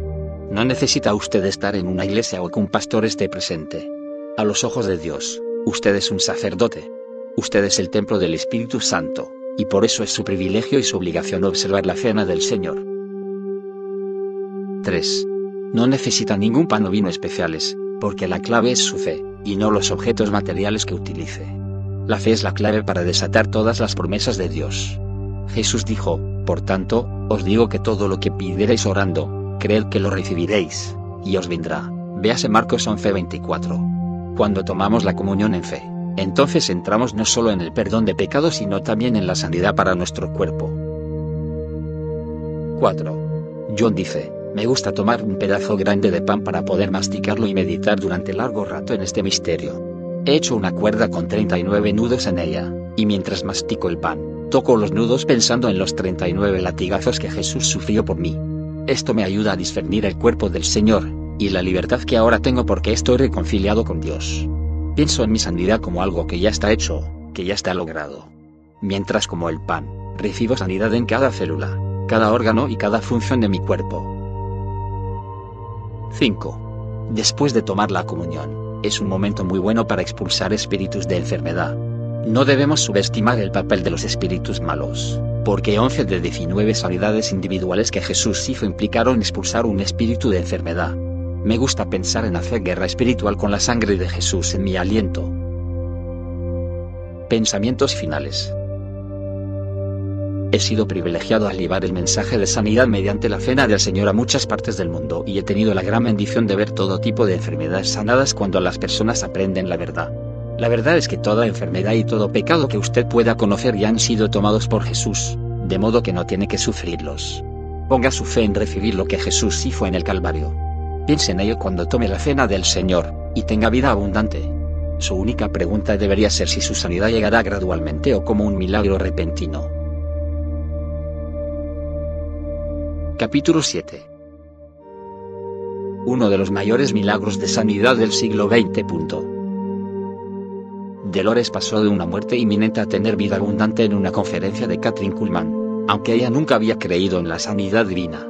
No necesita usted estar en una iglesia o que un pastor esté presente. A los ojos de Dios, usted es un sacerdote. Usted es el templo del Espíritu Santo, y por eso es su privilegio y su obligación observar la cena del Señor. 3. No necesita ningún pan o vino especiales, porque la clave es su fe, y no los objetos materiales que utilice. La fe es la clave para desatar todas las promesas de Dios. Jesús dijo, por tanto, os digo que todo lo que pidierais orando, creed que lo recibiréis, y os vendrá. Véase Marcos 11:24. Cuando tomamos la comunión en fe, entonces entramos no solo en el perdón de pecados sino también en la sanidad para nuestro cuerpo. 4. John dice, me gusta tomar un pedazo grande de pan para poder masticarlo y meditar durante largo rato en este misterio. He hecho una cuerda con 39 nudos en ella, y mientras mastico el pan, toco los nudos pensando en los 39 latigazos que Jesús sufrió por mí. Esto me ayuda a discernir el cuerpo del Señor, y la libertad que ahora tengo porque estoy reconciliado con Dios. Pienso en mi sanidad como algo que ya está hecho, que ya está logrado. Mientras como el pan, recibo sanidad en cada célula, cada órgano y cada función de mi cuerpo. 5. Después de tomar la comunión, es un momento muy bueno para expulsar espíritus de enfermedad. No debemos subestimar el papel de los espíritus malos, porque 11 de 19 sanidades individuales que Jesús hizo implicaron expulsar un espíritu de enfermedad. Me gusta pensar en hacer guerra espiritual con la sangre de Jesús en mi aliento. Pensamientos finales. He sido privilegiado al llevar el mensaje de sanidad mediante la cena del Señor a muchas partes del mundo y he tenido la gran bendición de ver todo tipo de enfermedades sanadas cuando las personas aprenden la verdad. La verdad es que toda enfermedad y todo pecado que usted pueda conocer ya han sido tomados por Jesús, de modo que no tiene que sufrirlos. Ponga su fe en recibir lo que Jesús hizo en el Calvario. Piense en ello cuando tome la cena del Señor, y tenga vida abundante. Su única pregunta debería ser si su sanidad llegará gradualmente o como un milagro repentino. Capítulo 7 Uno de los mayores milagros de sanidad del siglo XX. Dolores pasó de una muerte inminente a tener vida abundante en una conferencia de Catherine Kuhlman, aunque ella nunca había creído en la sanidad divina.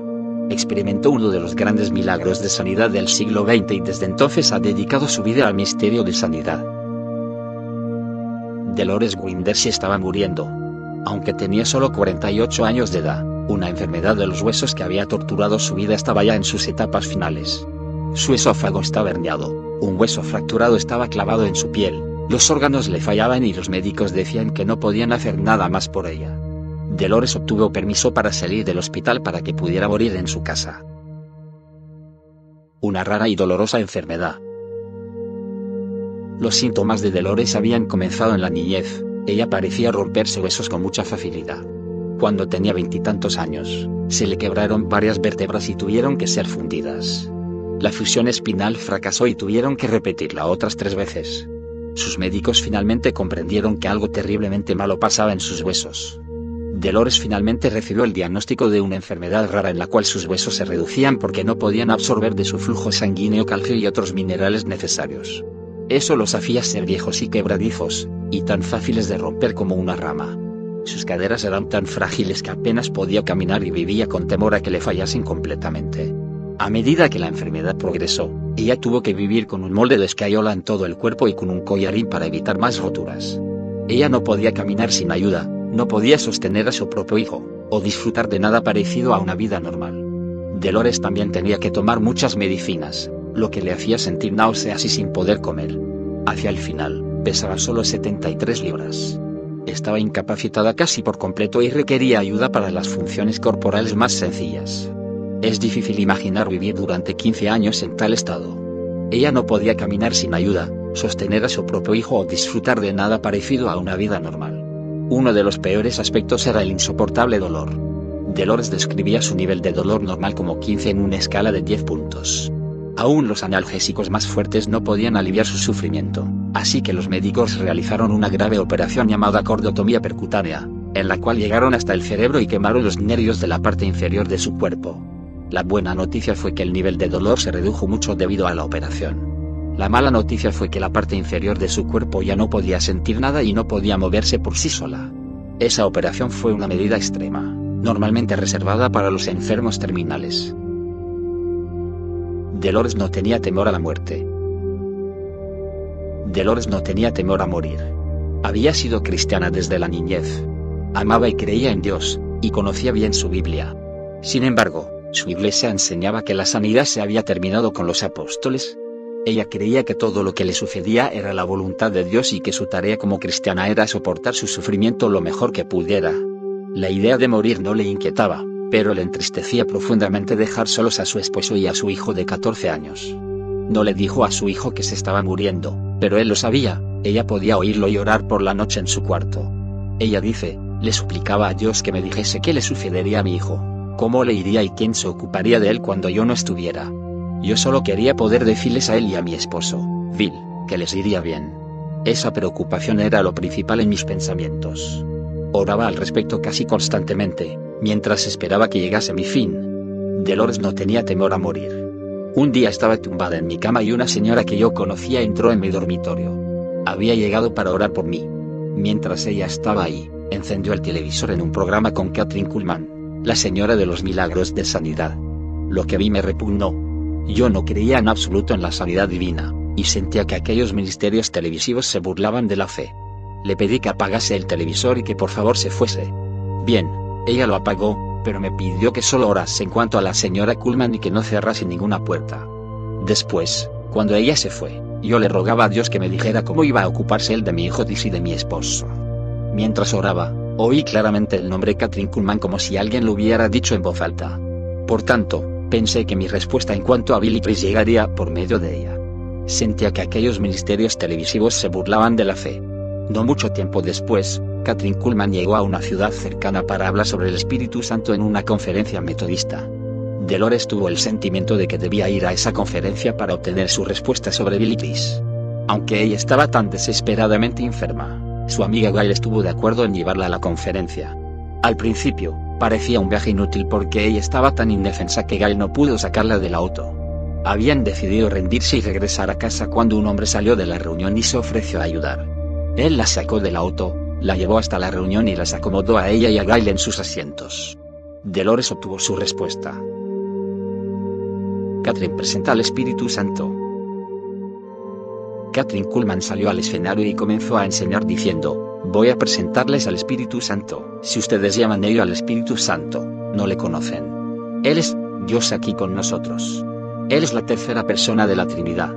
Experimentó uno de los grandes milagros de sanidad del siglo XX y desde entonces ha dedicado su vida al misterio de sanidad. Dolores Winders estaba muriendo. Aunque tenía solo 48 años de edad, una enfermedad de los huesos que había torturado su vida estaba ya en sus etapas finales. Su esófago estaba herniado, un hueso fracturado estaba clavado en su piel, los órganos le fallaban y los médicos decían que no podían hacer nada más por ella. Dolores obtuvo permiso para salir del hospital para que pudiera morir en su casa. Una rara y dolorosa enfermedad. Los síntomas de Dolores habían comenzado en la niñez, ella parecía romperse huesos con mucha facilidad. Cuando tenía veintitantos años, se le quebraron varias vértebras y tuvieron que ser fundidas. La fusión espinal fracasó y tuvieron que repetirla otras tres veces. Sus médicos finalmente comprendieron que algo terriblemente malo pasaba en sus huesos. Dolores finalmente recibió el diagnóstico de una enfermedad rara en la cual sus huesos se reducían porque no podían absorber de su flujo sanguíneo calcio y otros minerales necesarios. Eso los hacía ser viejos y quebradizos, y tan fáciles de romper como una rama. Sus caderas eran tan frágiles que apenas podía caminar y vivía con temor a que le fallasen completamente. A medida que la enfermedad progresó, ella tuvo que vivir con un molde de escayola en todo el cuerpo y con un collarín para evitar más roturas. Ella no podía caminar sin ayuda, no podía sostener a su propio hijo, o disfrutar de nada parecido a una vida normal. Dolores también tenía que tomar muchas medicinas, lo que le hacía sentir náuseas y sin poder comer. Hacia el final, pesaba solo 73 libras. Estaba incapacitada casi por completo y requería ayuda para las funciones corporales más sencillas. Es difícil imaginar vivir durante 15 años en tal estado. Ella no podía caminar sin ayuda, sostener a su propio hijo o disfrutar de nada parecido a una vida normal. Uno de los peores aspectos era el insoportable dolor. Dolores describía su nivel de dolor normal como 15 en una escala de 10 puntos. Aún los analgésicos más fuertes no podían aliviar su sufrimiento, así que los médicos realizaron una grave operación llamada cordotomía percutánea, en la cual llegaron hasta el cerebro y quemaron los nervios de la parte inferior de su cuerpo. La buena noticia fue que el nivel de dolor se redujo mucho debido a la operación. La mala noticia fue que la parte inferior de su cuerpo ya no podía sentir nada y no podía moverse por sí sola. Esa operación fue una medida extrema, normalmente reservada para los enfermos terminales. Dolores no tenía temor a la muerte. Dolores no tenía temor a morir. Había sido cristiana desde la niñez. Amaba y creía en Dios, y conocía bien su Biblia. Sin embargo, su iglesia enseñaba que la sanidad se había terminado con los apóstoles. Ella creía que todo lo que le sucedía era la voluntad de Dios y que su tarea como cristiana era soportar su sufrimiento lo mejor que pudiera. La idea de morir no le inquietaba, pero le entristecía profundamente dejar solos a su esposo y a su hijo de 14 años. No le dijo a su hijo que se estaba muriendo, pero él lo sabía, ella podía oírlo llorar por la noche en su cuarto. Ella dice, le suplicaba a Dios que me dijese qué le sucedería a mi hijo, cómo le iría y quién se ocuparía de él cuando yo no estuviera. Yo solo quería poder decirles a él y a mi esposo, Bill, que les iría bien. Esa preocupación era lo principal en mis pensamientos. Oraba al respecto casi constantemente, mientras esperaba que llegase mi fin. Dolores no tenía temor a morir. Un día estaba tumbada en mi cama y una señora que yo conocía entró en mi dormitorio. Había llegado para orar por mí. Mientras ella estaba ahí, encendió el televisor en un programa con Catherine Kuhlman, la señora de los milagros de sanidad. Lo que vi me repugnó. Yo no creía en absoluto en la sanidad divina, y sentía que aquellos ministerios televisivos se burlaban de la fe. Le pedí que apagase el televisor y que por favor se fuese. Bien, ella lo apagó, pero me pidió que solo orase en cuanto a la señora Kuhlman y que no cerrase ninguna puerta. Después, cuando ella se fue, yo le rogaba a Dios que me dijera cómo iba a ocuparse él de mi hijo Diz y de mi esposo. Mientras oraba, oí claramente el nombre Catherine Kuhlman como si alguien lo hubiera dicho en voz alta. Por tanto, pensé que mi respuesta en cuanto a Billy Chris llegaría por medio de ella. Sentía que aquellos ministerios televisivos se burlaban de la fe. No mucho tiempo después, Catherine Kuhlman llegó a una ciudad cercana para hablar sobre el Espíritu Santo en una conferencia metodista. Dolores tuvo el sentimiento de que debía ir a esa conferencia para obtener su respuesta sobre Billy Aunque ella estaba tan desesperadamente enferma, su amiga Gail estuvo de acuerdo en llevarla a la conferencia. Al principio, parecía un viaje inútil porque ella estaba tan indefensa que Gail no pudo sacarla del auto. Habían decidido rendirse y regresar a casa cuando un hombre salió de la reunión y se ofreció a ayudar. Él la sacó del auto, la llevó hasta la reunión y las acomodó a ella y a Gail en sus asientos. Dolores obtuvo su respuesta. Catherine presenta al Espíritu Santo. Catherine Kuhlman salió al escenario y comenzó a enseñar diciendo, voy a presentarles al Espíritu Santo. Si ustedes llaman ello al Espíritu Santo, no le conocen. Él es Dios aquí con nosotros. Él es la tercera persona de la Trinidad.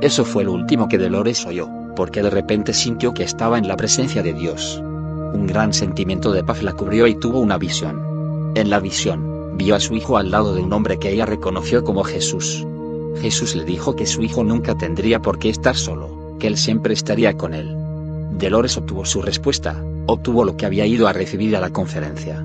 Eso fue lo último que Dolores oyó porque de repente sintió que estaba en la presencia de Dios. Un gran sentimiento de paz la cubrió y tuvo una visión. En la visión, vio a su hijo al lado de un hombre que ella reconoció como Jesús. Jesús le dijo que su hijo nunca tendría por qué estar solo, que él siempre estaría con él. Dolores obtuvo su respuesta, obtuvo lo que había ido a recibir a la conferencia.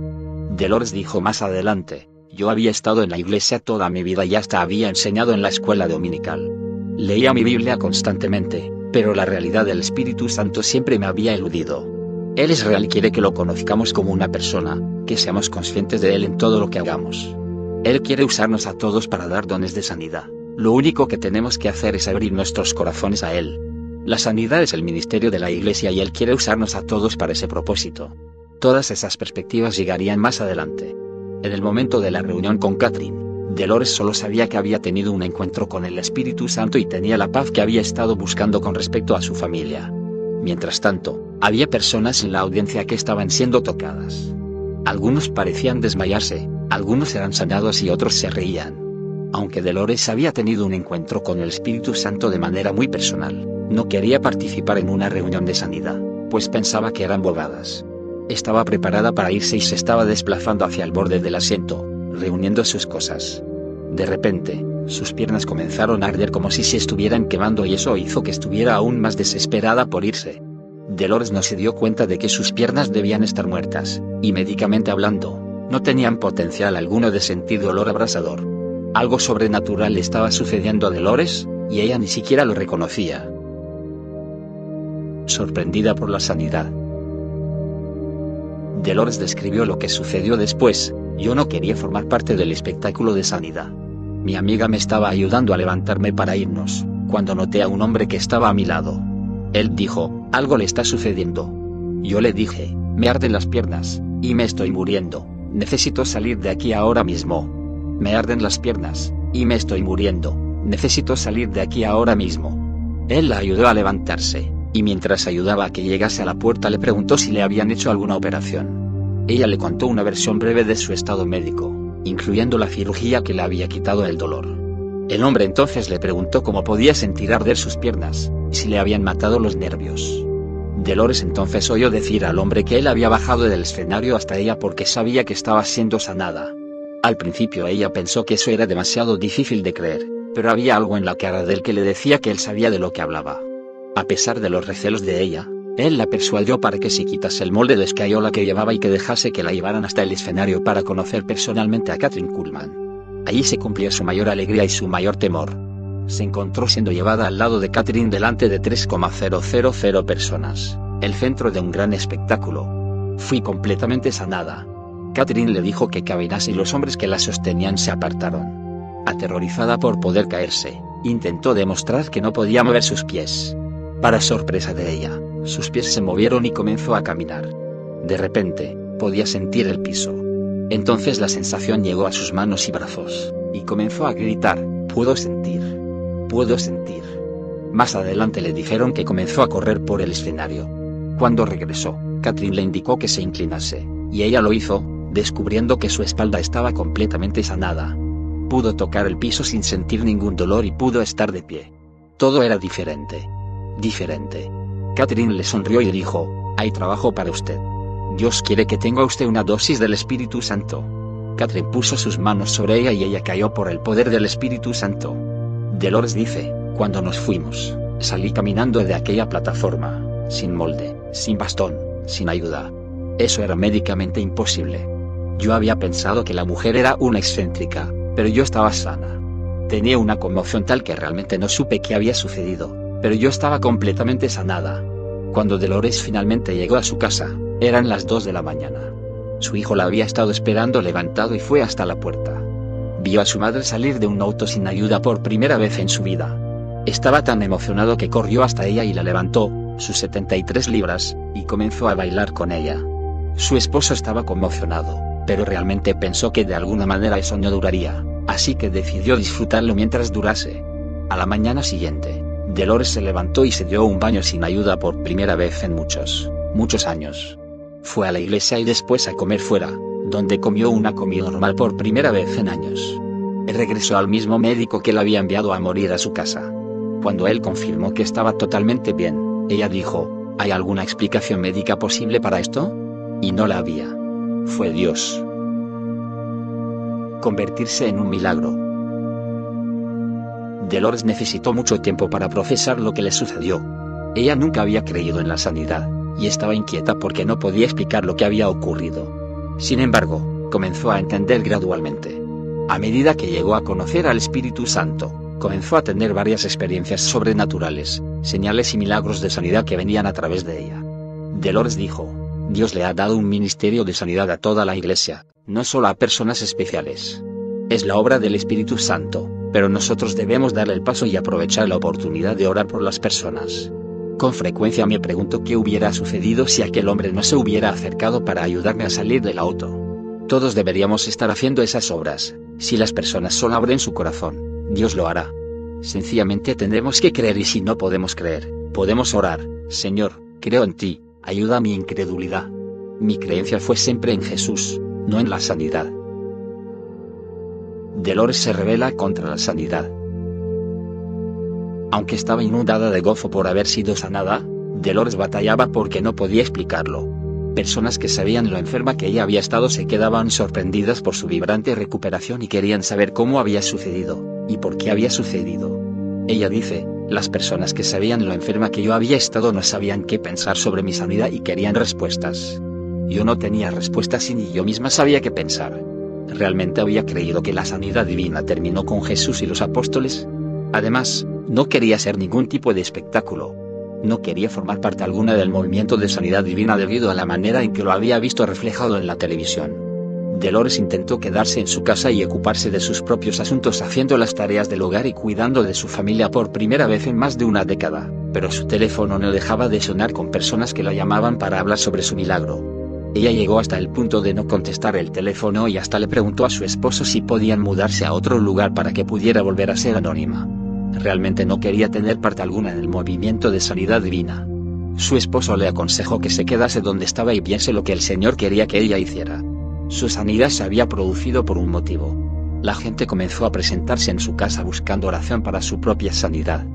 Dolores dijo más adelante, yo había estado en la iglesia toda mi vida y hasta había enseñado en la escuela dominical. Leía mi Biblia constantemente, pero la realidad del Espíritu Santo siempre me había eludido. Él es real y quiere que lo conozcamos como una persona, que seamos conscientes de Él en todo lo que hagamos. Él quiere usarnos a todos para dar dones de sanidad. Lo único que tenemos que hacer es abrir nuestros corazones a Él. La sanidad es el ministerio de la Iglesia y Él quiere usarnos a todos para ese propósito. Todas esas perspectivas llegarían más adelante. En el momento de la reunión con Catherine, Dolores solo sabía que había tenido un encuentro con el Espíritu Santo y tenía la paz que había estado buscando con respecto a su familia. Mientras tanto, había personas en la audiencia que estaban siendo tocadas. Algunos parecían desmayarse, algunos eran sanados y otros se reían. Aunque Dolores había tenido un encuentro con el Espíritu Santo de manera muy personal, no quería participar en una reunión de sanidad, pues pensaba que eran bobadas. Estaba preparada para irse y se estaba desplazando hacia el borde del asiento, reuniendo sus cosas. De repente, sus piernas comenzaron a arder como si se estuvieran quemando y eso hizo que estuviera aún más desesperada por irse. Dolores no se dio cuenta de que sus piernas debían estar muertas, y médicamente hablando, no tenían potencial alguno de sentir dolor abrasador. Algo sobrenatural estaba sucediendo a Dolores, y ella ni siquiera lo reconocía sorprendida por la sanidad. Dolores describió lo que sucedió después, yo no quería formar parte del espectáculo de sanidad. Mi amiga me estaba ayudando a levantarme para irnos, cuando noté a un hombre que estaba a mi lado. Él dijo, algo le está sucediendo. Yo le dije, me arden las piernas, y me estoy muriendo, necesito salir de aquí ahora mismo. Me arden las piernas, y me estoy muriendo, necesito salir de aquí ahora mismo. Él la ayudó a levantarse y mientras ayudaba a que llegase a la puerta le preguntó si le habían hecho alguna operación. Ella le contó una versión breve de su estado médico, incluyendo la cirugía que le había quitado el dolor. El hombre entonces le preguntó cómo podía sentir arder sus piernas, y si le habían matado los nervios. Dolores entonces oyó decir al hombre que él había bajado del escenario hasta ella porque sabía que estaba siendo sanada. Al principio ella pensó que eso era demasiado difícil de creer, pero había algo en la cara de él que le decía que él sabía de lo que hablaba. A pesar de los recelos de ella, él la persuadió para que se quitase el molde de escayola que llevaba y que dejase que la llevaran hasta el escenario para conocer personalmente a Catherine Kuhlman. Allí se cumplió su mayor alegría y su mayor temor. Se encontró siendo llevada al lado de Catherine delante de 3,000 personas, el centro de un gran espectáculo. Fui completamente sanada. Catherine le dijo que caminase y los hombres que la sostenían se apartaron. Aterrorizada por poder caerse, intentó demostrar que no podía mover sus pies. Para sorpresa de ella, sus pies se movieron y comenzó a caminar. De repente, podía sentir el piso. Entonces la sensación llegó a sus manos y brazos, y comenzó a gritar, puedo sentir. Puedo sentir. Más adelante le dijeron que comenzó a correr por el escenario. Cuando regresó, Catherine le indicó que se inclinase, y ella lo hizo, descubriendo que su espalda estaba completamente sanada. Pudo tocar el piso sin sentir ningún dolor y pudo estar de pie. Todo era diferente diferente. Catherine le sonrió y dijo, hay trabajo para usted. Dios quiere que tenga usted una dosis del Espíritu Santo. Catherine puso sus manos sobre ella y ella cayó por el poder del Espíritu Santo. Dolores dice, cuando nos fuimos, salí caminando de aquella plataforma, sin molde, sin bastón, sin ayuda. Eso era médicamente imposible. Yo había pensado que la mujer era una excéntrica, pero yo estaba sana. Tenía una conmoción tal que realmente no supe qué había sucedido pero yo estaba completamente sanada. Cuando Dolores finalmente llegó a su casa, eran las 2 de la mañana. Su hijo la había estado esperando levantado y fue hasta la puerta. Vio a su madre salir de un auto sin ayuda por primera vez en su vida. Estaba tan emocionado que corrió hasta ella y la levantó, sus 73 libras, y comenzó a bailar con ella. Su esposo estaba conmocionado, pero realmente pensó que de alguna manera eso no duraría, así que decidió disfrutarlo mientras durase. A la mañana siguiente, Dolores se levantó y se dio un baño sin ayuda por primera vez en muchos, muchos años. Fue a la iglesia y después a comer fuera, donde comió una comida normal por primera vez en años. Regresó al mismo médico que la había enviado a morir a su casa. Cuando él confirmó que estaba totalmente bien, ella dijo, ¿hay alguna explicación médica posible para esto? Y no la había. Fue Dios. Convertirse en un milagro. Dolores necesitó mucho tiempo para procesar lo que le sucedió. Ella nunca había creído en la sanidad, y estaba inquieta porque no podía explicar lo que había ocurrido. Sin embargo, comenzó a entender gradualmente. A medida que llegó a conocer al Espíritu Santo, comenzó a tener varias experiencias sobrenaturales, señales y milagros de sanidad que venían a través de ella. Dolores dijo, Dios le ha dado un ministerio de sanidad a toda la iglesia, no solo a personas especiales. Es la obra del Espíritu Santo, pero nosotros debemos darle el paso y aprovechar la oportunidad de orar por las personas. Con frecuencia me pregunto qué hubiera sucedido si aquel hombre no se hubiera acercado para ayudarme a salir del auto. Todos deberíamos estar haciendo esas obras, si las personas solo abren su corazón, Dios lo hará. Sencillamente tendremos que creer y si no podemos creer, podemos orar, Señor, creo en ti, ayuda a mi incredulidad. Mi creencia fue siempre en Jesús, no en la sanidad. Dolores se revela contra la sanidad. Aunque estaba inundada de gozo por haber sido sanada, Dolores batallaba porque no podía explicarlo. Personas que sabían lo enferma que ella había estado se quedaban sorprendidas por su vibrante recuperación y querían saber cómo había sucedido, y por qué había sucedido. Ella dice, las personas que sabían lo enferma que yo había estado no sabían qué pensar sobre mi sanidad y querían respuestas. Yo no tenía respuestas y ni yo misma sabía qué pensar. ¿Realmente había creído que la sanidad divina terminó con Jesús y los apóstoles? Además, no quería ser ningún tipo de espectáculo. No quería formar parte alguna del movimiento de sanidad divina debido a la manera en que lo había visto reflejado en la televisión. Dolores intentó quedarse en su casa y ocuparse de sus propios asuntos haciendo las tareas del hogar y cuidando de su familia por primera vez en más de una década, pero su teléfono no dejaba de sonar con personas que la llamaban para hablar sobre su milagro. Ella llegó hasta el punto de no contestar el teléfono y hasta le preguntó a su esposo si podían mudarse a otro lugar para que pudiera volver a ser anónima. Realmente no quería tener parte alguna en el movimiento de sanidad divina. Su esposo le aconsejó que se quedase donde estaba y viese lo que el Señor quería que ella hiciera. Su sanidad se había producido por un motivo. La gente comenzó a presentarse en su casa buscando oración para su propia sanidad.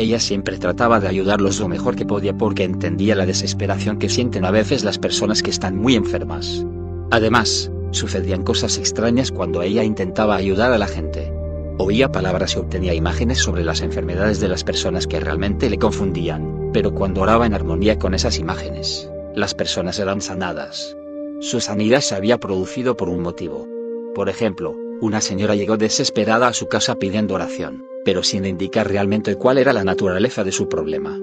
Ella siempre trataba de ayudarlos lo mejor que podía porque entendía la desesperación que sienten a veces las personas que están muy enfermas. Además, sucedían cosas extrañas cuando ella intentaba ayudar a la gente. Oía palabras y obtenía imágenes sobre las enfermedades de las personas que realmente le confundían, pero cuando oraba en armonía con esas imágenes, las personas eran sanadas. Su sanidad se había producido por un motivo. Por ejemplo, una señora llegó desesperada a su casa pidiendo oración, pero sin indicar realmente cuál era la naturaleza de su problema.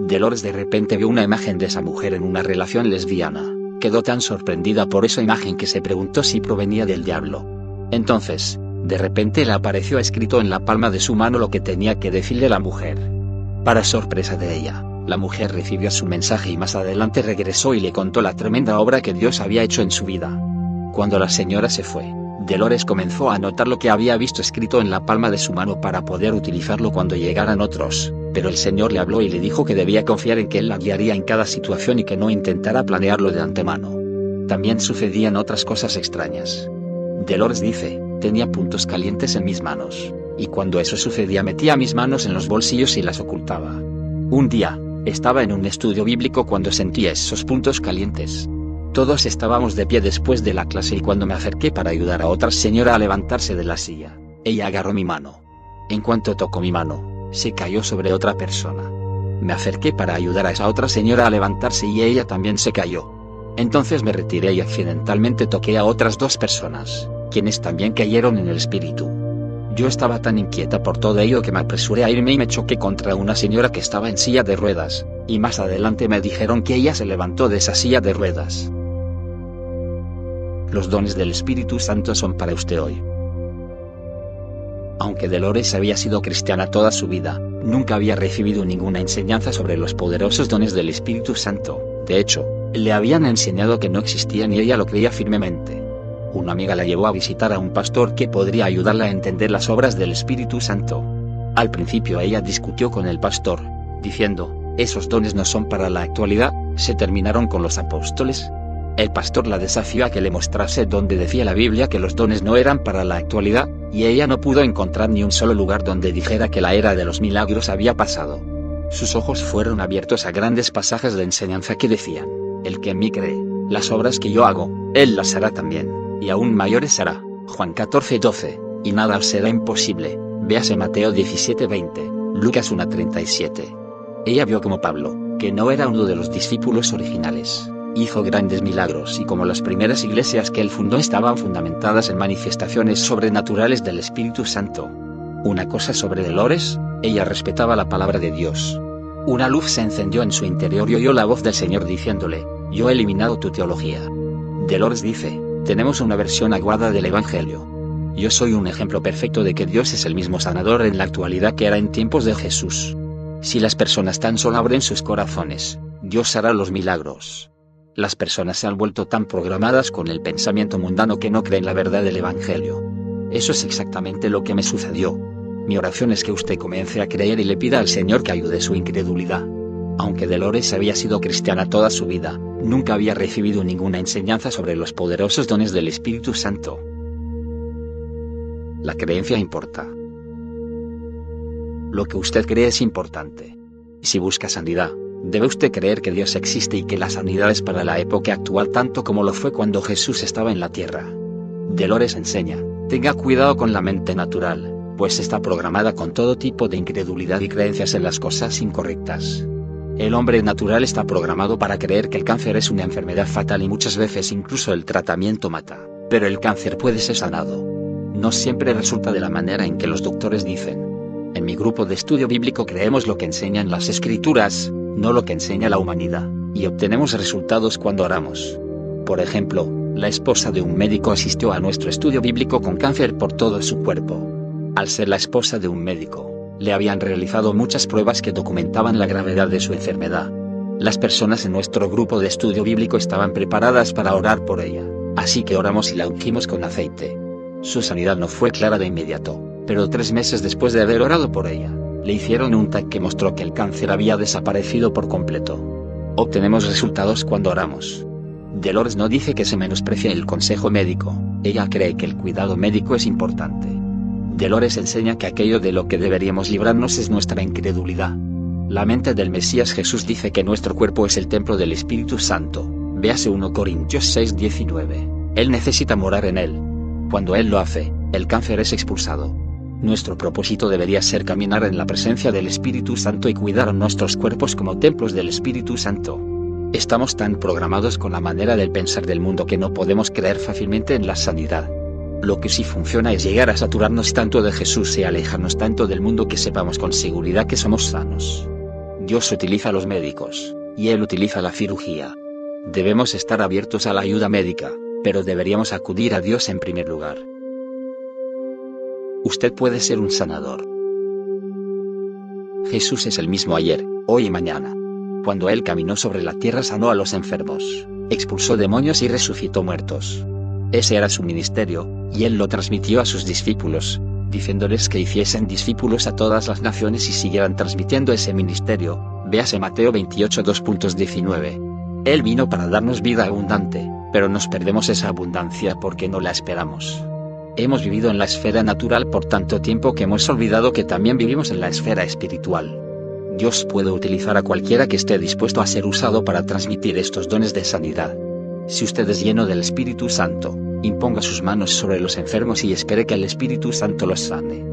Dolores de repente vio una imagen de esa mujer en una relación lesbiana, quedó tan sorprendida por esa imagen que se preguntó si provenía del diablo. Entonces, de repente le apareció escrito en la palma de su mano lo que tenía que decirle la mujer. Para sorpresa de ella, la mujer recibió su mensaje y más adelante regresó y le contó la tremenda obra que Dios había hecho en su vida. Cuando la señora se fue, Dolores comenzó a anotar lo que había visto escrito en la palma de su mano para poder utilizarlo cuando llegaran otros, pero el Señor le habló y le dijo que debía confiar en que Él la guiaría en cada situación y que no intentara planearlo de antemano. También sucedían otras cosas extrañas. Dolores dice, Tenía puntos calientes en mis manos, y cuando eso sucedía metía mis manos en los bolsillos y las ocultaba. Un día, estaba en un estudio bíblico cuando sentía esos puntos calientes. Todos estábamos de pie después de la clase y cuando me acerqué para ayudar a otra señora a levantarse de la silla, ella agarró mi mano. En cuanto tocó mi mano, se cayó sobre otra persona. Me acerqué para ayudar a esa otra señora a levantarse y ella también se cayó. Entonces me retiré y accidentalmente toqué a otras dos personas quienes también cayeron en el espíritu. Yo estaba tan inquieta por todo ello que me apresuré a irme y me choqué contra una señora que estaba en silla de ruedas, y más adelante me dijeron que ella se levantó de esa silla de ruedas. Los dones del Espíritu Santo son para usted hoy. Aunque Dolores había sido cristiana toda su vida, nunca había recibido ninguna enseñanza sobre los poderosos dones del Espíritu Santo, de hecho, le habían enseñado que no existían y ella lo creía firmemente. Una amiga la llevó a visitar a un pastor que podría ayudarla a entender las obras del Espíritu Santo. Al principio ella discutió con el pastor, diciendo, esos dones no son para la actualidad, se terminaron con los apóstoles. El pastor la desafió a que le mostrase donde decía la Biblia que los dones no eran para la actualidad, y ella no pudo encontrar ni un solo lugar donde dijera que la era de los milagros había pasado. Sus ojos fueron abiertos a grandes pasajes de enseñanza que decían, el que en mí cree, las obras que yo hago, él las hará también y aún mayores será. Juan 14:12, y nada será imposible. Véase Mateo 17:20, Lucas 1:37. Ella vio como Pablo, que no era uno de los discípulos originales, hizo grandes milagros y como las primeras iglesias que él fundó estaban fundamentadas en manifestaciones sobrenaturales del Espíritu Santo. Una cosa sobre Dolores, ella respetaba la palabra de Dios. Una luz se encendió en su interior y oyó la voz del Señor diciéndole, yo he eliminado tu teología. Dolores dice, tenemos una versión aguada del Evangelio. Yo soy un ejemplo perfecto de que Dios es el mismo sanador en la actualidad que era en tiempos de Jesús. Si las personas tan solo abren sus corazones, Dios hará los milagros. Las personas se han vuelto tan programadas con el pensamiento mundano que no creen la verdad del Evangelio. Eso es exactamente lo que me sucedió. Mi oración es que usted comience a creer y le pida al Señor que ayude su incredulidad. Aunque Dolores había sido cristiana toda su vida, nunca había recibido ninguna enseñanza sobre los poderosos dones del Espíritu Santo. La creencia importa. Lo que usted cree es importante. Si busca sanidad, debe usted creer que Dios existe y que la sanidad es para la época actual tanto como lo fue cuando Jesús estaba en la tierra. Dolores enseña, tenga cuidado con la mente natural, pues está programada con todo tipo de incredulidad y creencias en las cosas incorrectas. El hombre natural está programado para creer que el cáncer es una enfermedad fatal y muchas veces incluso el tratamiento mata, pero el cáncer puede ser sanado. No siempre resulta de la manera en que los doctores dicen. En mi grupo de estudio bíblico creemos lo que enseñan las escrituras, no lo que enseña la humanidad, y obtenemos resultados cuando oramos. Por ejemplo, la esposa de un médico asistió a nuestro estudio bíblico con cáncer por todo su cuerpo. Al ser la esposa de un médico, le habían realizado muchas pruebas que documentaban la gravedad de su enfermedad. Las personas en nuestro grupo de estudio bíblico estaban preparadas para orar por ella, así que oramos y la ungimos con aceite. Su sanidad no fue clara de inmediato, pero tres meses después de haber orado por ella, le hicieron un TAC que mostró que el cáncer había desaparecido por completo. Obtenemos resultados cuando oramos. Dolores no dice que se menosprecie el consejo médico, ella cree que el cuidado médico es importante. Dolores enseña que aquello de lo que deberíamos librarnos es nuestra incredulidad. La mente del Mesías Jesús dice que nuestro cuerpo es el templo del Espíritu Santo. Véase 1 Corintios 6:19. Él necesita morar en él. Cuando Él lo hace, el cáncer es expulsado. Nuestro propósito debería ser caminar en la presencia del Espíritu Santo y cuidar nuestros cuerpos como templos del Espíritu Santo. Estamos tan programados con la manera del pensar del mundo que no podemos creer fácilmente en la sanidad. Lo que sí funciona es llegar a saturarnos tanto de Jesús y alejarnos tanto del mundo que sepamos con seguridad que somos sanos. Dios utiliza a los médicos, y Él utiliza la cirugía. Debemos estar abiertos a la ayuda médica, pero deberíamos acudir a Dios en primer lugar. Usted puede ser un sanador. Jesús es el mismo ayer, hoy y mañana. Cuando Él caminó sobre la tierra sanó a los enfermos, expulsó demonios y resucitó muertos. Ese era su ministerio, y él lo transmitió a sus discípulos, diciéndoles que hiciesen discípulos a todas las naciones y siguieran transmitiendo ese ministerio. Véase Mateo 28 2.19. Él vino para darnos vida abundante, pero nos perdemos esa abundancia porque no la esperamos. Hemos vivido en la esfera natural por tanto tiempo que hemos olvidado que también vivimos en la esfera espiritual. Dios puede utilizar a cualquiera que esté dispuesto a ser usado para transmitir estos dones de sanidad. Si usted es lleno del Espíritu Santo, imponga sus manos sobre los enfermos y espere que el Espíritu Santo los sane.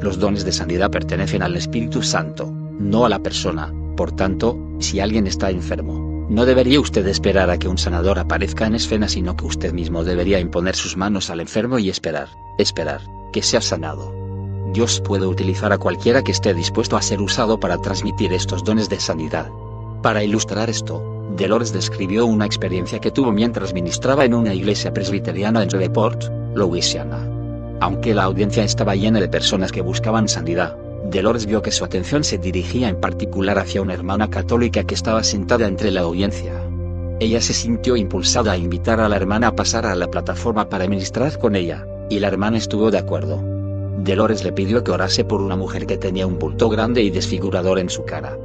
Los dones de sanidad pertenecen al Espíritu Santo, no a la persona, por tanto, si alguien está enfermo, no debería usted esperar a que un sanador aparezca en escena, sino que usted mismo debería imponer sus manos al enfermo y esperar, esperar, que sea sanado. Dios puede utilizar a cualquiera que esté dispuesto a ser usado para transmitir estos dones de sanidad. Para ilustrar esto, Dolores describió una experiencia que tuvo mientras ministraba en una iglesia presbiteriana en Report, Louisiana. Aunque la audiencia estaba llena de personas que buscaban sanidad, Dolores vio que su atención se dirigía en particular hacia una hermana católica que estaba sentada entre la audiencia. Ella se sintió impulsada a invitar a la hermana a pasar a la plataforma para ministrar con ella, y la hermana estuvo de acuerdo. Dolores le pidió que orase por una mujer que tenía un bulto grande y desfigurador en su cara.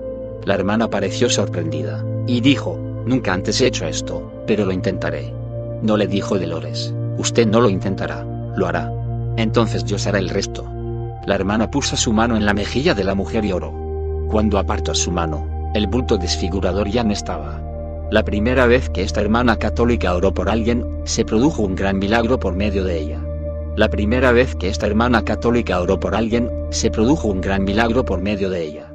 La hermana pareció sorprendida, y dijo, nunca antes he hecho esto, pero lo intentaré. No le dijo Dolores, usted no lo intentará, lo hará. Entonces Dios hará el resto. La hermana puso su mano en la mejilla de la mujer y oró. Cuando apartó su mano, el bulto desfigurador ya no estaba. La primera vez que esta hermana católica oró por alguien, se produjo un gran milagro por medio de ella. La primera vez que esta hermana católica oró por alguien, se produjo un gran milagro por medio de ella.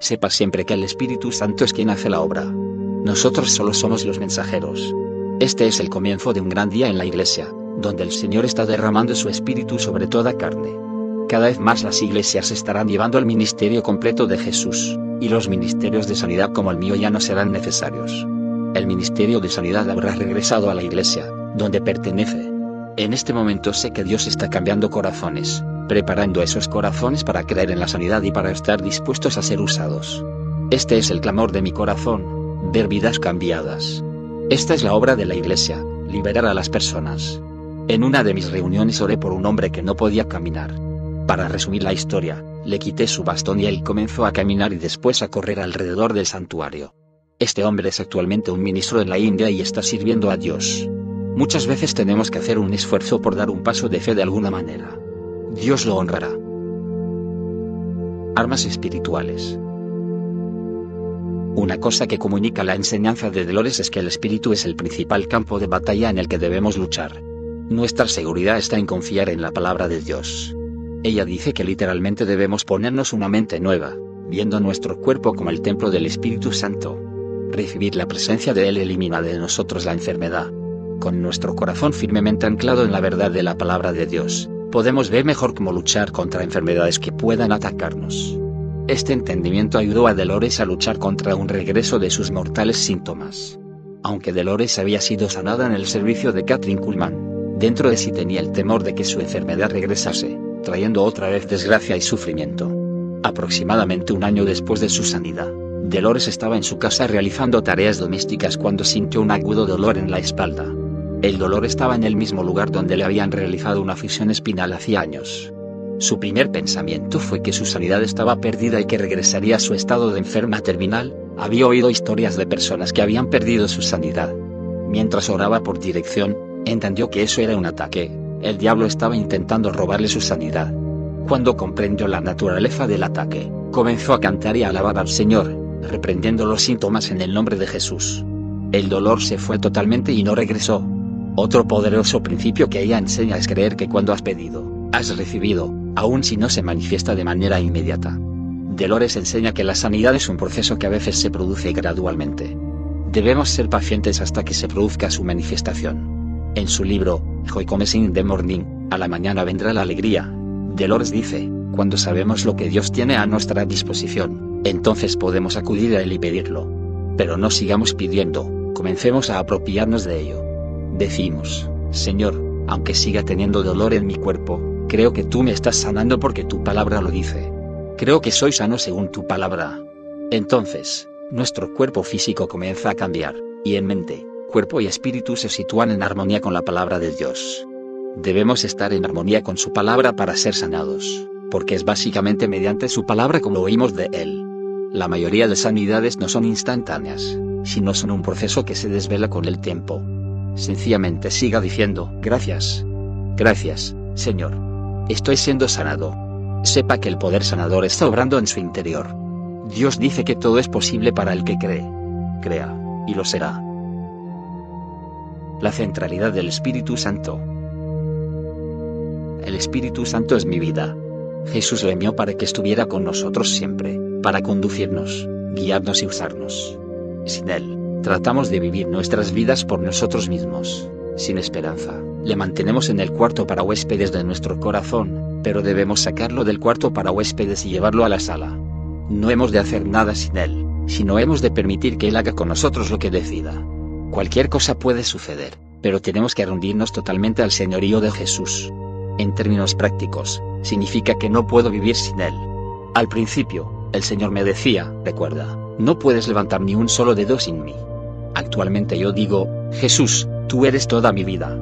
Sepa siempre que el Espíritu Santo es quien hace la obra. Nosotros solo somos los mensajeros. Este es el comienzo de un gran día en la iglesia, donde el Señor está derramando su Espíritu sobre toda carne. Cada vez más las iglesias estarán llevando el ministerio completo de Jesús, y los ministerios de sanidad como el mío ya no serán necesarios. El ministerio de sanidad habrá regresado a la iglesia, donde pertenece. En este momento sé que Dios está cambiando corazones, preparando esos corazones para creer en la sanidad y para estar dispuestos a ser usados. Este es el clamor de mi corazón, ver vidas cambiadas. Esta es la obra de la Iglesia, liberar a las personas. En una de mis reuniones oré por un hombre que no podía caminar. Para resumir la historia, le quité su bastón y él comenzó a caminar y después a correr alrededor del santuario. Este hombre es actualmente un ministro en la India y está sirviendo a Dios. Muchas veces tenemos que hacer un esfuerzo por dar un paso de fe de alguna manera. Dios lo honrará. Armas espirituales. Una cosa que comunica la enseñanza de Dolores es que el espíritu es el principal campo de batalla en el que debemos luchar. Nuestra seguridad está en confiar en la palabra de Dios. Ella dice que literalmente debemos ponernos una mente nueva, viendo nuestro cuerpo como el templo del Espíritu Santo. Recibir la presencia de Él elimina de nosotros la enfermedad, con nuestro corazón firmemente anclado en la verdad de la palabra de Dios, podemos ver mejor cómo luchar contra enfermedades que puedan atacarnos. Este entendimiento ayudó a Dolores a luchar contra un regreso de sus mortales síntomas. Aunque Dolores había sido sanada en el servicio de Catherine Kuhlman, dentro de sí tenía el temor de que su enfermedad regresase, trayendo otra vez desgracia y sufrimiento. Aproximadamente un año después de su sanidad, Dolores estaba en su casa realizando tareas domésticas cuando sintió un agudo dolor en la espalda. El dolor estaba en el mismo lugar donde le habían realizado una fisión espinal hacía años. Su primer pensamiento fue que su sanidad estaba perdida y que regresaría a su estado de enferma terminal, había oído historias de personas que habían perdido su sanidad. Mientras oraba por dirección, entendió que eso era un ataque, el diablo estaba intentando robarle su sanidad. Cuando comprendió la naturaleza del ataque, comenzó a cantar y a alabar al Señor, reprendiendo los síntomas en el nombre de Jesús. El dolor se fue totalmente y no regresó. Otro poderoso principio que ella enseña es creer que cuando has pedido, has recibido, aun si no se manifiesta de manera inmediata. Dolores enseña que la sanidad es un proceso que a veces se produce gradualmente. Debemos ser pacientes hasta que se produzca su manifestación. En su libro, Joy Comes in the Morning, a la mañana vendrá la alegría. Dolores dice, cuando sabemos lo que Dios tiene a nuestra disposición, entonces podemos acudir a Él y pedirlo. Pero no sigamos pidiendo, comencemos a apropiarnos de ello. Decimos, Señor, aunque siga teniendo dolor en mi cuerpo, creo que tú me estás sanando porque tu palabra lo dice. Creo que soy sano según tu palabra. Entonces, nuestro cuerpo físico comienza a cambiar, y en mente, cuerpo y espíritu se sitúan en armonía con la palabra de Dios. Debemos estar en armonía con su palabra para ser sanados, porque es básicamente mediante su palabra como oímos de Él. La mayoría de sanidades no son instantáneas, sino son un proceso que se desvela con el tiempo. Sencillamente siga diciendo, gracias. Gracias, Señor. Estoy siendo sanado. Sepa que el poder sanador está obrando en su interior. Dios dice que todo es posible para el que cree. Crea, y lo será. La centralidad del Espíritu Santo. El Espíritu Santo es mi vida. Jesús lo envió para que estuviera con nosotros siempre, para conducirnos, guiarnos y usarnos. Sin Él, Tratamos de vivir nuestras vidas por nosotros mismos, sin esperanza. Le mantenemos en el cuarto para huéspedes de nuestro corazón, pero debemos sacarlo del cuarto para huéspedes y llevarlo a la sala. No hemos de hacer nada sin él, sino hemos de permitir que él haga con nosotros lo que decida. Cualquier cosa puede suceder, pero tenemos que rendirnos totalmente al señorío de Jesús. En términos prácticos, significa que no puedo vivir sin él. Al principio, el Señor me decía, recuerda, no puedes levantar ni un solo dedo sin mí. Actualmente yo digo, Jesús, tú eres toda mi vida.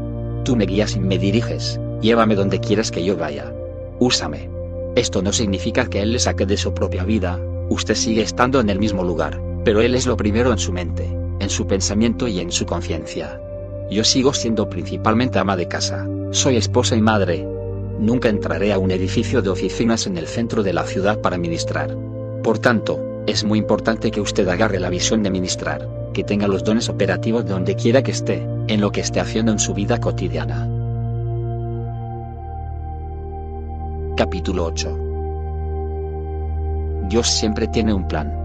Tú me guías y me diriges, llévame donde quieras que yo vaya. Úsame. Esto no significa que Él le saque de su propia vida, usted sigue estando en el mismo lugar, pero Él es lo primero en su mente, en su pensamiento y en su conciencia. Yo sigo siendo principalmente ama de casa, soy esposa y madre. Nunca entraré a un edificio de oficinas en el centro de la ciudad para ministrar. Por tanto, es muy importante que usted agarre la visión de ministrar que tenga los dones operativos donde quiera que esté, en lo que esté haciendo en su vida cotidiana. Capítulo 8 Dios siempre tiene un plan.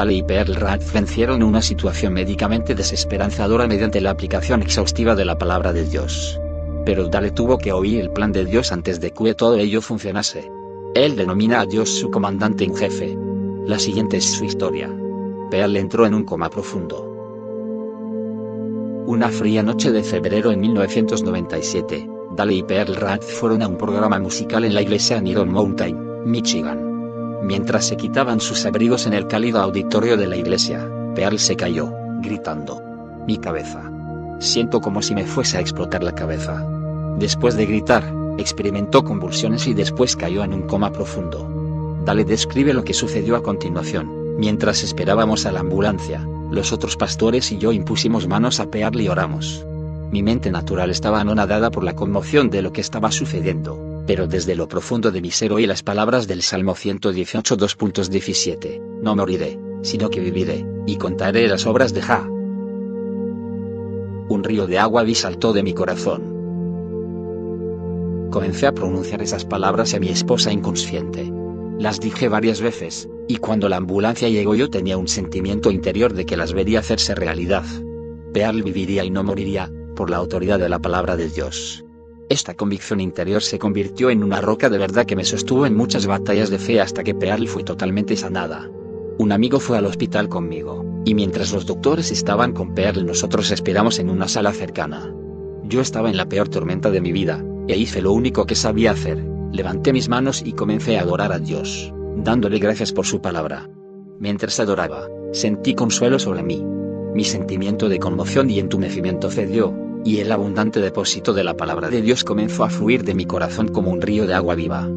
Dale y Pearl Rat vencieron una situación médicamente desesperanzadora mediante la aplicación exhaustiva de la palabra de Dios. Pero Dale tuvo que oír el plan de Dios antes de que todo ello funcionase. Él denomina a Dios su comandante en jefe. La siguiente es su historia. Pearl entró en un coma profundo. Una fría noche de febrero en 1997, Dale y Pearl Rank fueron a un programa musical en la iglesia en Iron Mountain, Michigan. Mientras se quitaban sus abrigos en el cálido auditorio de la iglesia, Pearl se cayó, gritando. Mi cabeza. Siento como si me fuese a explotar la cabeza. Después de gritar, experimentó convulsiones y después cayó en un coma profundo. Dale describe lo que sucedió a continuación. Mientras esperábamos a la ambulancia, los otros pastores y yo impusimos manos a Pearl y oramos. Mi mente natural estaba anonadada por la conmoción de lo que estaba sucediendo, pero desde lo profundo de mi ser oí las palabras del Salmo 118 2.17, no moriré, sino que viviré, y contaré las obras de Ja. Un río de agua vi saltó de mi corazón. Comencé a pronunciar esas palabras a mi esposa inconsciente. Las dije varias veces, y cuando la ambulancia llegó yo tenía un sentimiento interior de que las vería hacerse realidad. Pearl viviría y no moriría, por la autoridad de la palabra de Dios. Esta convicción interior se convirtió en una roca de verdad que me sostuvo en muchas batallas de fe hasta que Pearl fue totalmente sanada. Un amigo fue al hospital conmigo, y mientras los doctores estaban con Pearl nosotros esperamos en una sala cercana. Yo estaba en la peor tormenta de mi vida, e hice lo único que sabía hacer, levanté mis manos y comencé a adorar a Dios, dándole gracias por su palabra. Mientras adoraba, sentí consuelo sobre mí. Mi sentimiento de conmoción y entumecimiento cedió, y el abundante depósito de la palabra de Dios comenzó a fluir de mi corazón como un río de agua viva.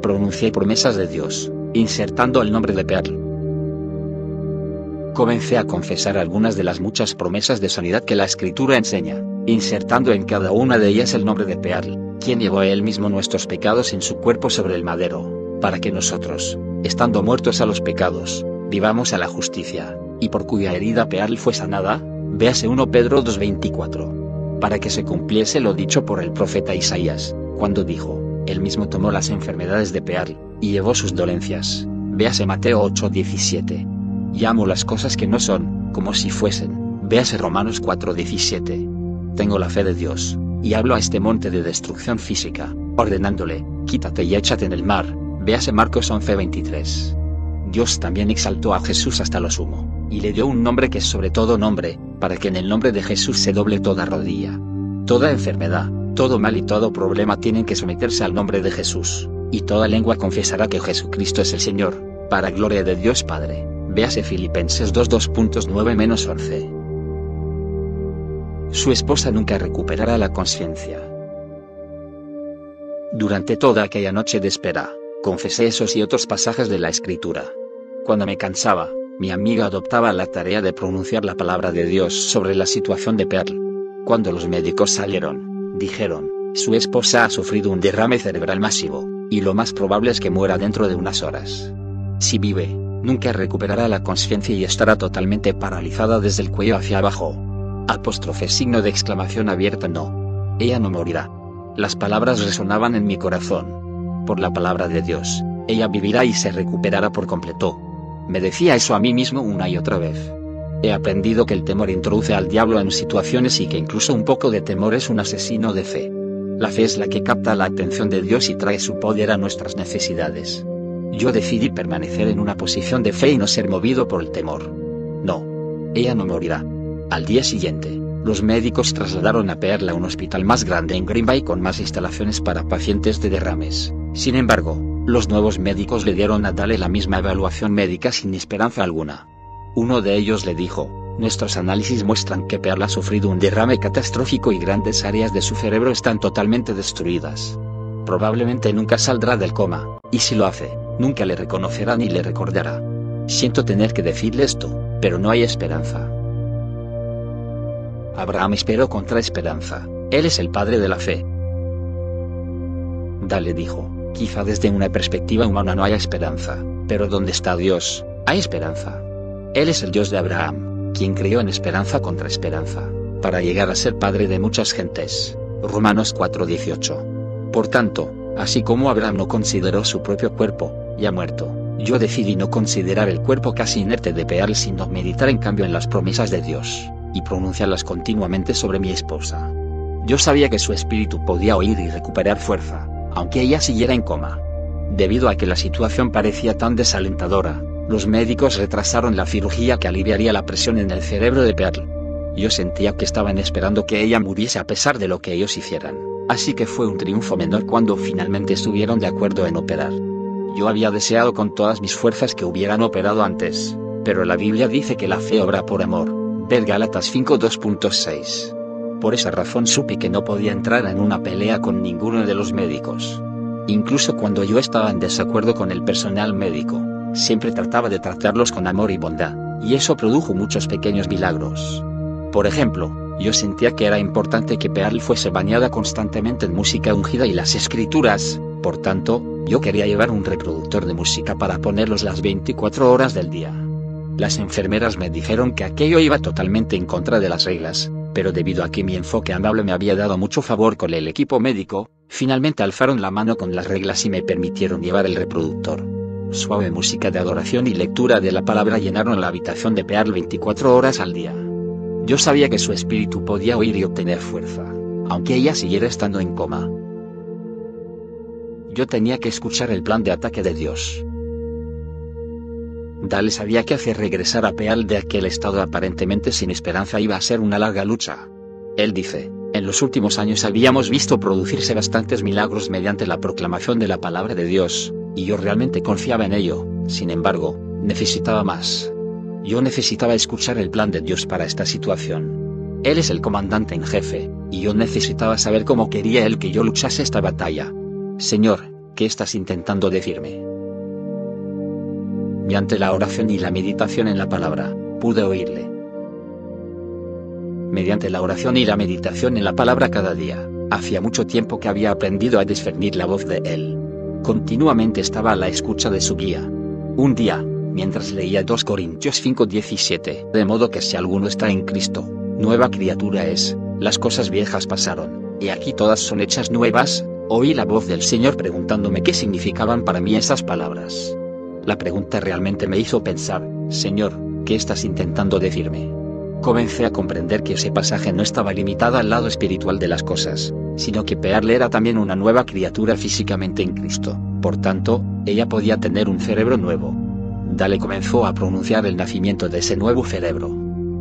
Pronuncié promesas de Dios, insertando el nombre de Pearl. Comencé a confesar algunas de las muchas promesas de sanidad que la escritura enseña, insertando en cada una de ellas el nombre de Pearl, quien llevó a él mismo nuestros pecados en su cuerpo sobre el madero, para que nosotros, estando muertos a los pecados, vivamos a la justicia, y por cuya herida Pearl fue sanada, Véase 1 Pedro 2.24. Para que se cumpliese lo dicho por el profeta Isaías, cuando dijo, él mismo tomó las enfermedades de Pearl, y llevó sus dolencias. Véase Mateo 8.17. Llamo las cosas que no son, como si fuesen. Véase Romanos 4.17. Tengo la fe de Dios, y hablo a este monte de destrucción física, ordenándole, quítate y échate en el mar. Véase Marcos 11.23. Dios también exaltó a Jesús hasta lo sumo, y le dio un nombre que es sobre todo nombre, para que en el nombre de Jesús se doble toda rodilla. Toda enfermedad, todo mal y todo problema tienen que someterse al nombre de Jesús, y toda lengua confesará que Jesucristo es el Señor, para gloria de Dios Padre. Véase Filipenses 2.2.9-11. Su esposa nunca recuperará la conciencia. Durante toda aquella noche de espera, confesé esos y otros pasajes de la Escritura. Cuando me cansaba, mi amiga adoptaba la tarea de pronunciar la palabra de Dios sobre la situación de Pearl. Cuando los médicos salieron, dijeron, su esposa ha sufrido un derrame cerebral masivo, y lo más probable es que muera dentro de unas horas. Si vive, nunca recuperará la conciencia y estará totalmente paralizada desde el cuello hacia abajo. Apóstrofe signo de exclamación abierta no. Ella no morirá. Las palabras resonaban en mi corazón. Por la palabra de Dios, ella vivirá y se recuperará por completo. Me decía eso a mí mismo una y otra vez. He aprendido que el temor introduce al diablo en situaciones y que incluso un poco de temor es un asesino de fe. La fe es la que capta la atención de Dios y trae su poder a nuestras necesidades. Yo decidí permanecer en una posición de fe y no ser movido por el temor. No. Ella no morirá. Al día siguiente, los médicos trasladaron a Pearl a un hospital más grande en Green Bay con más instalaciones para pacientes de derrames. Sin embargo, los nuevos médicos le dieron a Dale la misma evaluación médica sin esperanza alguna. Uno de ellos le dijo, nuestros análisis muestran que Pearl ha sufrido un derrame catastrófico y grandes áreas de su cerebro están totalmente destruidas. Probablemente nunca saldrá del coma, y si lo hace, nunca le reconocerá ni le recordará. Siento tener que decirle esto, pero no hay esperanza. Abraham esperó contra esperanza, él es el padre de la fe. Dale dijo, Quizá desde una perspectiva humana no haya esperanza, pero donde está Dios, hay esperanza. Él es el Dios de Abraham, quien creó en esperanza contra esperanza, para llegar a ser padre de muchas gentes. Romanos 4:18. Por tanto, así como Abraham no consideró su propio cuerpo, ya muerto, yo decidí no considerar el cuerpo casi inerte de Peal sino meditar en cambio en las promesas de Dios, y pronunciarlas continuamente sobre mi esposa. Yo sabía que su espíritu podía oír y recuperar fuerza, aunque ella siguiera en coma. Debido a que la situación parecía tan desalentadora, los médicos retrasaron la cirugía que aliviaría la presión en el cerebro de Pearl. Yo sentía que estaban esperando que ella muriese a pesar de lo que ellos hicieran, así que fue un triunfo menor cuando finalmente estuvieron de acuerdo en operar. Yo había deseado con todas mis fuerzas que hubieran operado antes, pero la Biblia dice que la fe obra por amor. Ver Gálatas 5.2.6. Por esa razón supe que no podía entrar en una pelea con ninguno de los médicos. Incluso cuando yo estaba en desacuerdo con el personal médico, siempre trataba de tratarlos con amor y bondad, y eso produjo muchos pequeños milagros. Por ejemplo, yo sentía que era importante que Pearl fuese bañada constantemente en música ungida y las escrituras, por tanto, yo quería llevar un reproductor de música para ponerlos las 24 horas del día. Las enfermeras me dijeron que aquello iba totalmente en contra de las reglas, pero debido a que mi enfoque amable me había dado mucho favor con el equipo médico, finalmente alzaron la mano con las reglas y me permitieron llevar el reproductor. Suave música de adoración y lectura de la palabra llenaron la habitación de Pearl 24 horas al día. Yo sabía que su espíritu podía oír y obtener fuerza, aunque ella siguiera estando en coma. Yo tenía que escuchar el plan de ataque de Dios. Dale sabía que hacer regresar a Peal de aquel estado aparentemente sin esperanza iba a ser una larga lucha. Él dice, en los últimos años habíamos visto producirse bastantes milagros mediante la proclamación de la palabra de Dios, y yo realmente confiaba en ello, sin embargo, necesitaba más. Yo necesitaba escuchar el plan de Dios para esta situación. Él es el comandante en jefe, y yo necesitaba saber cómo quería él que yo luchase esta batalla. Señor, ¿qué estás intentando decirme? Mediante la oración y la meditación en la palabra, pude oírle. Mediante la oración y la meditación en la palabra cada día, hacía mucho tiempo que había aprendido a discernir la voz de él. Continuamente estaba a la escucha de su guía. Un día, mientras leía 2 Corintios 5:17, de modo que si alguno está en Cristo, nueva criatura es, las cosas viejas pasaron, y aquí todas son hechas nuevas, Oí la voz del Señor preguntándome qué significaban para mí esas palabras. La pregunta realmente me hizo pensar, Señor, ¿qué estás intentando decirme? Comencé a comprender que ese pasaje no estaba limitado al lado espiritual de las cosas, sino que Pearle era también una nueva criatura físicamente en Cristo, por tanto, ella podía tener un cerebro nuevo. Dale comenzó a pronunciar el nacimiento de ese nuevo cerebro.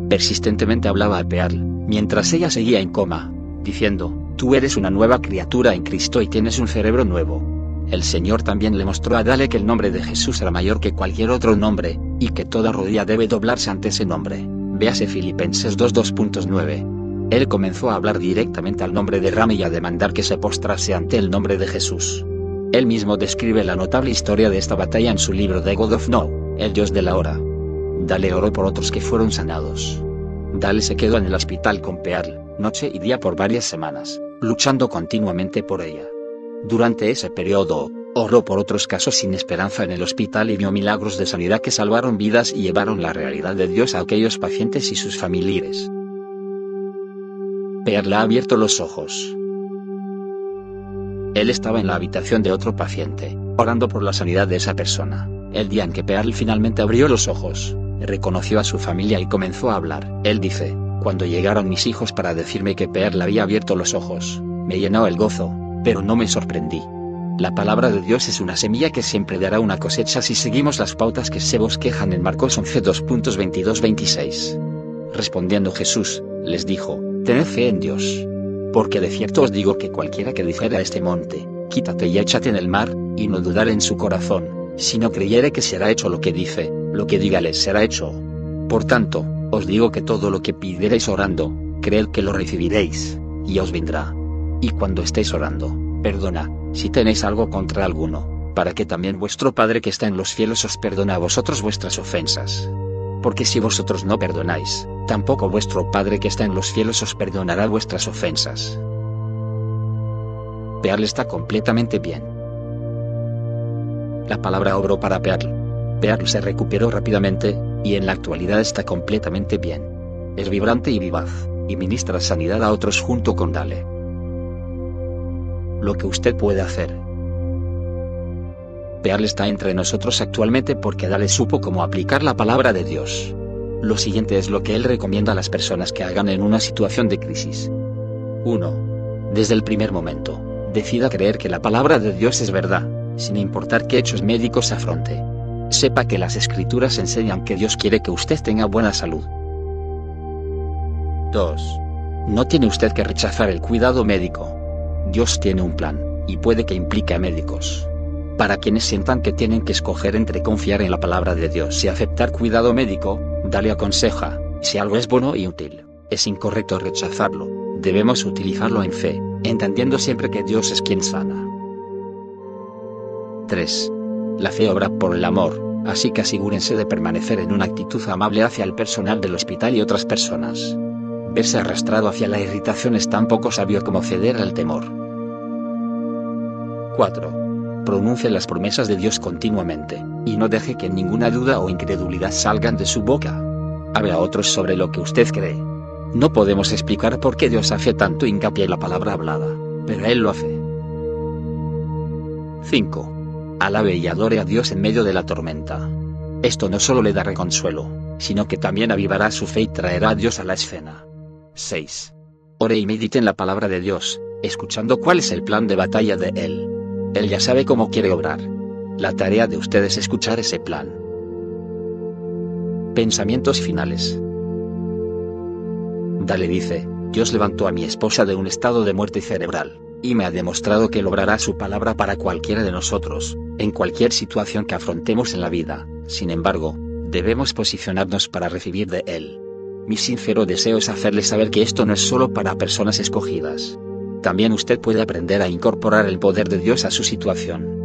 Persistentemente hablaba a Pearl, mientras ella seguía en coma, diciendo, Tú eres una nueva criatura en Cristo y tienes un cerebro nuevo. El Señor también le mostró a Dale que el nombre de Jesús era mayor que cualquier otro nombre, y que toda rodilla debe doblarse ante ese nombre. Véase Filipenses 2.2.9. Él comenzó a hablar directamente al nombre de Rami y a demandar que se postrase ante el nombre de Jesús. Él mismo describe la notable historia de esta batalla en su libro The God of Now, el Dios de la hora. Dale oró por otros que fueron sanados. Dale se quedó en el hospital con Pearl, noche y día por varias semanas luchando continuamente por ella. Durante ese periodo, oró por otros casos sin esperanza en el hospital y vio milagros de sanidad que salvaron vidas y llevaron la realidad de Dios a aquellos pacientes y sus familiares. Pearl ha abierto los ojos. Él estaba en la habitación de otro paciente, orando por la sanidad de esa persona. El día en que Pearl finalmente abrió los ojos, reconoció a su familia y comenzó a hablar. Él dice, cuando llegaron mis hijos para decirme que Pearl había abierto los ojos, me llenó el gozo, pero no me sorprendí. La palabra de Dios es una semilla que siempre dará una cosecha si seguimos las pautas que se bosquejan en Marcos 11 2.22-26. Respondiendo Jesús, les dijo, Tened fe en Dios. Porque de cierto os digo que cualquiera que dijera a este monte, quítate y échate en el mar, y no dudar en su corazón, si no creyere que será hecho lo que dice, lo que diga les será hecho. Por tanto, os digo que todo lo que pidierais orando, creed que lo recibiréis, y os vendrá. Y cuando estéis orando, perdona, si tenéis algo contra alguno, para que también vuestro Padre que está en los cielos os perdone a vosotros vuestras ofensas. Porque si vosotros no perdonáis, tampoco vuestro Padre que está en los cielos os perdonará vuestras ofensas. Pearl está completamente bien. La palabra obró para Pearl. Pearl se recuperó rápidamente, y en la actualidad está completamente bien. Es vibrante y vivaz, y ministra sanidad a otros junto con Dale. Lo que usted puede hacer. Pearl está entre nosotros actualmente porque Dale supo cómo aplicar la palabra de Dios. Lo siguiente es lo que él recomienda a las personas que hagan en una situación de crisis. 1. Desde el primer momento, decida creer que la palabra de Dios es verdad, sin importar qué hechos médicos afronte. Sepa que las escrituras enseñan que Dios quiere que usted tenga buena salud. 2. No tiene usted que rechazar el cuidado médico. Dios tiene un plan, y puede que implique a médicos. Para quienes sientan que tienen que escoger entre confiar en la palabra de Dios y aceptar cuidado médico, dale aconseja, si algo es bueno y útil, es incorrecto rechazarlo, debemos utilizarlo en fe, entendiendo siempre que Dios es quien sana. 3. La fe obra por el amor, así que asegúrense de permanecer en una actitud amable hacia el personal del hospital y otras personas. Verse arrastrado hacia la irritación es tan poco sabio como ceder al temor. 4. Pronuncie las promesas de Dios continuamente, y no deje que ninguna duda o incredulidad salgan de su boca. Hable a otros sobre lo que usted cree. No podemos explicar por qué Dios hace tanto hincapié en la palabra hablada, pero Él lo hace. 5. Alabe y adore a Dios en medio de la tormenta. Esto no solo le dará consuelo, sino que también avivará su fe y traerá a Dios a la escena. 6. Ore y medite en la palabra de Dios, escuchando cuál es el plan de batalla de Él. Él ya sabe cómo quiere obrar. La tarea de usted es escuchar ese plan. Pensamientos finales. Dale dice, Dios levantó a mi esposa de un estado de muerte cerebral, y me ha demostrado que logrará su palabra para cualquiera de nosotros, en cualquier situación que afrontemos en la vida, sin embargo, debemos posicionarnos para recibir de Él. Mi sincero deseo es hacerle saber que esto no es solo para personas escogidas. También usted puede aprender a incorporar el poder de Dios a su situación.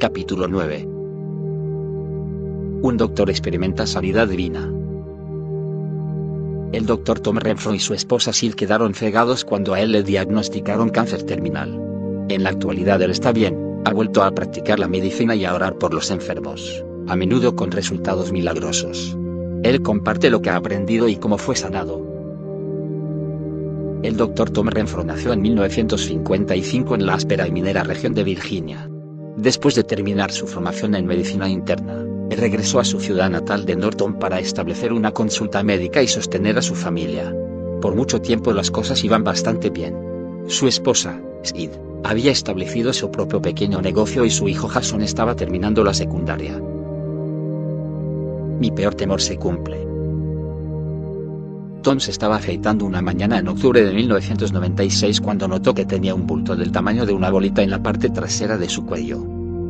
Capítulo 9 Un doctor experimenta sanidad divina. El doctor Tom Renfro y su esposa Sil quedaron cegados cuando a él le diagnosticaron cáncer terminal. En la actualidad él está bien, ha vuelto a practicar la medicina y a orar por los enfermos a menudo con resultados milagrosos. Él comparte lo que ha aprendido y cómo fue sanado. El Dr. Tom Renfro nació en 1955 en la áspera y minera región de Virginia. Después de terminar su formación en medicina interna, regresó a su ciudad natal de Norton para establecer una consulta médica y sostener a su familia. Por mucho tiempo las cosas iban bastante bien. Su esposa, Sid, había establecido su propio pequeño negocio y su hijo Jason estaba terminando la secundaria mi peor temor se cumple. Tom se estaba afeitando una mañana en octubre de 1996 cuando notó que tenía un bulto del tamaño de una bolita en la parte trasera de su cuello.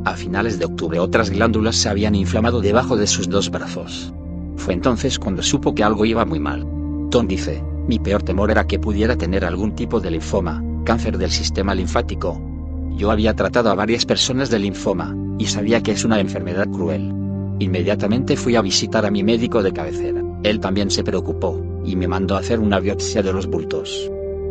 A finales de octubre otras glándulas se habían inflamado debajo de sus dos brazos. Fue entonces cuando supo que algo iba muy mal. Tom dice, mi peor temor era que pudiera tener algún tipo de linfoma, cáncer del sistema linfático. Yo había tratado a varias personas de linfoma, y sabía que es una enfermedad cruel. Inmediatamente fui a visitar a mi médico de cabecera. Él también se preocupó, y me mandó a hacer una biopsia de los bultos.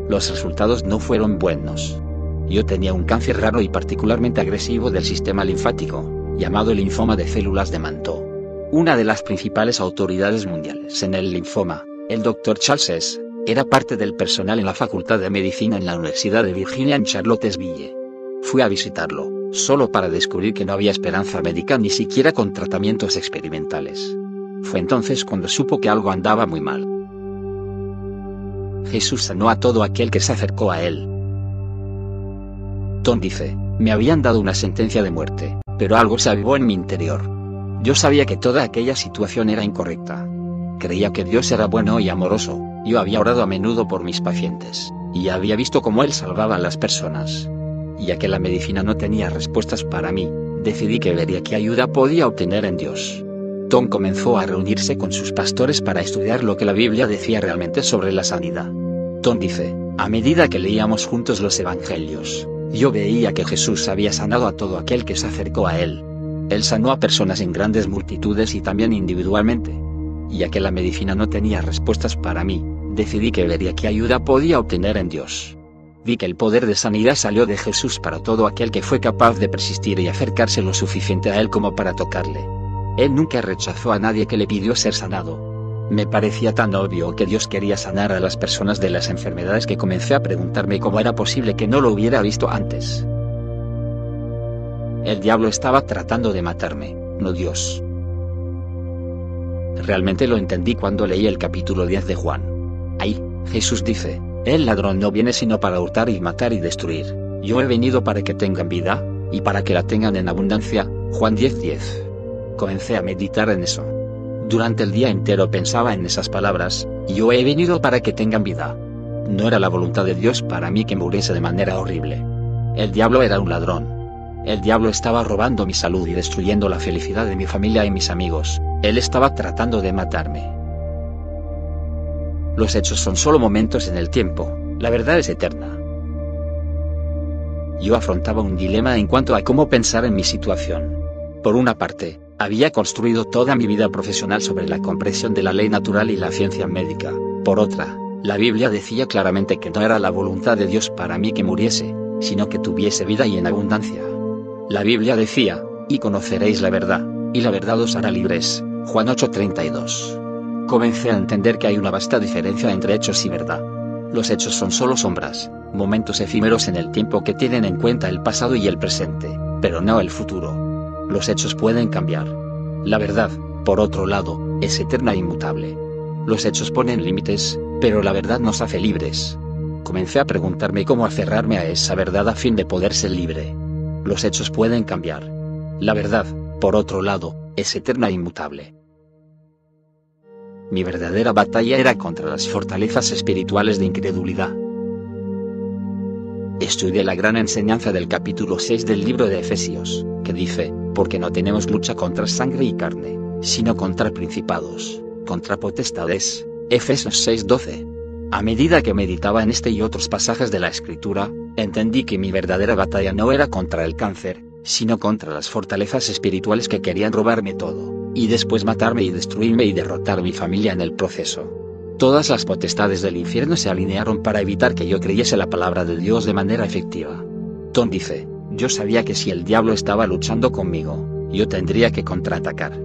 Los resultados no fueron buenos. Yo tenía un cáncer raro y particularmente agresivo del sistema linfático, llamado linfoma de células de manto. Una de las principales autoridades mundiales en el linfoma, el Dr. Charles era parte del personal en la Facultad de Medicina en la Universidad de Virginia en Charlottesville. Fui a visitarlo solo para descubrir que no había esperanza médica ni siquiera con tratamientos experimentales. Fue entonces cuando supo que algo andaba muy mal. Jesús sanó a todo aquel que se acercó a él. Tom dice, me habían dado una sentencia de muerte, pero algo se avivó en mi interior. Yo sabía que toda aquella situación era incorrecta. Creía que Dios era bueno y amoroso, yo había orado a menudo por mis pacientes, y había visto cómo Él salvaba a las personas ya que la medicina no tenía respuestas para mí, decidí que vería qué ayuda podía obtener en Dios. Tom comenzó a reunirse con sus pastores para estudiar lo que la Biblia decía realmente sobre la sanidad. Tom dice, a medida que leíamos juntos los evangelios, yo veía que Jesús había sanado a todo aquel que se acercó a él. Él sanó a personas en grandes multitudes y también individualmente. Ya que la medicina no tenía respuestas para mí, decidí que vería qué ayuda podía obtener en Dios vi que el poder de sanidad salió de Jesús para todo aquel que fue capaz de persistir y acercarse lo suficiente a Él como para tocarle. Él nunca rechazó a nadie que le pidió ser sanado. Me parecía tan obvio que Dios quería sanar a las personas de las enfermedades que comencé a preguntarme cómo era posible que no lo hubiera visto antes. El diablo estaba tratando de matarme, no Dios. Realmente lo entendí cuando leí el capítulo 10 de Juan. Ahí, Jesús dice, el ladrón no viene sino para hurtar y matar y destruir. Yo he venido para que tengan vida, y para que la tengan en abundancia. Juan 10:10. Comencé a meditar en eso. Durante el día entero pensaba en esas palabras, yo he venido para que tengan vida. No era la voluntad de Dios para mí que muriese de manera horrible. El diablo era un ladrón. El diablo estaba robando mi salud y destruyendo la felicidad de mi familia y mis amigos. Él estaba tratando de matarme. Los hechos son solo momentos en el tiempo, la verdad es eterna. Yo afrontaba un dilema en cuanto a cómo pensar en mi situación. Por una parte, había construido toda mi vida profesional sobre la comprensión de la ley natural y la ciencia médica. Por otra, la Biblia decía claramente que no era la voluntad de Dios para mí que muriese, sino que tuviese vida y en abundancia. La Biblia decía, y conoceréis la verdad, y la verdad os hará libres. Juan 8:32. Comencé a entender que hay una vasta diferencia entre hechos y verdad. Los hechos son solo sombras, momentos efímeros en el tiempo que tienen en cuenta el pasado y el presente, pero no el futuro. Los hechos pueden cambiar. La verdad, por otro lado, es eterna e inmutable. Los hechos ponen límites, pero la verdad nos hace libres. Comencé a preguntarme cómo aferrarme a esa verdad a fin de poder ser libre. Los hechos pueden cambiar. La verdad, por otro lado, es eterna e inmutable. Mi verdadera batalla era contra las fortalezas espirituales de incredulidad. Estudié la gran enseñanza del capítulo 6 del libro de Efesios, que dice, porque no tenemos lucha contra sangre y carne, sino contra principados, contra potestades. Efesios 6:12. A medida que meditaba en este y otros pasajes de la escritura, entendí que mi verdadera batalla no era contra el cáncer, sino contra las fortalezas espirituales que querían robarme todo, y después matarme y destruirme y derrotar mi familia en el proceso. Todas las potestades del infierno se alinearon para evitar que yo creyese la palabra de Dios de manera efectiva. Tom dice, yo sabía que si el diablo estaba luchando conmigo, yo tendría que contraatacar.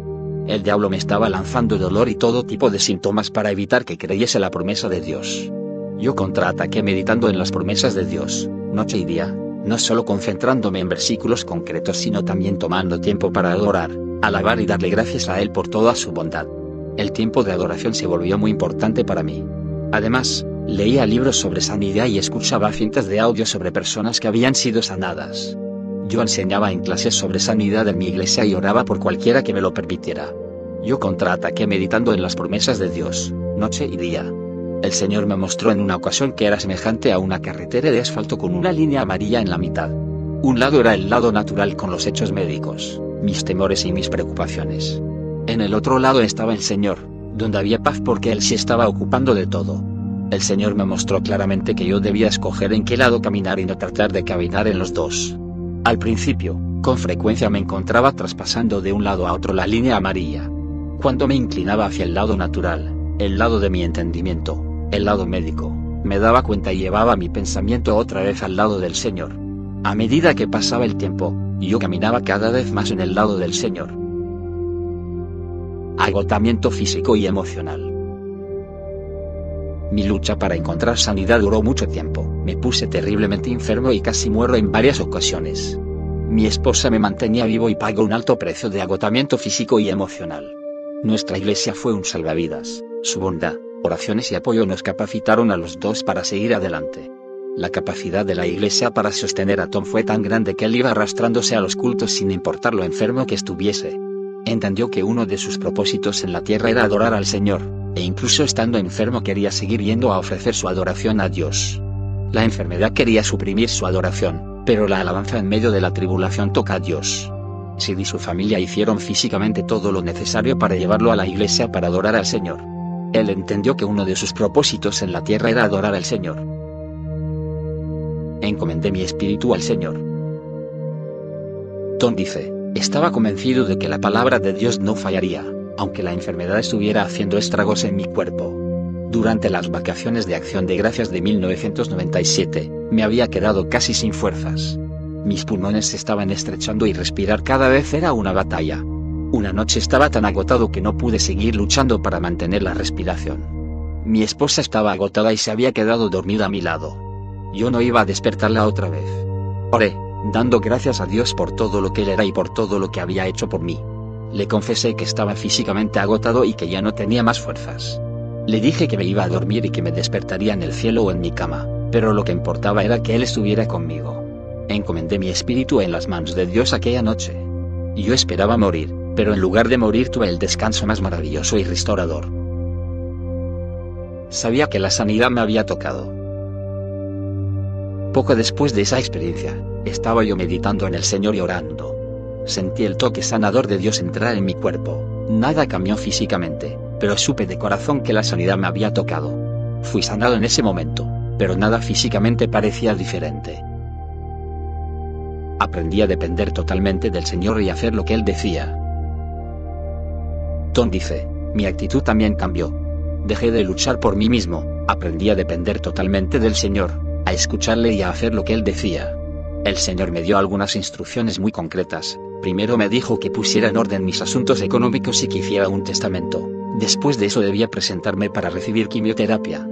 El diablo me estaba lanzando dolor y todo tipo de síntomas para evitar que creyese la promesa de Dios. Yo contraataqué meditando en las promesas de Dios, noche y día, no solo concentrándome en versículos concretos sino también tomando tiempo para adorar, alabar y darle gracias a Él por toda su bondad el tiempo de adoración se volvió muy importante para mí. Además, leía libros sobre sanidad y escuchaba cintas de audio sobre personas que habían sido sanadas. Yo enseñaba en clases sobre sanidad en mi iglesia y oraba por cualquiera que me lo permitiera. Yo contraataqué meditando en las promesas de Dios, noche y día. El Señor me mostró en una ocasión que era semejante a una carretera de asfalto con una línea amarilla en la mitad. Un lado era el lado natural con los hechos médicos, mis temores y mis preocupaciones. En el otro lado estaba el Señor, donde había paz porque Él se estaba ocupando de todo. El Señor me mostró claramente que yo debía escoger en qué lado caminar y no tratar de caminar en los dos. Al principio, con frecuencia me encontraba traspasando de un lado a otro la línea amarilla. Cuando me inclinaba hacia el lado natural, el lado de mi entendimiento, el lado médico, me daba cuenta y llevaba mi pensamiento otra vez al lado del Señor. A medida que pasaba el tiempo, yo caminaba cada vez más en el lado del Señor agotamiento físico y emocional. Mi lucha para encontrar sanidad duró mucho tiempo, me puse terriblemente enfermo y casi muero en varias ocasiones. Mi esposa me mantenía vivo y pagó un alto precio de agotamiento físico y emocional. Nuestra iglesia fue un salvavidas, su bondad, oraciones y apoyo nos capacitaron a los dos para seguir adelante. La capacidad de la iglesia para sostener a Tom fue tan grande que él iba arrastrándose a los cultos sin importar lo enfermo que estuviese. Entendió que uno de sus propósitos en la tierra era adorar al Señor, e incluso estando enfermo quería seguir yendo a ofrecer su adoración a Dios. La enfermedad quería suprimir su adoración, pero la alabanza en medio de la tribulación toca a Dios. Sid y su familia hicieron físicamente todo lo necesario para llevarlo a la iglesia para adorar al Señor. Él entendió que uno de sus propósitos en la tierra era adorar al Señor. Encomendé mi espíritu al Señor. Tom dice, estaba convencido de que la palabra de Dios no fallaría, aunque la enfermedad estuviera haciendo estragos en mi cuerpo. Durante las vacaciones de Acción de Gracias de 1997, me había quedado casi sin fuerzas. Mis pulmones se estaban estrechando y respirar cada vez era una batalla. Una noche estaba tan agotado que no pude seguir luchando para mantener la respiración. Mi esposa estaba agotada y se había quedado dormida a mi lado. Yo no iba a despertarla otra vez. Oré, dando gracias a Dios por todo lo que él era y por todo lo que había hecho por mí. Le confesé que estaba físicamente agotado y que ya no tenía más fuerzas. Le dije que me iba a dormir y que me despertaría en el cielo o en mi cama, pero lo que importaba era que él estuviera conmigo. Encomendé mi espíritu en las manos de Dios aquella noche. Yo esperaba morir, pero en lugar de morir tuve el descanso más maravilloso y restaurador. Sabía que la sanidad me había tocado. Poco después de esa experiencia, estaba yo meditando en el Señor y orando. Sentí el toque sanador de Dios entrar en mi cuerpo. Nada cambió físicamente, pero supe de corazón que la sanidad me había tocado. Fui sanado en ese momento, pero nada físicamente parecía diferente. Aprendí a depender totalmente del Señor y hacer lo que Él decía. Tom dice, mi actitud también cambió. Dejé de luchar por mí mismo, aprendí a depender totalmente del Señor, a escucharle y a hacer lo que Él decía. El Señor me dio algunas instrucciones muy concretas, primero me dijo que pusiera en orden mis asuntos económicos y que hiciera un testamento, después de eso debía presentarme para recibir quimioterapia.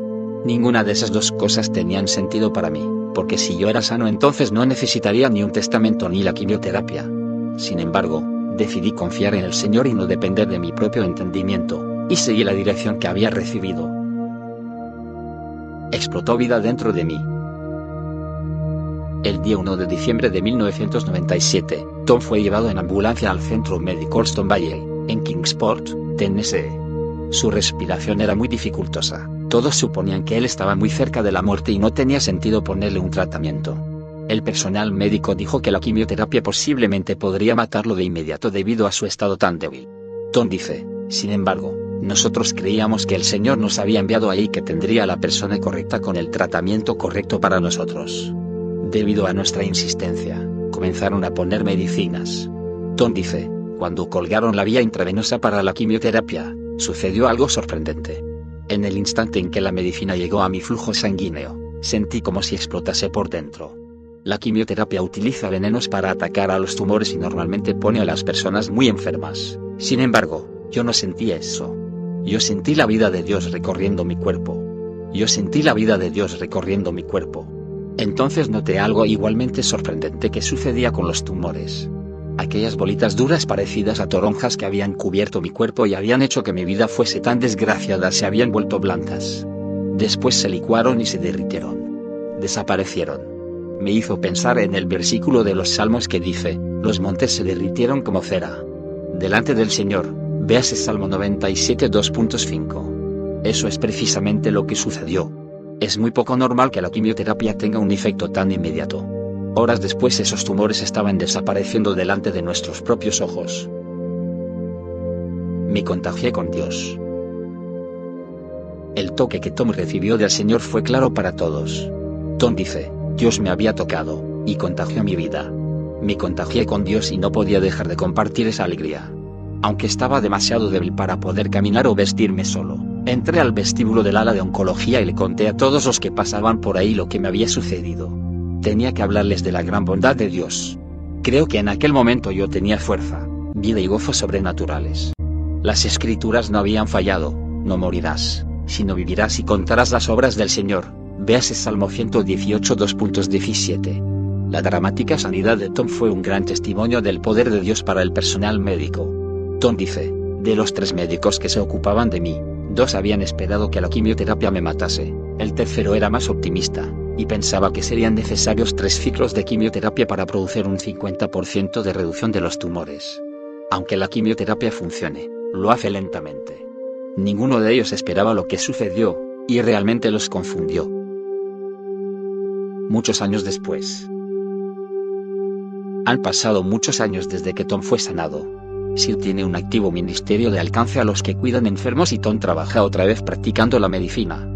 Ninguna de esas dos cosas tenían sentido para mí porque si yo era sano entonces no necesitaría ni un testamento ni la quimioterapia. Sin embargo, decidí confiar en el Señor y no depender de mi propio entendimiento, y seguí la dirección que había recibido. Explotó vida dentro de mí. El día 1 de diciembre de 1997, Tom fue llevado en ambulancia al centro médico Stone Valley, en Kingsport, Tennessee. Su respiración era muy dificultosa. Todos suponían que él estaba muy cerca de la muerte y no tenía sentido ponerle un tratamiento. El personal médico dijo que la quimioterapia posiblemente podría matarlo de inmediato debido a su estado tan débil. Tom dice, sin embargo, nosotros creíamos que el Señor nos había enviado ahí que tendría la persona correcta con el tratamiento correcto para nosotros. Debido a nuestra insistencia, comenzaron a poner medicinas. Tom dice, cuando colgaron la vía intravenosa para la quimioterapia, sucedió algo sorprendente. En el instante en que la medicina llegó a mi flujo sanguíneo, sentí como si explotase por dentro. La quimioterapia utiliza venenos para atacar a los tumores y normalmente pone a las personas muy enfermas. Sin embargo, yo no sentí eso. Yo sentí la vida de Dios recorriendo mi cuerpo. Yo sentí la vida de Dios recorriendo mi cuerpo. Entonces noté algo igualmente sorprendente que sucedía con los tumores. Aquellas bolitas duras parecidas a toronjas que habían cubierto mi cuerpo y habían hecho que mi vida fuese tan desgraciada se habían vuelto blancas. Después se licuaron y se derritieron. Desaparecieron. Me hizo pensar en el versículo de los Salmos que dice, los montes se derritieron como cera. Delante del Señor, véase Salmo 97 2.5. Eso es precisamente lo que sucedió. Es muy poco normal que la quimioterapia tenga un efecto tan inmediato. Horas después esos tumores estaban desapareciendo delante de nuestros propios ojos. Me contagié con Dios. El toque que Tom recibió del Señor fue claro para todos. Tom dice, Dios me había tocado, y contagió mi vida. Me contagié con Dios y no podía dejar de compartir esa alegría. Aunque estaba demasiado débil para poder caminar o vestirme solo, entré al vestíbulo del ala de oncología y le conté a todos los que pasaban por ahí lo que me había sucedido. Tenía que hablarles de la gran bondad de Dios. Creo que en aquel momento yo tenía fuerza, vida y gozo sobrenaturales. Las escrituras no habían fallado, no morirás, sino vivirás y contarás las obras del Señor. Véase Salmo 118 2.17. La dramática sanidad de Tom fue un gran testimonio del poder de Dios para el personal médico. Tom dice, de los tres médicos que se ocupaban de mí, dos habían esperado que la quimioterapia me matase, el tercero era más optimista, y pensaba que serían necesarios tres ciclos de quimioterapia para producir un 50% de reducción de los tumores. Aunque la quimioterapia funcione, lo hace lentamente. Ninguno de ellos esperaba lo que sucedió, y realmente los confundió. Muchos años después. Han pasado muchos años desde que Tom fue sanado. Sir tiene un activo ministerio de alcance a los que cuidan enfermos y Tom trabaja otra vez practicando la medicina.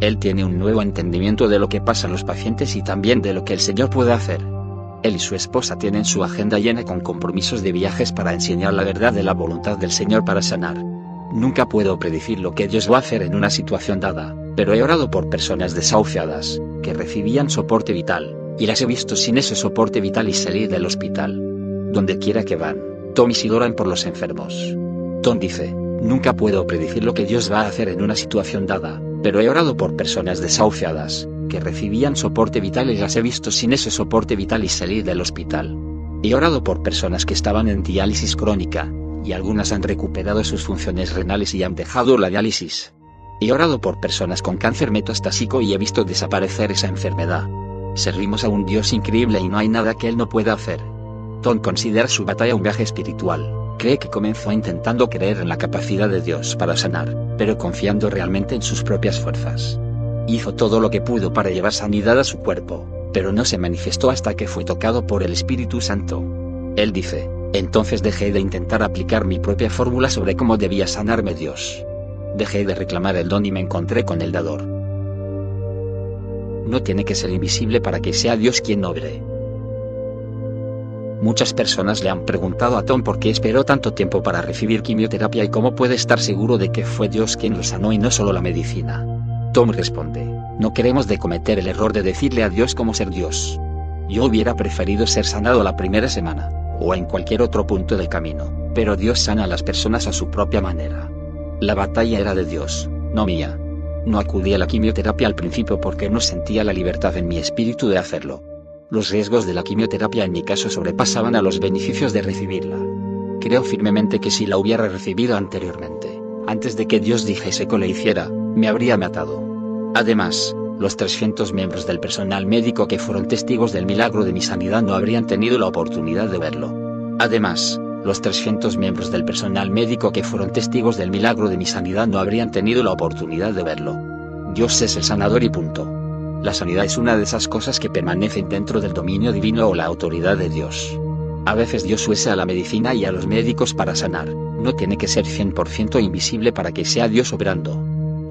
Él tiene un nuevo entendimiento de lo que pasa a los pacientes y también de lo que el Señor puede hacer. Él y su esposa tienen su agenda llena con compromisos de viajes para enseñar la verdad de la voluntad del Señor para sanar. Nunca puedo predecir lo que Dios va a hacer en una situación dada, pero he orado por personas desahuciadas, que recibían soporte vital, y las he visto sin ese soporte vital y salir del hospital. Donde quiera que van, Tom y oran por los enfermos. Tom dice, nunca puedo predecir lo que Dios va a hacer en una situación dada, pero he orado por personas desahuciadas, que recibían soporte vital y las he visto sin ese soporte vital y salir del hospital. He orado por personas que estaban en diálisis crónica, y algunas han recuperado sus funciones renales y han dejado la diálisis. He orado por personas con cáncer metastásico y he visto desaparecer esa enfermedad. Servimos a un Dios increíble y no hay nada que Él no pueda hacer. Considera su batalla un viaje espiritual. Cree que comenzó intentando creer en la capacidad de Dios para sanar, pero confiando realmente en sus propias fuerzas. Hizo todo lo que pudo para llevar sanidad a su cuerpo, pero no se manifestó hasta que fue tocado por el Espíritu Santo. Él dice, entonces dejé de intentar aplicar mi propia fórmula sobre cómo debía sanarme Dios. Dejé de reclamar el don y me encontré con el dador. No tiene que ser invisible para que sea Dios quien obre. Muchas personas le han preguntado a Tom por qué esperó tanto tiempo para recibir quimioterapia y cómo puede estar seguro de que fue Dios quien lo sanó y no solo la medicina. Tom responde, no queremos de cometer el error de decirle a Dios cómo ser Dios. Yo hubiera preferido ser sanado la primera semana, o en cualquier otro punto del camino, pero Dios sana a las personas a su propia manera. La batalla era de Dios, no mía. No acudí a la quimioterapia al principio porque no sentía la libertad en mi espíritu de hacerlo. Los riesgos de la quimioterapia en mi caso sobrepasaban a los beneficios de recibirla. Creo firmemente que si la hubiera recibido anteriormente, antes de que Dios dijese que le hiciera, me habría matado. Además, los 300 miembros del personal médico que fueron testigos del milagro de mi sanidad no habrían tenido la oportunidad de verlo. Además, los 300 miembros del personal médico que fueron testigos del milagro de mi sanidad no habrían tenido la oportunidad de verlo. Dios es el sanador y punto. La sanidad es una de esas cosas que permanecen dentro del dominio divino o la autoridad de Dios. A veces Dios usa a la medicina y a los médicos para sanar, no tiene que ser 100% invisible para que sea Dios obrando.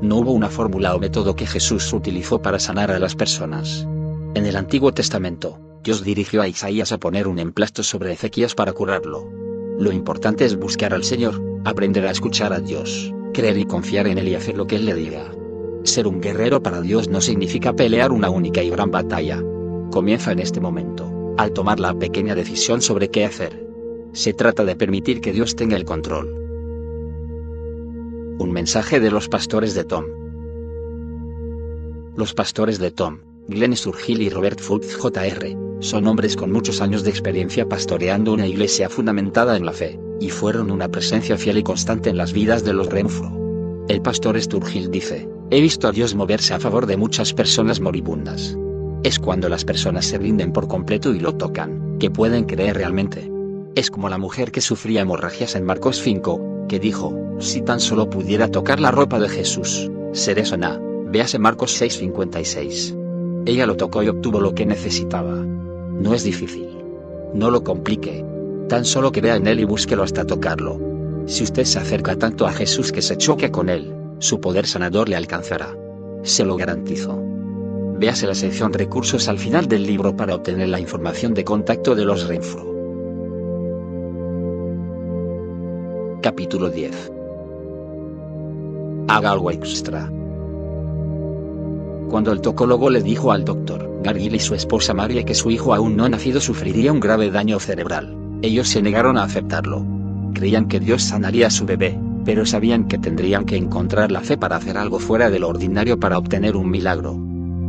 No hubo una fórmula o método que Jesús utilizó para sanar a las personas. En el Antiguo Testamento, Dios dirigió a Isaías a poner un emplasto sobre Ezequías para curarlo. Lo importante es buscar al Señor, aprender a escuchar a Dios, creer y confiar en Él y hacer lo que Él le diga. Ser un guerrero para Dios no significa pelear una única y gran batalla. Comienza en este momento, al tomar la pequeña decisión sobre qué hacer. Se trata de permitir que Dios tenga el control. Un mensaje de los pastores de Tom. Los pastores de Tom, Glenn Sturgill y Robert Fultz Jr., son hombres con muchos años de experiencia pastoreando una iglesia fundamentada en la fe, y fueron una presencia fiel y constante en las vidas de los Renfro. El pastor Sturgill dice, He visto a Dios moverse a favor de muchas personas moribundas. Es cuando las personas se rinden por completo y lo tocan, que pueden creer realmente. Es como la mujer que sufría hemorragias en Marcos 5, que dijo, si tan solo pudiera tocar la ropa de Jesús, seré sana. Véase Marcos 6:56. Ella lo tocó y obtuvo lo que necesitaba. No es difícil. No lo complique. Tan solo crea en Él y búsquelo hasta tocarlo. Si usted se acerca tanto a Jesús que se choque con Él, su poder sanador le alcanzará. Se lo garantizo. Véase la sección recursos al final del libro para obtener la información de contacto de los Renfro. Capítulo 10 Haga algo extra. Cuando el tocólogo le dijo al doctor Gargill y su esposa Marie que su hijo aún no nacido sufriría un grave daño cerebral, ellos se negaron a aceptarlo. Creían que Dios sanaría a su bebé, pero sabían que tendrían que encontrar la fe para hacer algo fuera de lo ordinario para obtener un milagro.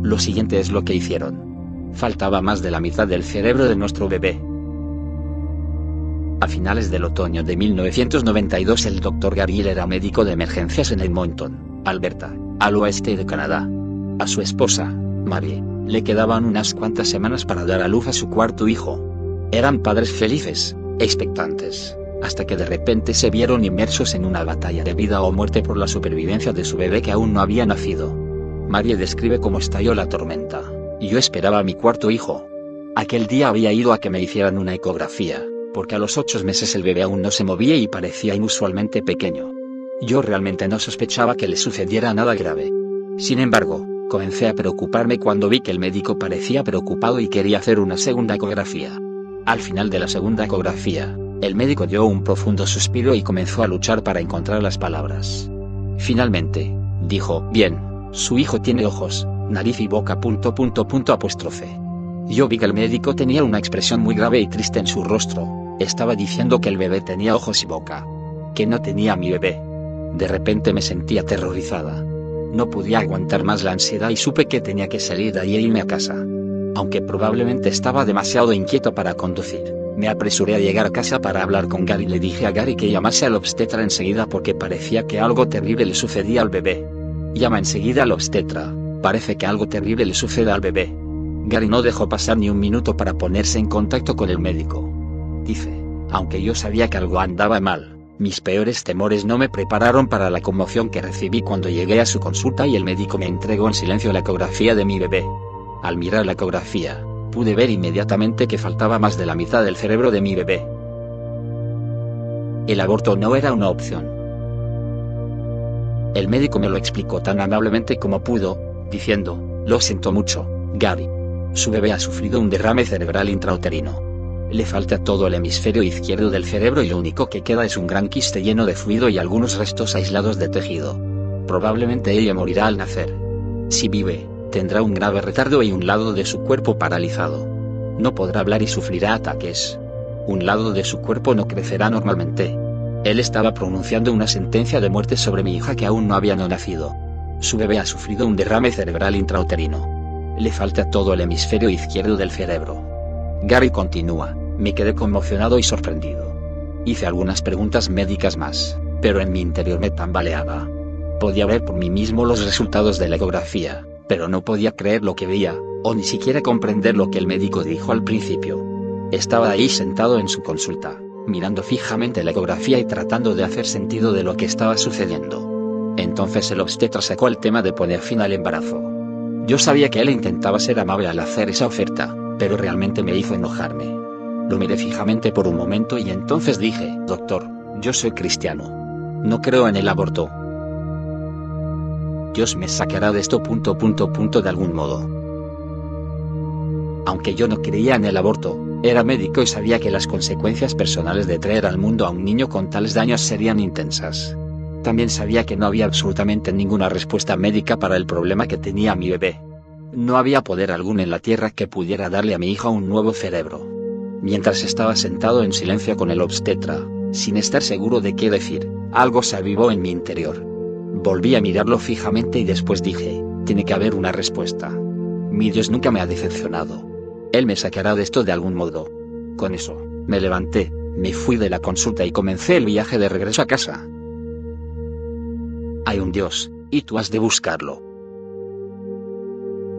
Lo siguiente es lo que hicieron. Faltaba más de la mitad del cerebro de nuestro bebé. A finales del otoño de 1992 el Dr. Gabriel era médico de emergencias en Edmonton, Alberta, al oeste de Canadá. A su esposa, Marie, le quedaban unas cuantas semanas para dar a luz a su cuarto hijo. Eran padres felices, expectantes hasta que de repente se vieron inmersos en una batalla de vida o muerte por la supervivencia de su bebé que aún no había nacido. Marie describe cómo estalló la tormenta. Y yo esperaba a mi cuarto hijo. Aquel día había ido a que me hicieran una ecografía, porque a los ocho meses el bebé aún no se movía y parecía inusualmente pequeño. Yo realmente no sospechaba que le sucediera nada grave. Sin embargo, comencé a preocuparme cuando vi que el médico parecía preocupado y quería hacer una segunda ecografía. Al final de la segunda ecografía, el médico dio un profundo suspiro y comenzó a luchar para encontrar las palabras. Finalmente, dijo, bien, su hijo tiene ojos, nariz y boca punto punto punto apóstrofe. Yo vi que el médico tenía una expresión muy grave y triste en su rostro, estaba diciendo que el bebé tenía ojos y boca. Que no tenía mi bebé. De repente me sentí aterrorizada. No podía aguantar más la ansiedad y supe que tenía que salir de ahí e irme a casa. Aunque probablemente estaba demasiado inquieto para conducir. Me apresuré a llegar a casa para hablar con Gary le dije a Gary que llamase al obstetra enseguida porque parecía que algo terrible le sucedía al bebé. Llama enseguida al obstetra, parece que algo terrible le sucede al bebé. Gary no dejó pasar ni un minuto para ponerse en contacto con el médico. Dice, Aunque yo sabía que algo andaba mal, mis peores temores no me prepararon para la conmoción que recibí cuando llegué a su consulta y el médico me entregó en silencio la ecografía de mi bebé. Al mirar la ecografía, pude ver inmediatamente que faltaba más de la mitad del cerebro de mi bebé. El aborto no era una opción. El médico me lo explicó tan amablemente como pudo, diciendo, lo siento mucho, Gary. Su bebé ha sufrido un derrame cerebral intrauterino. Le falta todo el hemisferio izquierdo del cerebro y lo único que queda es un gran quiste lleno de fluido y algunos restos aislados de tejido. Probablemente ella morirá al nacer. Si vive, tendrá un grave retardo y un lado de su cuerpo paralizado. No podrá hablar y sufrirá ataques. Un lado de su cuerpo no crecerá normalmente. Él estaba pronunciando una sentencia de muerte sobre mi hija que aún no había nacido. Su bebé ha sufrido un derrame cerebral intrauterino. Le falta todo el hemisferio izquierdo del cerebro. Gary continúa, me quedé conmocionado y sorprendido. Hice algunas preguntas médicas más, pero en mi interior me tambaleaba. Podía ver por mí mismo los resultados de la ecografía, pero no podía creer lo que veía, o ni siquiera comprender lo que el médico dijo al principio. Estaba ahí sentado en su consulta, mirando fijamente la ecografía y tratando de hacer sentido de lo que estaba sucediendo. Entonces el obstetra sacó el tema de poner fin al embarazo. Yo sabía que él intentaba ser amable al hacer esa oferta, pero realmente me hizo enojarme. Lo miré fijamente por un momento y entonces dije, Doctor, yo soy cristiano. No creo en el aborto. Dios me sacará de esto punto punto punto de algún modo. Aunque yo no creía en el aborto, era médico y sabía que las consecuencias personales de traer al mundo a un niño con tales daños serían intensas. También sabía que no había absolutamente ninguna respuesta médica para el problema que tenía mi bebé. No había poder alguno en la tierra que pudiera darle a mi hija un nuevo cerebro. Mientras estaba sentado en silencio con el obstetra, sin estar seguro de qué decir, algo se avivó en mi interior. Volví a mirarlo fijamente y después dije, tiene que haber una respuesta. Mi Dios nunca me ha decepcionado. Él me sacará de esto de algún modo. Con eso, me levanté, me fui de la consulta y comencé el viaje de regreso a casa. Hay un Dios, y tú has de buscarlo.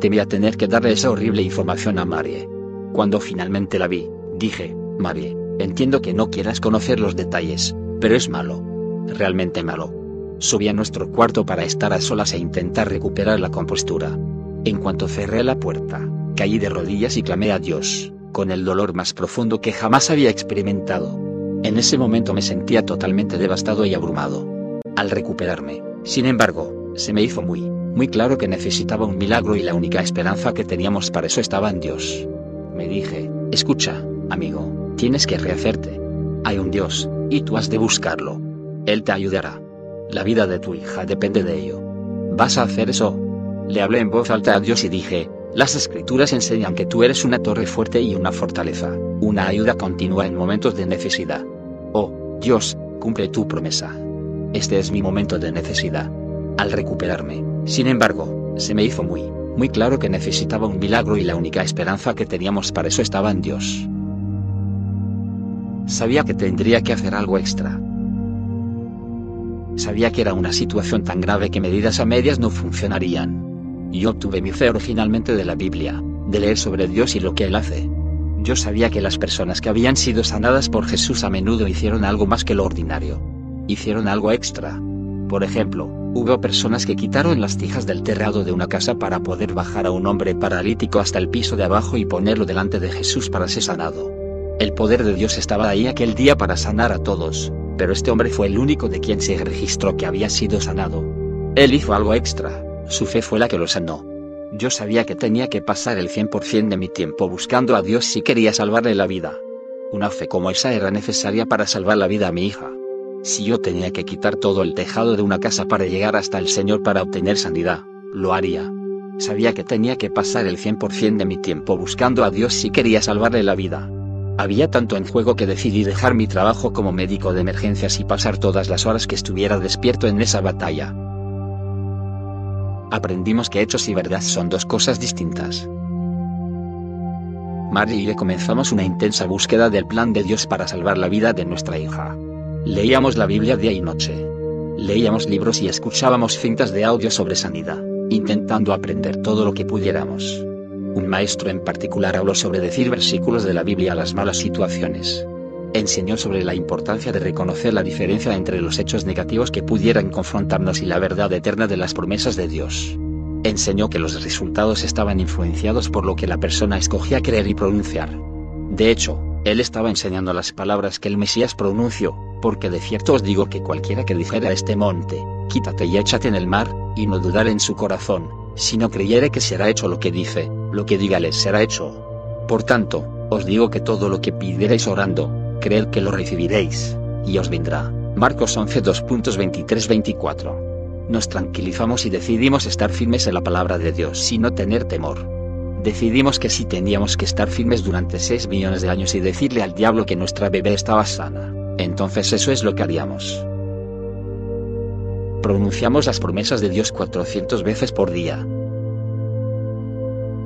Temía tener que darle esa horrible información a Marie. Cuando finalmente la vi, dije, Marie, entiendo que no quieras conocer los detalles, pero es malo. Realmente malo. Subí a nuestro cuarto para estar a solas e intentar recuperar la compostura. En cuanto cerré la puerta, caí de rodillas y clamé a Dios, con el dolor más profundo que jamás había experimentado. En ese momento me sentía totalmente devastado y abrumado. Al recuperarme, sin embargo, se me hizo muy, muy claro que necesitaba un milagro y la única esperanza que teníamos para eso estaba en Dios. Me dije, escucha, amigo, tienes que rehacerte. Hay un Dios, y tú has de buscarlo. Él te ayudará. La vida de tu hija depende de ello. ¿Vas a hacer eso? Le hablé en voz alta a Dios y dije, las escrituras enseñan que tú eres una torre fuerte y una fortaleza, una ayuda continua en momentos de necesidad. Oh, Dios, cumple tu promesa. Este es mi momento de necesidad. Al recuperarme, sin embargo, se me hizo muy, muy claro que necesitaba un milagro y la única esperanza que teníamos para eso estaba en Dios. Sabía que tendría que hacer algo extra. Sabía que era una situación tan grave que medidas a medias no funcionarían. Yo obtuve mi fe originalmente de la Biblia, de leer sobre Dios y lo que Él hace. Yo sabía que las personas que habían sido sanadas por Jesús a menudo hicieron algo más que lo ordinario hicieron algo extra. Por ejemplo, hubo personas que quitaron las tijas del terrado de una casa para poder bajar a un hombre paralítico hasta el piso de abajo y ponerlo delante de Jesús para ser sanado. El poder de Dios estaba ahí aquel día para sanar a todos, pero este hombre fue el único de quien se registró que había sido sanado. Él hizo algo extra, su fe fue la que lo sanó. Yo sabía que tenía que pasar el 100% de mi tiempo buscando a Dios si quería salvarle la vida. Una fe como esa era necesaria para salvar la vida a mi hija. Si yo tenía que quitar todo el tejado de una casa para llegar hasta el Señor para obtener sanidad, lo haría. Sabía que tenía que pasar el 100% de mi tiempo buscando a Dios si quería salvarle la vida. Había tanto en juego que decidí dejar mi trabajo como médico de emergencias y pasar todas las horas que estuviera despierto en esa batalla. Aprendimos que hechos y verdad son dos cosas distintas. Mary y yo comenzamos una intensa búsqueda del plan de Dios para salvar la vida de nuestra hija. Leíamos la Biblia día y noche. Leíamos libros y escuchábamos cintas de audio sobre sanidad, intentando aprender todo lo que pudiéramos. Un maestro en particular habló sobre decir versículos de la Biblia a las malas situaciones. Enseñó sobre la importancia de reconocer la diferencia entre los hechos negativos que pudieran confrontarnos y la verdad eterna de las promesas de Dios. Enseñó que los resultados estaban influenciados por lo que la persona escogía creer y pronunciar. De hecho, él estaba enseñando las palabras que el Mesías pronunció, porque de cierto os digo que cualquiera que dijera a este monte, quítate y échate en el mar, y no dudar en su corazón, si no creyere que será hecho lo que dice, lo que diga les será hecho. Por tanto, os digo que todo lo que pidierais orando, creed que lo recibiréis, y os vendrá. Marcos 11 2.23-24. Nos tranquilizamos y decidimos estar firmes en la palabra de Dios sin no tener temor. Decidimos que sí teníamos que estar firmes durante 6 millones de años y decirle al diablo que nuestra bebé estaba sana. Entonces eso es lo que haríamos. Pronunciamos las promesas de Dios 400 veces por día.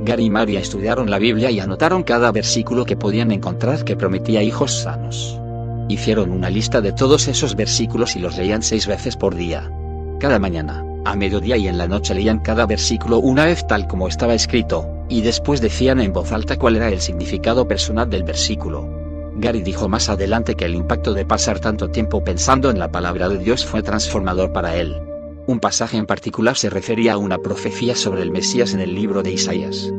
Gary y Maria estudiaron la Biblia y anotaron cada versículo que podían encontrar que prometía hijos sanos. Hicieron una lista de todos esos versículos y los leían seis veces por día. Cada mañana, a mediodía y en la noche leían cada versículo una vez tal como estaba escrito, y después decían en voz alta cuál era el significado personal del versículo. Gary dijo más adelante que el impacto de pasar tanto tiempo pensando en la palabra de Dios fue transformador para él. Un pasaje en particular se refería a una profecía sobre el Mesías en el libro de Isaías.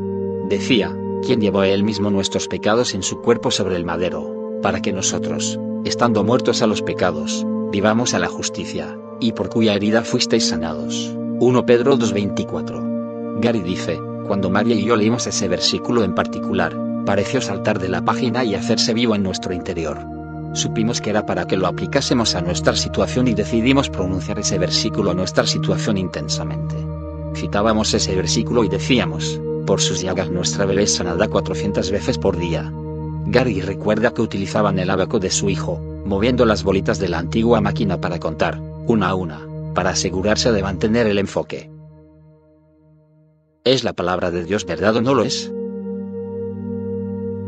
Decía, quien llevó él mismo nuestros pecados en su cuerpo sobre el madero, para que nosotros, estando muertos a los pecados, vivamos a la justicia, y por cuya herida fuisteis sanados. 1 Pedro 2.24. Gary dice, cuando María y yo leímos ese versículo en particular, pareció saltar de la página y hacerse vivo en nuestro interior. Supimos que era para que lo aplicásemos a nuestra situación y decidimos pronunciar ese versículo a nuestra situación intensamente. Citábamos ese versículo y decíamos, por sus llagas nuestra bebé sanada 400 veces por día. Gary recuerda que utilizaban el abaco de su hijo, moviendo las bolitas de la antigua máquina para contar, una a una, para asegurarse de mantener el enfoque. ¿Es la palabra de Dios verdad o no lo es?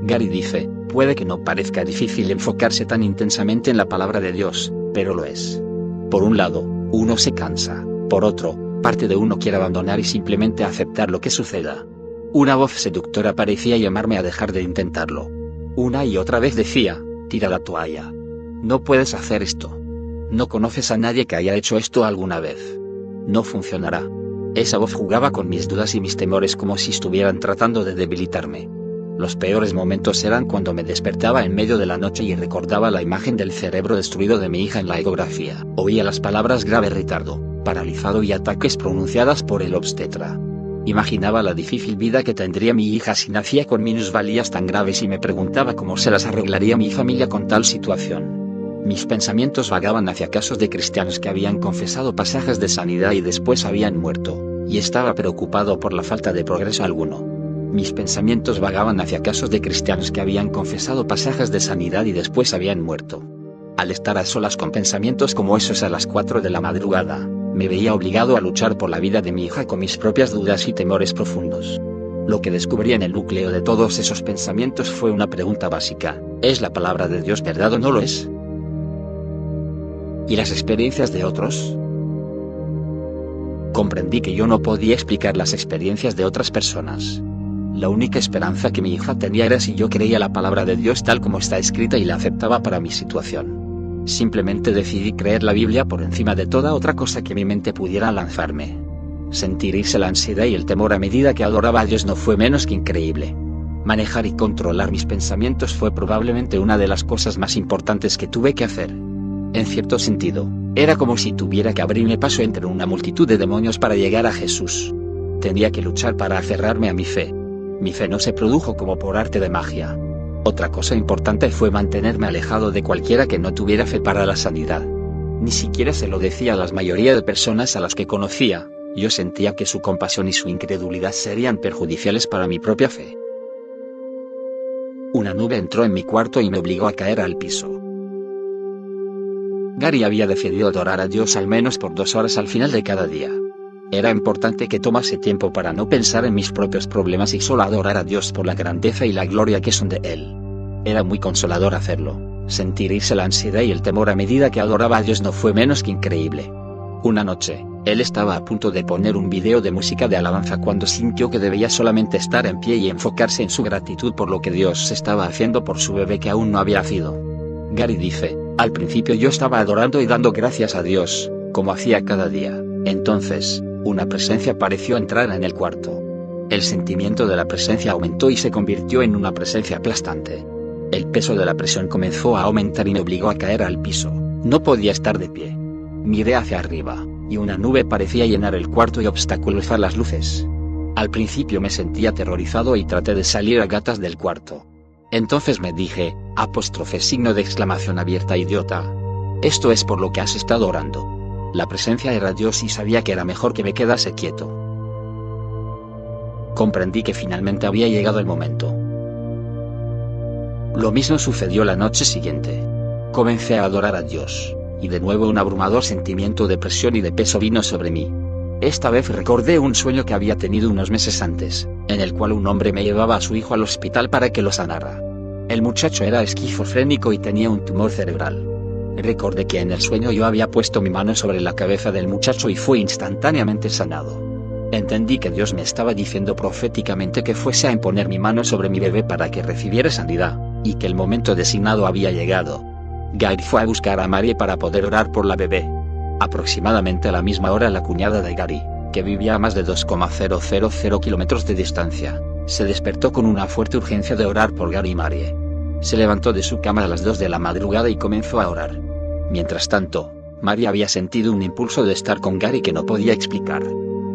Gary dice, puede que no parezca difícil enfocarse tan intensamente en la palabra de Dios, pero lo es. Por un lado, uno se cansa, por otro, parte de uno quiere abandonar y simplemente aceptar lo que suceda. Una voz seductora parecía llamarme a dejar de intentarlo. Una y otra vez decía, tira la toalla. No puedes hacer esto. No conoces a nadie que haya hecho esto alguna vez. No funcionará. Esa voz jugaba con mis dudas y mis temores como si estuvieran tratando de debilitarme. Los peores momentos eran cuando me despertaba en medio de la noche y recordaba la imagen del cerebro destruido de mi hija en la ecografía. Oía las palabras grave retardo, paralizado y ataques pronunciadas por el obstetra. Imaginaba la difícil vida que tendría mi hija si nacía con minusvalías tan graves y me preguntaba cómo se las arreglaría mi familia con tal situación. Mis pensamientos vagaban hacia casos de cristianos que habían confesado pasajes de sanidad y después habían muerto y estaba preocupado por la falta de progreso alguno. Mis pensamientos vagaban hacia casos de cristianos que habían confesado pasajes de sanidad y después habían muerto. Al estar a solas con pensamientos como esos a las 4 de la madrugada, me veía obligado a luchar por la vida de mi hija con mis propias dudas y temores profundos. Lo que descubrí en el núcleo de todos esos pensamientos fue una pregunta básica, ¿es la palabra de Dios verdad o no lo es? ¿Y las experiencias de otros? comprendí que yo no podía explicar las experiencias de otras personas. La única esperanza que mi hija tenía era si yo creía la palabra de Dios tal como está escrita y la aceptaba para mi situación. Simplemente decidí creer la Biblia por encima de toda otra cosa que mi mente pudiera lanzarme. Sentirse la ansiedad y el temor a medida que adoraba a Dios no fue menos que increíble. Manejar y controlar mis pensamientos fue probablemente una de las cosas más importantes que tuve que hacer. En cierto sentido, era como si tuviera que abrirme paso entre una multitud de demonios para llegar a Jesús. Tenía que luchar para aferrarme a mi fe. Mi fe no se produjo como por arte de magia. Otra cosa importante fue mantenerme alejado de cualquiera que no tuviera fe para la sanidad. Ni siquiera se lo decía a la mayoría de personas a las que conocía, yo sentía que su compasión y su incredulidad serían perjudiciales para mi propia fe. Una nube entró en mi cuarto y me obligó a caer al piso. Gary había decidido adorar a Dios al menos por dos horas al final de cada día. Era importante que tomase tiempo para no pensar en mis propios problemas y solo adorar a Dios por la grandeza y la gloria que son de Él. Era muy consolador hacerlo. Sentir irse la ansiedad y el temor a medida que adoraba a Dios no fue menos que increíble. Una noche, él estaba a punto de poner un video de música de alabanza cuando sintió que debía solamente estar en pie y enfocarse en su gratitud por lo que Dios estaba haciendo por su bebé que aún no había nacido. Gary dice, al principio yo estaba adorando y dando gracias a Dios, como hacía cada día. Entonces, una presencia pareció entrar en el cuarto. El sentimiento de la presencia aumentó y se convirtió en una presencia aplastante. El peso de la presión comenzó a aumentar y me obligó a caer al piso. No podía estar de pie. Miré hacia arriba, y una nube parecía llenar el cuarto y obstaculizar las luces. Al principio me sentí aterrorizado y traté de salir a gatas del cuarto. Entonces me dije, apóstrofe signo de exclamación abierta idiota. Esto es por lo que has estado orando. La presencia era Dios y sabía que era mejor que me quedase quieto. Comprendí que finalmente había llegado el momento. Lo mismo sucedió la noche siguiente. Comencé a adorar a Dios, y de nuevo un abrumador sentimiento de presión y de peso vino sobre mí. Esta vez recordé un sueño que había tenido unos meses antes, en el cual un hombre me llevaba a su hijo al hospital para que lo sanara. El muchacho era esquizofrénico y tenía un tumor cerebral. Recordé que en el sueño yo había puesto mi mano sobre la cabeza del muchacho y fue instantáneamente sanado. Entendí que Dios me estaba diciendo proféticamente que fuese a imponer mi mano sobre mi bebé para que recibiera sanidad, y que el momento designado había llegado. Gary fue a buscar a Marie para poder orar por la bebé. Aproximadamente a la misma hora la cuñada de Gary, que vivía a más de 2,000 kilómetros de distancia, se despertó con una fuerte urgencia de orar por Gary y Marie. Se levantó de su cama a las 2 de la madrugada y comenzó a orar. Mientras tanto, Marie había sentido un impulso de estar con Gary que no podía explicar.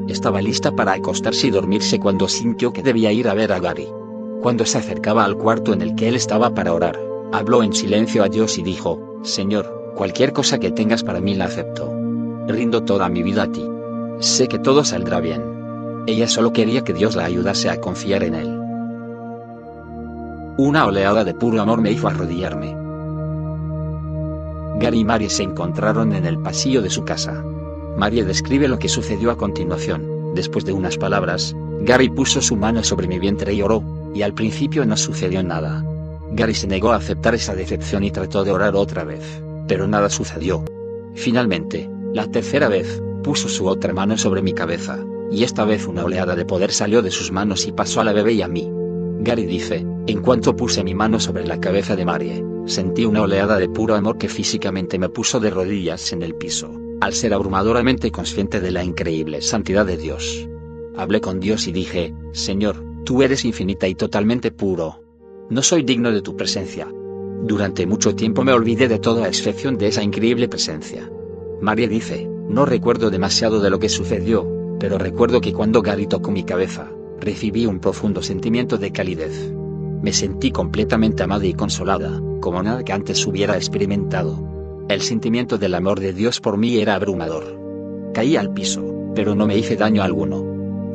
Estaba lista para acostarse y dormirse cuando sintió que debía ir a ver a Gary. Cuando se acercaba al cuarto en el que él estaba para orar, habló en silencio a Dios y dijo, Señor, cualquier cosa que tengas para mí la acepto. Rindo toda mi vida a ti. Sé que todo saldrá bien. Ella solo quería que Dios la ayudase a confiar en él. Una oleada de puro amor me hizo arrodillarme. Gary y Marie se encontraron en el pasillo de su casa. Marie describe lo que sucedió a continuación. Después de unas palabras, Gary puso su mano sobre mi vientre y oró, y al principio no sucedió nada. Gary se negó a aceptar esa decepción y trató de orar otra vez, pero nada sucedió. Finalmente, la tercera vez, puso su otra mano sobre mi cabeza, y esta vez una oleada de poder salió de sus manos y pasó a la bebé y a mí. Gary dice, en cuanto puse mi mano sobre la cabeza de Marie, sentí una oleada de puro amor que físicamente me puso de rodillas en el piso, al ser abrumadoramente consciente de la increíble santidad de Dios. Hablé con Dios y dije, Señor, tú eres infinita y totalmente puro. No soy digno de tu presencia. Durante mucho tiempo me olvidé de toda excepción de esa increíble presencia. María dice, no recuerdo demasiado de lo que sucedió, pero recuerdo que cuando Gary tocó mi cabeza, recibí un profundo sentimiento de calidez. Me sentí completamente amada y consolada, como nada que antes hubiera experimentado. El sentimiento del amor de Dios por mí era abrumador. Caí al piso, pero no me hice daño alguno.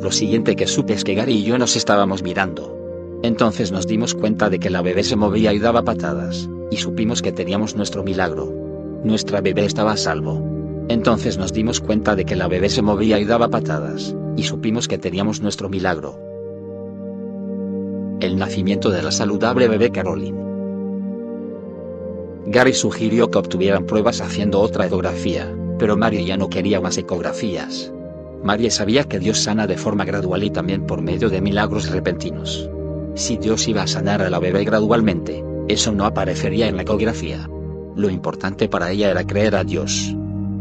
Lo siguiente que supe es que Gary y yo nos estábamos mirando. Entonces nos dimos cuenta de que la bebé se movía y daba patadas, y supimos que teníamos nuestro milagro. Nuestra bebé estaba a salvo. Entonces nos dimos cuenta de que la bebé se movía y daba patadas, y supimos que teníamos nuestro milagro. El nacimiento de la saludable bebé Caroline. Gary sugirió que obtuvieran pruebas haciendo otra ecografía, pero Mario ya no quería más ecografías. María sabía que Dios sana de forma gradual y también por medio de milagros repentinos. Si Dios iba a sanar a la bebé gradualmente, eso no aparecería en la ecografía. Lo importante para ella era creer a Dios.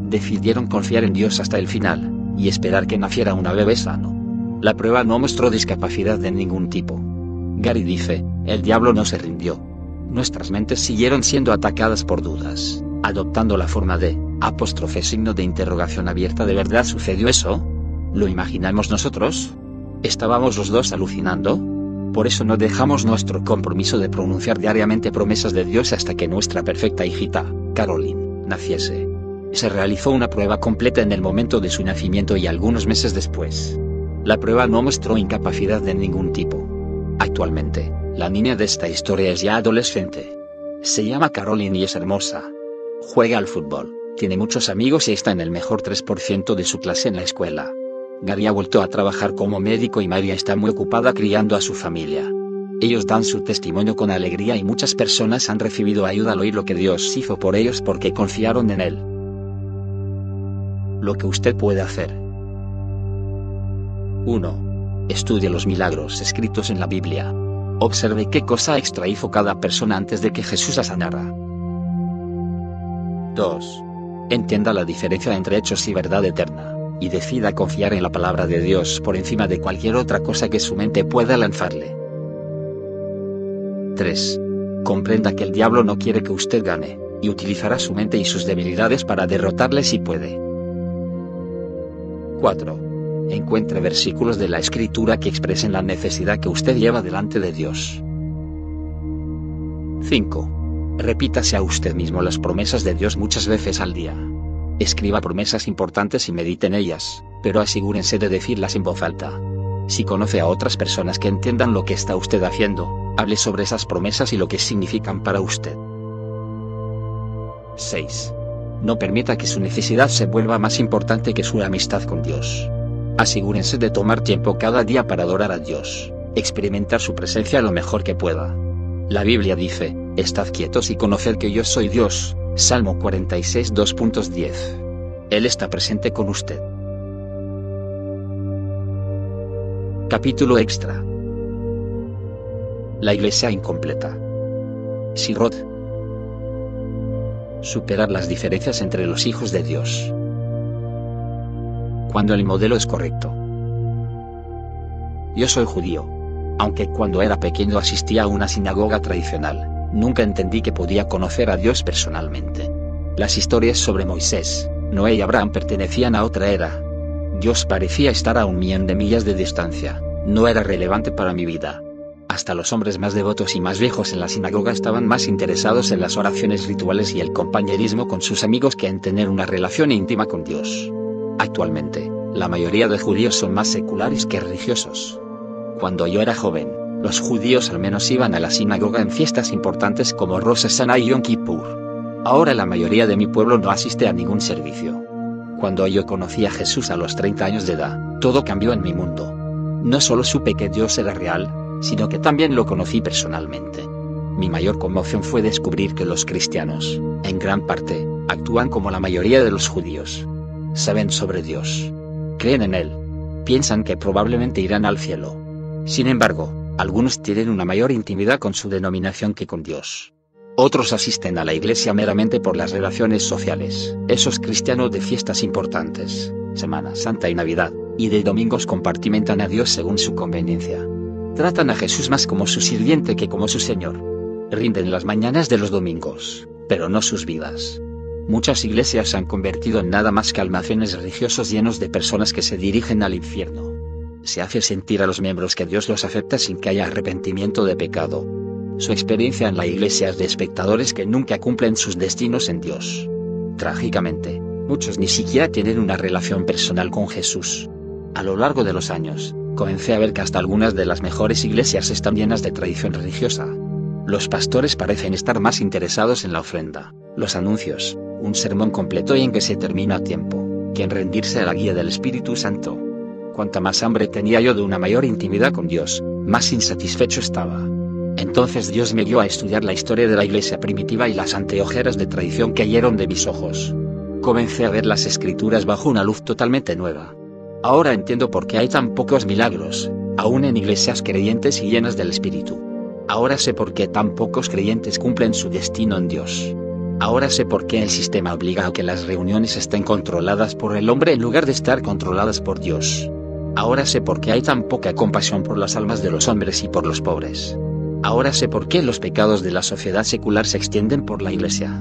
Decidieron confiar en Dios hasta el final, y esperar que naciera una bebé sano. La prueba no mostró discapacidad de ningún tipo. Gary dice, el diablo no se rindió. Nuestras mentes siguieron siendo atacadas por dudas, adoptando la forma de, apóstrofe signo de interrogación abierta. ¿De verdad sucedió eso? ¿Lo imaginamos nosotros? ¿Estábamos los dos alucinando? Por eso no dejamos nuestro compromiso de pronunciar diariamente promesas de Dios hasta que nuestra perfecta hijita, Caroline, naciese. Se realizó una prueba completa en el momento de su nacimiento y algunos meses después. La prueba no mostró incapacidad de ningún tipo. Actualmente, la niña de esta historia es ya adolescente. Se llama Caroline y es hermosa. Juega al fútbol, tiene muchos amigos y está en el mejor 3% de su clase en la escuela. Gary ha vuelto a trabajar como médico y María está muy ocupada criando a su familia. Ellos dan su testimonio con alegría y muchas personas han recibido ayuda al oír lo que Dios hizo por ellos porque confiaron en Él. Lo que usted puede hacer. 1. Estudie los milagros escritos en la Biblia. Observe qué cosa extra hizo cada persona antes de que Jesús la sanara. 2. Entienda la diferencia entre hechos y verdad eterna, y decida confiar en la palabra de Dios por encima de cualquier otra cosa que su mente pueda lanzarle. 3. Comprenda que el diablo no quiere que usted gane, y utilizará su mente y sus debilidades para derrotarle si puede. 4. Encuentre versículos de la escritura que expresen la necesidad que usted lleva delante de Dios. 5. Repítase a usted mismo las promesas de Dios muchas veces al día. Escriba promesas importantes y medite en ellas, pero asegúrense de decirlas en voz alta. Si conoce a otras personas que entiendan lo que está usted haciendo, hable sobre esas promesas y lo que significan para usted. 6. No permita que su necesidad se vuelva más importante que su amistad con Dios. Asegúrense de tomar tiempo cada día para adorar a Dios, experimentar su presencia lo mejor que pueda. La Biblia dice, Estad quietos y conoced que yo soy Dios, Salmo 46 2.10. Él está presente con usted. Capítulo extra. La iglesia incompleta. Sirot superar las diferencias entre los hijos de Dios. Cuando el modelo es correcto. Yo soy judío. Aunque cuando era pequeño asistía a una sinagoga tradicional, nunca entendí que podía conocer a Dios personalmente. Las historias sobre Moisés, Noé y Abraham pertenecían a otra era. Dios parecía estar a un millón de millas de distancia, no era relevante para mi vida. Hasta los hombres más devotos y más viejos en la sinagoga estaban más interesados en las oraciones rituales y el compañerismo con sus amigos que en tener una relación íntima con Dios. Actualmente, la mayoría de judíos son más seculares que religiosos. Cuando yo era joven, los judíos al menos iban a la sinagoga en fiestas importantes como Rosh Hashanah y Yom Kippur. Ahora la mayoría de mi pueblo no asiste a ningún servicio. Cuando yo conocí a Jesús a los 30 años de edad, todo cambió en mi mundo. No solo supe que Dios era real, sino que también lo conocí personalmente. Mi mayor conmoción fue descubrir que los cristianos, en gran parte, actúan como la mayoría de los judíos. Saben sobre Dios. Creen en Él. Piensan que probablemente irán al cielo. Sin embargo, algunos tienen una mayor intimidad con su denominación que con Dios. Otros asisten a la iglesia meramente por las relaciones sociales. Esos cristianos de fiestas importantes, Semana Santa y Navidad, y de domingos compartimentan a Dios según su conveniencia. Tratan a Jesús más como su sirviente que como su Señor. Rinden las mañanas de los domingos, pero no sus vidas. Muchas iglesias se han convertido en nada más que almacenes religiosos llenos de personas que se dirigen al infierno. Se hace sentir a los miembros que Dios los acepta sin que haya arrepentimiento de pecado. Su experiencia en la iglesia es de espectadores que nunca cumplen sus destinos en Dios. Trágicamente, muchos ni siquiera tienen una relación personal con Jesús. A lo largo de los años, comencé a ver que hasta algunas de las mejores iglesias están llenas de tradición religiosa. Los pastores parecen estar más interesados en la ofrenda, los anuncios, un sermón completo y en que se termina a tiempo, que en rendirse a la guía del Espíritu Santo. Cuanta más hambre tenía yo de una mayor intimidad con Dios, más insatisfecho estaba. Entonces Dios me dio a estudiar la historia de la iglesia primitiva y las anteojeras de tradición cayeron de mis ojos. Comencé a ver las escrituras bajo una luz totalmente nueva. Ahora entiendo por qué hay tan pocos milagros, aún en iglesias creyentes y llenas del Espíritu. Ahora sé por qué tan pocos creyentes cumplen su destino en Dios. Ahora sé por qué el sistema obliga a que las reuniones estén controladas por el hombre en lugar de estar controladas por Dios. Ahora sé por qué hay tan poca compasión por las almas de los hombres y por los pobres. Ahora sé por qué los pecados de la sociedad secular se extienden por la iglesia.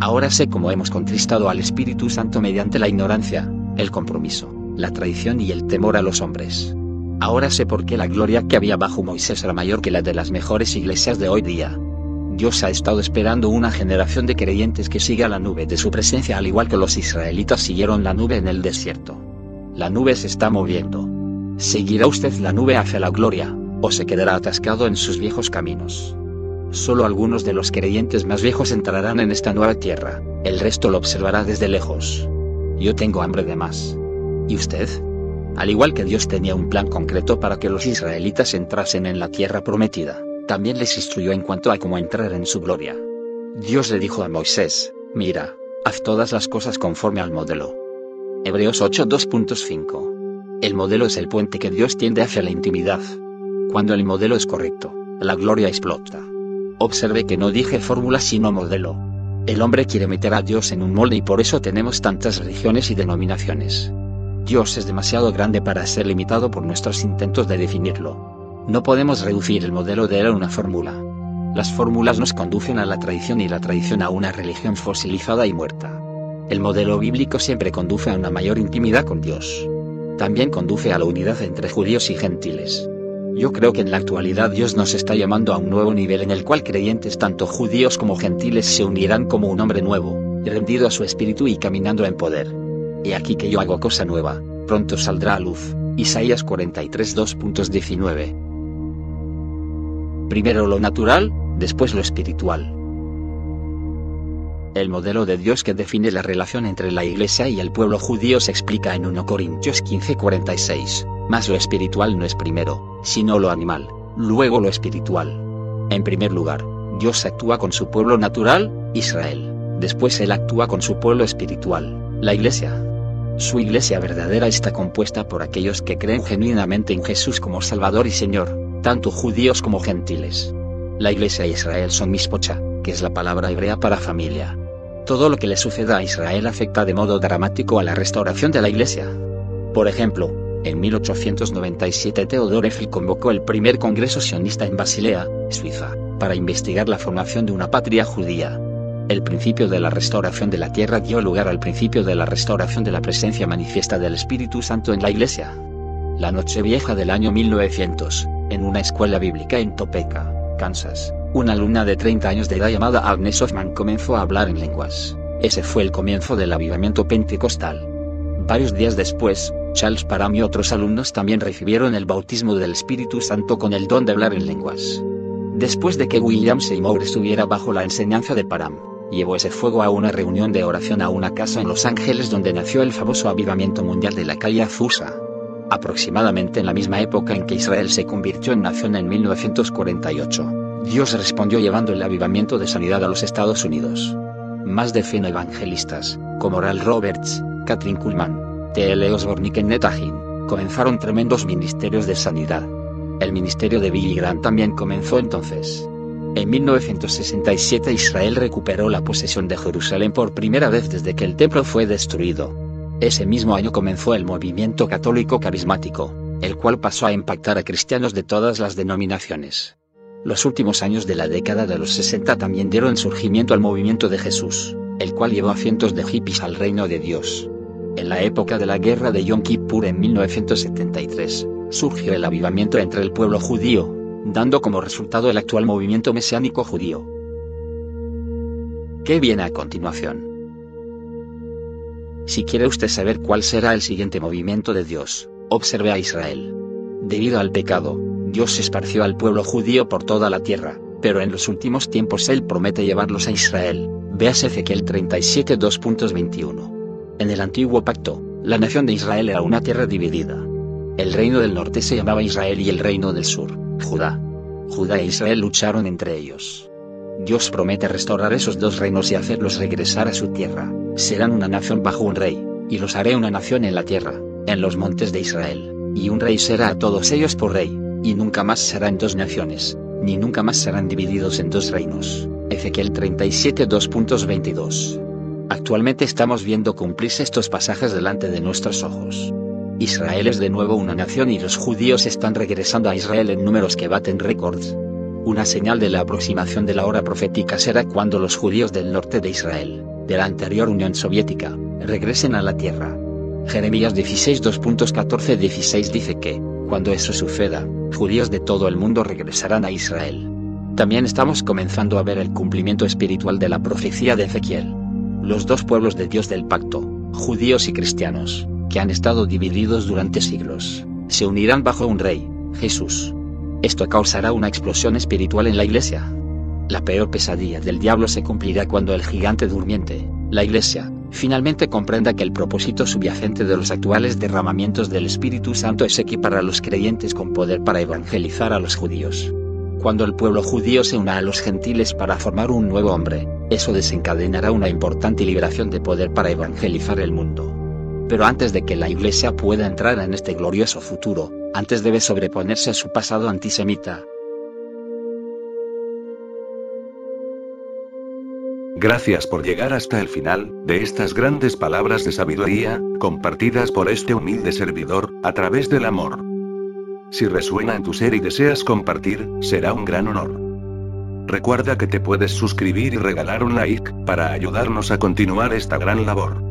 Ahora sé cómo hemos contristado al Espíritu Santo mediante la ignorancia, el compromiso, la traición y el temor a los hombres. Ahora sé por qué la gloria que había bajo Moisés era mayor que la de las mejores iglesias de hoy día. Dios ha estado esperando una generación de creyentes que siga la nube de su presencia al igual que los israelitas siguieron la nube en el desierto. La nube se está moviendo. ¿Seguirá usted la nube hacia la gloria, o se quedará atascado en sus viejos caminos? Solo algunos de los creyentes más viejos entrarán en esta nueva tierra, el resto lo observará desde lejos. Yo tengo hambre de más. ¿Y usted? Al igual que Dios tenía un plan concreto para que los israelitas entrasen en la tierra prometida, también les instruyó en cuanto a cómo entrar en su gloria. Dios le dijo a Moisés, mira, haz todas las cosas conforme al modelo. Hebreos 8.2.5. El modelo es el puente que Dios tiende hacia la intimidad. Cuando el modelo es correcto, la gloria explota. Observe que no dije fórmula sino modelo. El hombre quiere meter a Dios en un molde y por eso tenemos tantas religiones y denominaciones. Dios es demasiado grande para ser limitado por nuestros intentos de definirlo. No podemos reducir el modelo de él a una fórmula. Las fórmulas nos conducen a la tradición y la tradición a una religión fosilizada y muerta. El modelo bíblico siempre conduce a una mayor intimidad con Dios. También conduce a la unidad entre judíos y gentiles. Yo creo que en la actualidad Dios nos está llamando a un nuevo nivel en el cual creyentes tanto judíos como gentiles se unirán como un hombre nuevo, rendido a su espíritu y caminando en poder. He aquí que yo hago cosa nueva, pronto saldrá a luz. Isaías 43 2.19. Primero lo natural, después lo espiritual. El modelo de Dios que define la relación entre la Iglesia y el pueblo judío se explica en 1 Corintios 15:46. Mas lo espiritual no es primero, sino lo animal, luego lo espiritual. En primer lugar, Dios actúa con su pueblo natural, Israel. Después Él actúa con su pueblo espiritual, la Iglesia. Su Iglesia verdadera está compuesta por aquellos que creen genuinamente en Jesús como Salvador y Señor, tanto judíos como gentiles. La Iglesia e Israel son mispocha, que es la palabra hebrea para familia. Todo lo que le suceda a Israel afecta de modo dramático a la restauración de la Iglesia. Por ejemplo, en 1897 Theodor Eiffel convocó el primer congreso sionista en Basilea, Suiza, para investigar la formación de una patria judía. El principio de la restauración de la tierra dio lugar al principio de la restauración de la presencia manifiesta del Espíritu Santo en la Iglesia. La Nochevieja del año 1900, en una escuela bíblica en Topeka, Kansas, una alumna de 30 años de edad llamada Agnes Hoffman comenzó a hablar en lenguas. Ese fue el comienzo del avivamiento pentecostal. Varios días después, Charles Parham y otros alumnos también recibieron el bautismo del Espíritu Santo con el don de hablar en lenguas. Después de que William Seymour estuviera bajo la enseñanza de Parham, llevó ese fuego a una reunión de oración a una casa en Los Ángeles donde nació el famoso avivamiento mundial de la calle Azusa. Aproximadamente en la misma época en que Israel se convirtió en nación en 1948, Dios respondió llevando el avivamiento de sanidad a los Estados Unidos. Más de 100 evangelistas, como Ral Roberts, Katrin Kuhlman, T.L. Osborne y Kenneth comenzaron tremendos ministerios de sanidad. El ministerio de Billy Graham también comenzó entonces. En 1967 Israel recuperó la posesión de Jerusalén por primera vez desde que el templo fue destruido. Ese mismo año comenzó el movimiento católico carismático, el cual pasó a impactar a cristianos de todas las denominaciones. Los últimos años de la década de los 60 también dieron surgimiento al movimiento de Jesús, el cual llevó a cientos de hippies al reino de Dios. En la época de la guerra de Yom Kippur en 1973, surgió el avivamiento entre el pueblo judío, dando como resultado el actual movimiento mesiánico judío. ¿Qué viene a continuación? Si quiere usted saber cuál será el siguiente movimiento de Dios, observe a Israel. Debido al pecado, Dios esparció al pueblo judío por toda la tierra, pero en los últimos tiempos Él promete llevarlos a Israel. Véase Ezequiel 37 2.21. En el antiguo pacto, la nación de Israel era una tierra dividida. El reino del norte se llamaba Israel y el reino del sur, Judá. Judá e Israel lucharon entre ellos. Dios promete restaurar esos dos reinos y hacerlos regresar a su tierra. Serán una nación bajo un rey, y los haré una nación en la tierra, en los montes de Israel, y un rey será a todos ellos por rey, y nunca más serán dos naciones, ni nunca más serán divididos en dos reinos. Ezequiel 37 2.22 Actualmente estamos viendo cumplirse estos pasajes delante de nuestros ojos. Israel es de nuevo una nación y los judíos están regresando a Israel en números que baten récords. Una señal de la aproximación de la hora profética será cuando los judíos del norte de Israel, de la anterior Unión Soviética, regresen a la tierra. Jeremías 16 2.14-16 dice que, cuando eso suceda, judíos de todo el mundo regresarán a Israel. También estamos comenzando a ver el cumplimiento espiritual de la profecía de Ezequiel los dos pueblos de Dios del pacto, judíos y cristianos, que han estado divididos durante siglos, se unirán bajo un rey, Jesús. Esto causará una explosión espiritual en la iglesia. La peor pesadilla del diablo se cumplirá cuando el gigante durmiente, la iglesia, finalmente comprenda que el propósito subyacente de los actuales derramamientos del Espíritu Santo es equipar a los creyentes con poder para evangelizar a los judíos. Cuando el pueblo judío se una a los gentiles para formar un nuevo hombre, eso desencadenará una importante liberación de poder para evangelizar el mundo. Pero antes de que la Iglesia pueda entrar en este glorioso futuro, antes debe sobreponerse a su pasado antisemita. Gracias por llegar hasta el final, de estas grandes palabras de sabiduría, compartidas por este humilde servidor, a través del amor. Si resuena en tu ser y deseas compartir, será un gran honor. Recuerda que te puedes suscribir y regalar un like, para ayudarnos a continuar esta gran labor.